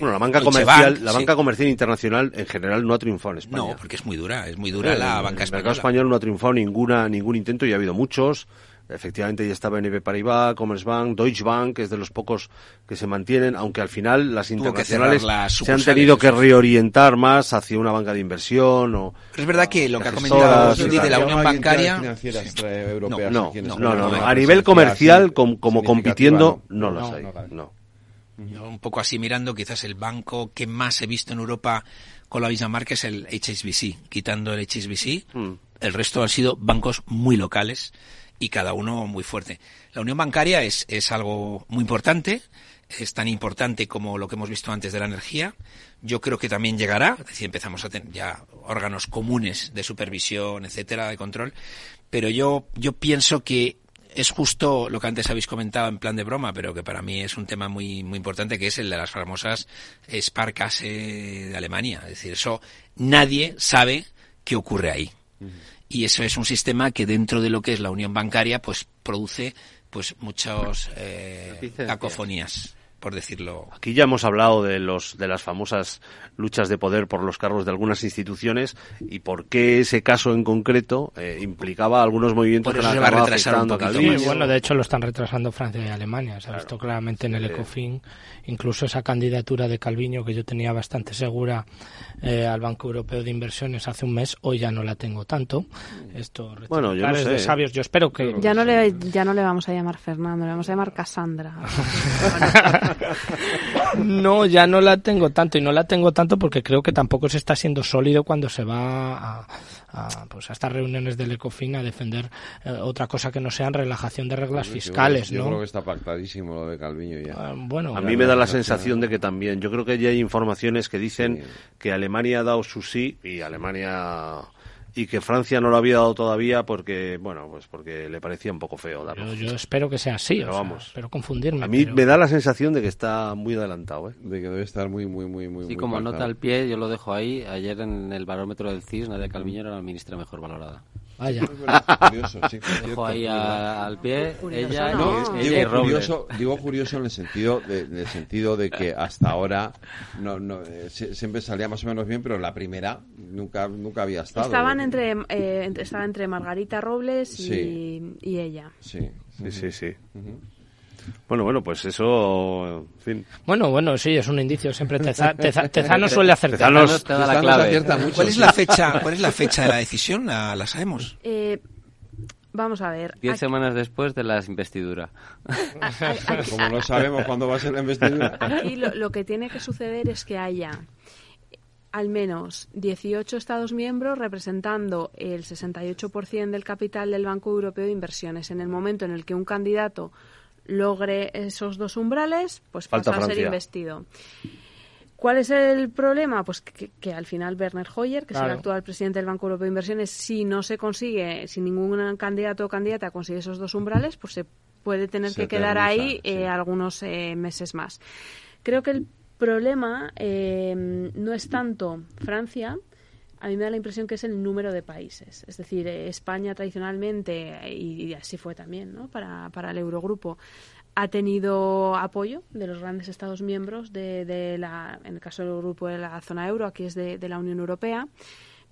bueno, la banca comercial, la banca comercial internacional en general no ha triunfado en España. No, porque es muy dura, es muy dura la banca española. El mercado español no ha triunfado ninguna, ningún intento y ha habido muchos. Efectivamente, ya estaba BNP Paribas, Commerzbank, Deutsche Bank, que es de los pocos que se mantienen, aunque al final las internacionales se han tenido que reorientar más hacia una banca de inversión o... Pero es verdad que lo que ha comentado de la Unión Bancaria... No, no, no, a nivel comercial, como, compitiendo, no lo hay. No. un poco así mirando, quizás el banco que más he visto en Europa con la misma marca es el HSBC. Quitando el HSBC, hmm. el resto han sido bancos muy locales y cada uno muy fuerte. La unión bancaria es, es algo muy importante, es tan importante como lo que hemos visto antes de la energía. Yo creo que también llegará, es decir, empezamos a tener ya órganos comunes de supervisión, etcétera, de control, pero yo, yo pienso que es justo lo que antes habéis comentado en plan de broma, pero que para mí es un tema muy, muy importante, que es el de las famosas Sparkasse de Alemania. Es decir, eso nadie sabe qué ocurre ahí y eso es un sistema que dentro de lo que es la unión bancaria pues produce pues muchas eh, cacofonías por decirlo. Aquí ya hemos hablado de los de las famosas luchas de poder por los cargos de algunas instituciones y por qué ese caso en concreto eh, implicaba algunos movimientos Por que eso se va a retrasar un poquito Calviño. Sí, bueno, de hecho lo están retrasando Francia y Alemania. Se ha visto claramente en el Ecofin. Incluso esa candidatura de Calviño que yo tenía bastante segura eh, al Banco Europeo de Inversiones hace un mes, hoy ya no la tengo tanto. Esto Bueno, yo no de sé. sabios. Yo espero que Ya no, le, ya no le vamos a llamar Fernando, le vamos a llamar Cassandra. No, ya no la tengo tanto y no la tengo tanto porque creo que tampoco se está siendo sólido cuando se va a, a, pues a estas reuniones del Ecofin a defender eh, otra cosa que no sean relajación de reglas Yo fiscales, Yo ¿no? creo que está pactadísimo lo de Calviño ya. Ah, bueno, A mí me da la sensación de que también, yo creo que ya hay informaciones que dicen que Alemania ha dado su sí y Alemania y que Francia no lo había dado todavía porque, bueno, pues porque le parecía un poco feo darlo. Yo, yo espero que sea así, Pero o sea, vamos. espero confundirme. A mí pero- me da la sensación de que está muy adelantado, ¿eh? De que debe estar muy, muy, muy, muy. Sí, muy como nota al pie, yo lo dejo ahí. Ayer en el barómetro del CIS, Nadia Calviño era la ministra mejor valorada. Vaya. Curioso, sí, dejo ahí a- al pie, ella, ¿no? y, ella digo Robles. curioso, digo curioso en el sentido de, en el sentido de que hasta ahora no, no, eh, se- siempre salía más o menos bien, pero la primera nunca nunca había estado. Estaban entre, eh, entre- estaba entre Margarita Robles y, Sí. y ella. Sí, sí, sí. sí. Bueno, bueno, pues eso, en fin. Bueno, bueno, sí, es un indicio. Siempre Teza- Teza- Tezano suele acertar. Tezanos- te da la clave. ¿Cuál es la fecha? ¿Cuál es la fecha de la decisión? La, la sabemos. Eh, vamos a ver. Diez aquí- semanas después de la investidura. Como no sabemos cuándo va a ser la investidura. Aquí lo, lo que tiene que suceder es que haya al menos 18 Estados miembros representando el 68% del capital del Banco Europeo de Inversiones. En el momento en el que un candidato logre esos dos umbrales, pues Falta pasa a ser investido. ¿Cuál es el problema? Pues que, que al final Werner Hoyer, que es Claro. el actual presidente del Banco Europeo de Inversiones, si no se consigue, si ningún candidato o candidata consigue esos dos umbrales, pues se puede tener Se que quedar ahí eh, algunos eh, meses más. Creo que el problema eh, no es tanto Francia, a mí me da la impresión que es el número de países. Es decir, eh, España tradicionalmente, eh, y, así fue también ¿no? para, para el Eurogrupo, ha tenido apoyo de los grandes Estados miembros de, de la, en el caso del grupo de la zona euro, aquí es de la Unión Europea.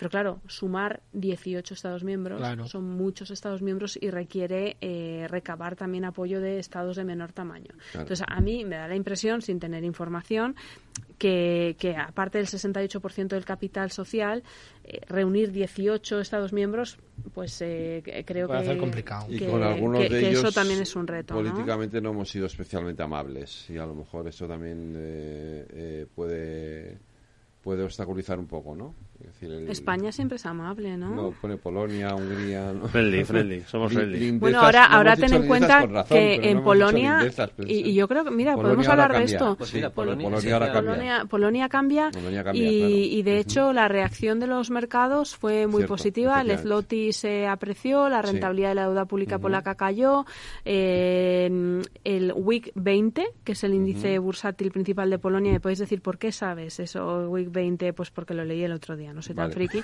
Pero claro, sumar 18 Estados miembros Claro. son muchos Estados miembros y requiere eh, recabar también apoyo de Estados de menor tamaño. Claro. Entonces, a mí me da la impresión, sin tener información, que, que aparte del 68% del capital social, eh, reunir 18 Estados miembros, pues eh, que- creo Puede que, hacer complicado. Y con algunos que- de que ellos eso también es un reto. ¿no? políticamente ¿no? hemos sido especialmente amables y a lo mejor eso también eh, eh, puede puede obstaculizar un poco, ¿no? Es decir, el- España siempre es amable, ¿no? No, pone Polonia, Hungría. ¿no? Friendly, friendly, somos friendly. lindezas, Bueno, ahora, no ahora ten en cuenta razón, que no en Polonia, lindezas, y, yo creo que, mira, Polonia podemos hablar de esto. Pues mira, Polonia- Polonia ahora cambia. Polonia, Polonia cambia, Polonia cambia, y, claro. y de hecho la reacción de los mercados fue muy Cierto, positiva. El zloty se apreció, la Sí. rentabilidad de la deuda pública polaca cayó, eh, el WIG 20, que es el índice bursátil principal de Polonia, ¿me podéis decir por qué sabes eso, WIG 20? Pues porque lo leí el otro día, no soy tan Vale. friki.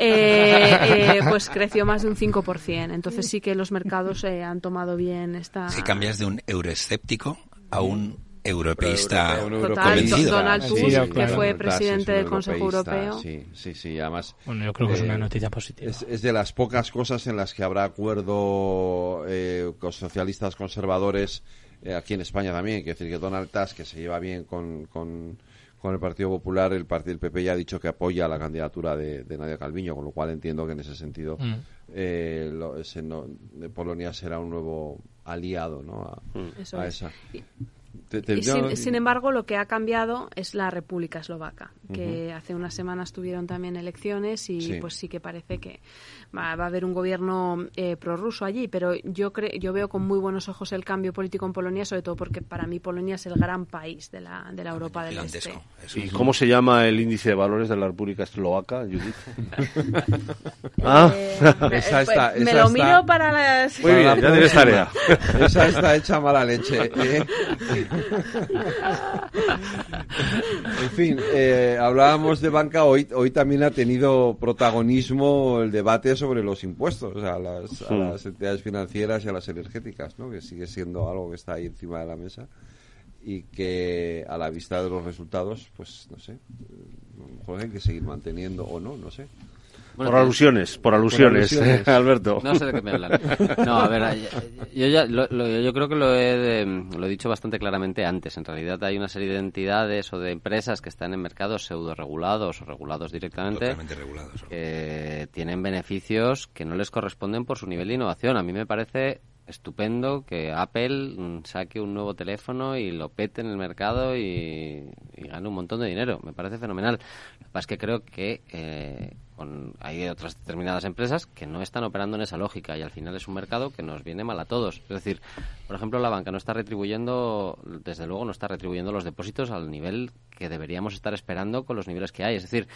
Eh, eh, pues creció más de un 5%. Entonces sí que los mercados eh, han tomado bien esta... Si cambias de un euroescéptico a un europeísta Total, convencido. Donald Tusk, sí, que fue presidente del Consejo Europeo. Sí, sí, sí, además. Bueno, yo creo que es una noticia positiva. Es, es de las pocas cosas en las que habrá acuerdo eh, con socialistas conservadores eh, aquí en España también. Quiero decir que Donald Tusk, que se lleva bien con, con, con el Partido Popular, el partido el PP ya ha dicho que apoya la candidatura de, de Nadia Calviño, con lo cual entiendo que en ese sentido Mm. eh, lo- ese no- de Polonia será un nuevo aliado ¿no? a, Mm. Eso a es. esa. Y- Te- te- Y no, sin, sin embargo, lo que ha cambiado es la República Eslovaca, que hace unas semanas tuvieron también elecciones y Sí. pues sí que parece que va, va a haber un gobierno eh, prorruso allí, pero yo cre- yo veo con muy buenos ojos el cambio político en Polonia, sobre todo porque para mí Polonia es el gran país de la, de la Europa del Este. Eso ¿Y cómo se llama el índice de valores de la República Eslovaca, Judith? ah, Eh, Esa está- me esa lo está- miro para las... Muy bien, ya tienes tarea. Esa está hecha mala leche. ¿eh? en fin, eh, hablábamos de banca. Hoy, hoy también ha tenido protagonismo el debate sobre los impuestos a las, a las entidades financieras y a las energéticas, ¿no? que sigue siendo algo que está ahí encima de la mesa. y que a la vista de los resultados, pues no sé, a lo mejor hay que seguir manteniendo o no, no sé. Por alusiones, por alusiones, Alberto. No sé de qué me hablan. No, a ver, yo, ya, yo creo que lo he, lo he dicho bastante claramente antes. En realidad hay una serie de entidades o de empresas que están en mercados pseudo regulados o regulados directamente. Totalmente regulados. Que tienen beneficios que no les corresponden por su nivel de innovación. A mí me parece estupendo que Apple mm, saque un nuevo teléfono y lo pete en el mercado y, gane un montón de dinero. Me parece fenomenal. Lo que pasa es que creo que eh, hay otras determinadas empresas que no están operando en esa lógica y al final es un mercado que nos viene mal a todos. Es decir, por ejemplo, la banca no está retribuyendo, desde luego, no está retribuyendo los depósitos al nivel que deberíamos estar esperando con los niveles que hay. Es decir,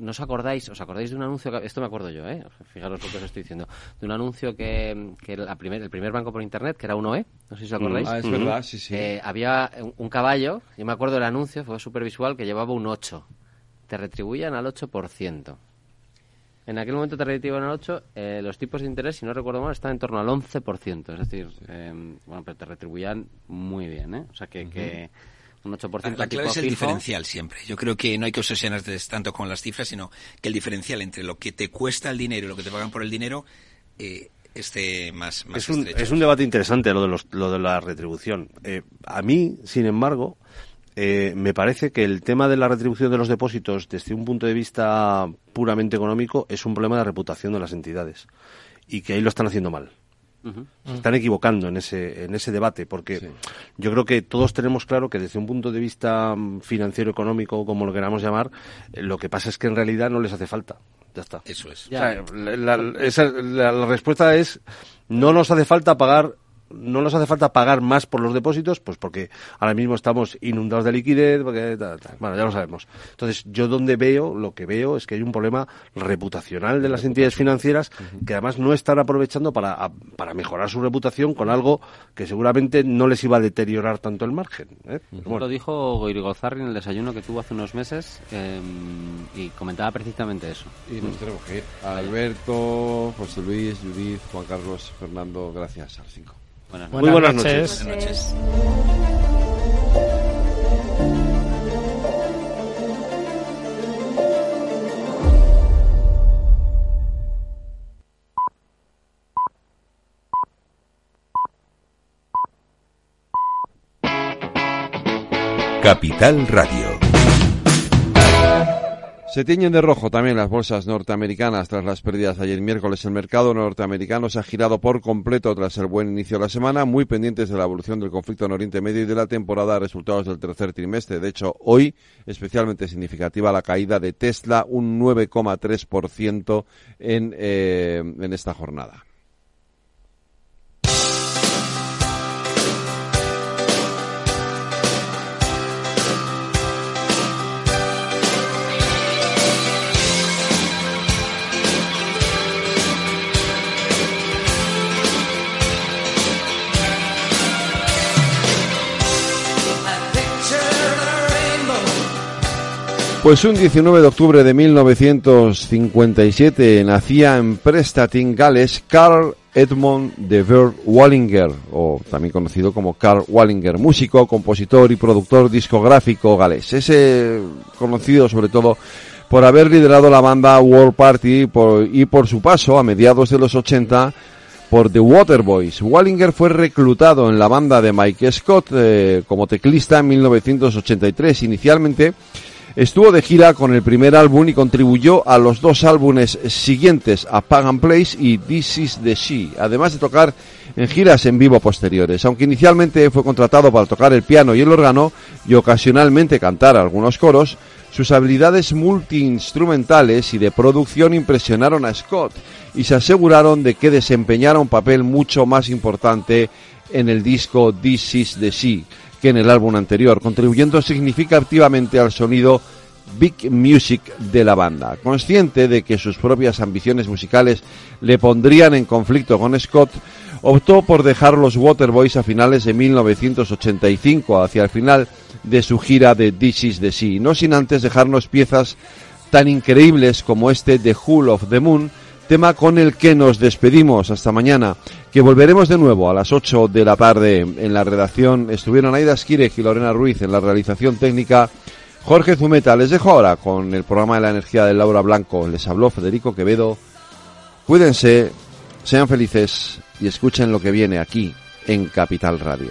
¿no os acordáis, os acordáis de un anuncio, esto me acuerdo yo, ¿eh? fijaros lo que os estoy diciendo, de un anuncio que, que la primer, el primer banco por Internet, que era uno E, no sé si os acordáis. Ah, es verdad, sí, sí. Eh, había un caballo, yo me acuerdo del anuncio, fue súper visual, que llevaba un 8. Te retribuían al 8%. En aquel momento te retribuían al 8, eh, los tipos de interés, si no recuerdo mal, estaban en torno al 11%. Es decir, eh, bueno, pero te retribuían muy bien, ¿eh? O sea que, que un 8% La clave es el diferencial siempre. Yo creo que no hay que obsesionarse tanto con las cifras, sino que el diferencial entre lo que te cuesta el dinero y lo que te pagan por el dinero eh, esté más, más es un, es un debate interesante lo de, los, lo de la retribución. Eh, a mí, sin embargo, eh, me parece que el tema de la retribución de los depósitos desde un punto de vista puramente económico es un problema de reputación de las entidades y que ahí lo están haciendo mal. Se están equivocando en ese, en ese debate, porque yo creo que todos tenemos claro que desde un punto de vista mm, financiero, económico, como lo queramos llamar, eh, lo que pasa es que en realidad no les hace falta. Ya está. Eso es. la respuesta es, no nos hace falta pagar no nos hace falta pagar más por los depósitos, pues porque ahora mismo estamos inundados de liquidez, porque, bueno, ya lo sabemos. Entonces, yo donde veo, lo que veo es que hay un problema reputacional de las entidades financieras que además no están aprovechando para, para mejorar su reputación con algo que seguramente no les iba a deteriorar tanto el margen. ¿eh? Lo dijo Goirigozarri en el desayuno que tuvo hace unos meses em, y comentaba precisamente eso. Y nos tenemos que ir. Alberto, José Luis, Judith, Juan Carlos, Fernando, gracias. A los cinco. Buenas Muy buenas noches. Buenas noches. Capital Radio. Se tiñen de rojo también las bolsas norteamericanas tras las pérdidas ayer miércoles. El mercado norteamericano se ha girado por completo tras el buen inicio de la semana, muy pendientes de la evolución del conflicto en Oriente Medio y de la temporada de resultados del tercer trimestre. De hecho, hoy, especialmente significativa la caída de Tesla, un 9,3% en, eh, en esta jornada. Pues un 19 de octubre de 1957 nacía en Prestatyn, Gales, Carl Edmond de Ver Wallinger, o también conocido como Carl Wallinger, músico, compositor y productor discográfico galés. Ese conocido sobre todo por haber liderado la banda World Party y por su paso a mediados de los 80 por The Waterboys. Wallinger fue reclutado en la banda de Mike Scott eh, como teclista en 1983. Inicialmente Estuvo de gira con el primer álbum y contribuyó a los dos álbumes siguientes, a Pagan Place y This Is the She, además de tocar en giras en vivo posteriores. Aunque inicialmente fue contratado para tocar el piano y el órgano y ocasionalmente cantar algunos coros, sus habilidades multiinstrumentales y de producción impresionaron a Scott y se aseguraron de que desempeñara un papel mucho más importante en el disco This Is the She que en el álbum anterior, contribuyendo significativamente al sonido Big Music de la banda. Consciente de que sus propias ambiciones musicales le pondrían en conflicto con Scott, optó por dejar los Waterboys a finales de 1985, hacia el final de su gira de This Is the Sea, no sin antes dejarnos piezas tan increíbles como este The Hull of the Moon, tema con el que nos despedimos hasta mañana, que volveremos de nuevo a las 8 de la tarde en la redacción. Estuvieron Aida Skirek y Lorena Ruiz en la realización técnica. Jorge Zumeta, les dejo ahora con el programa de la energía de Laura Blanco. Les habló Federico Quevedo. Cuídense, sean felices y escuchen lo que viene aquí en Capital Radio.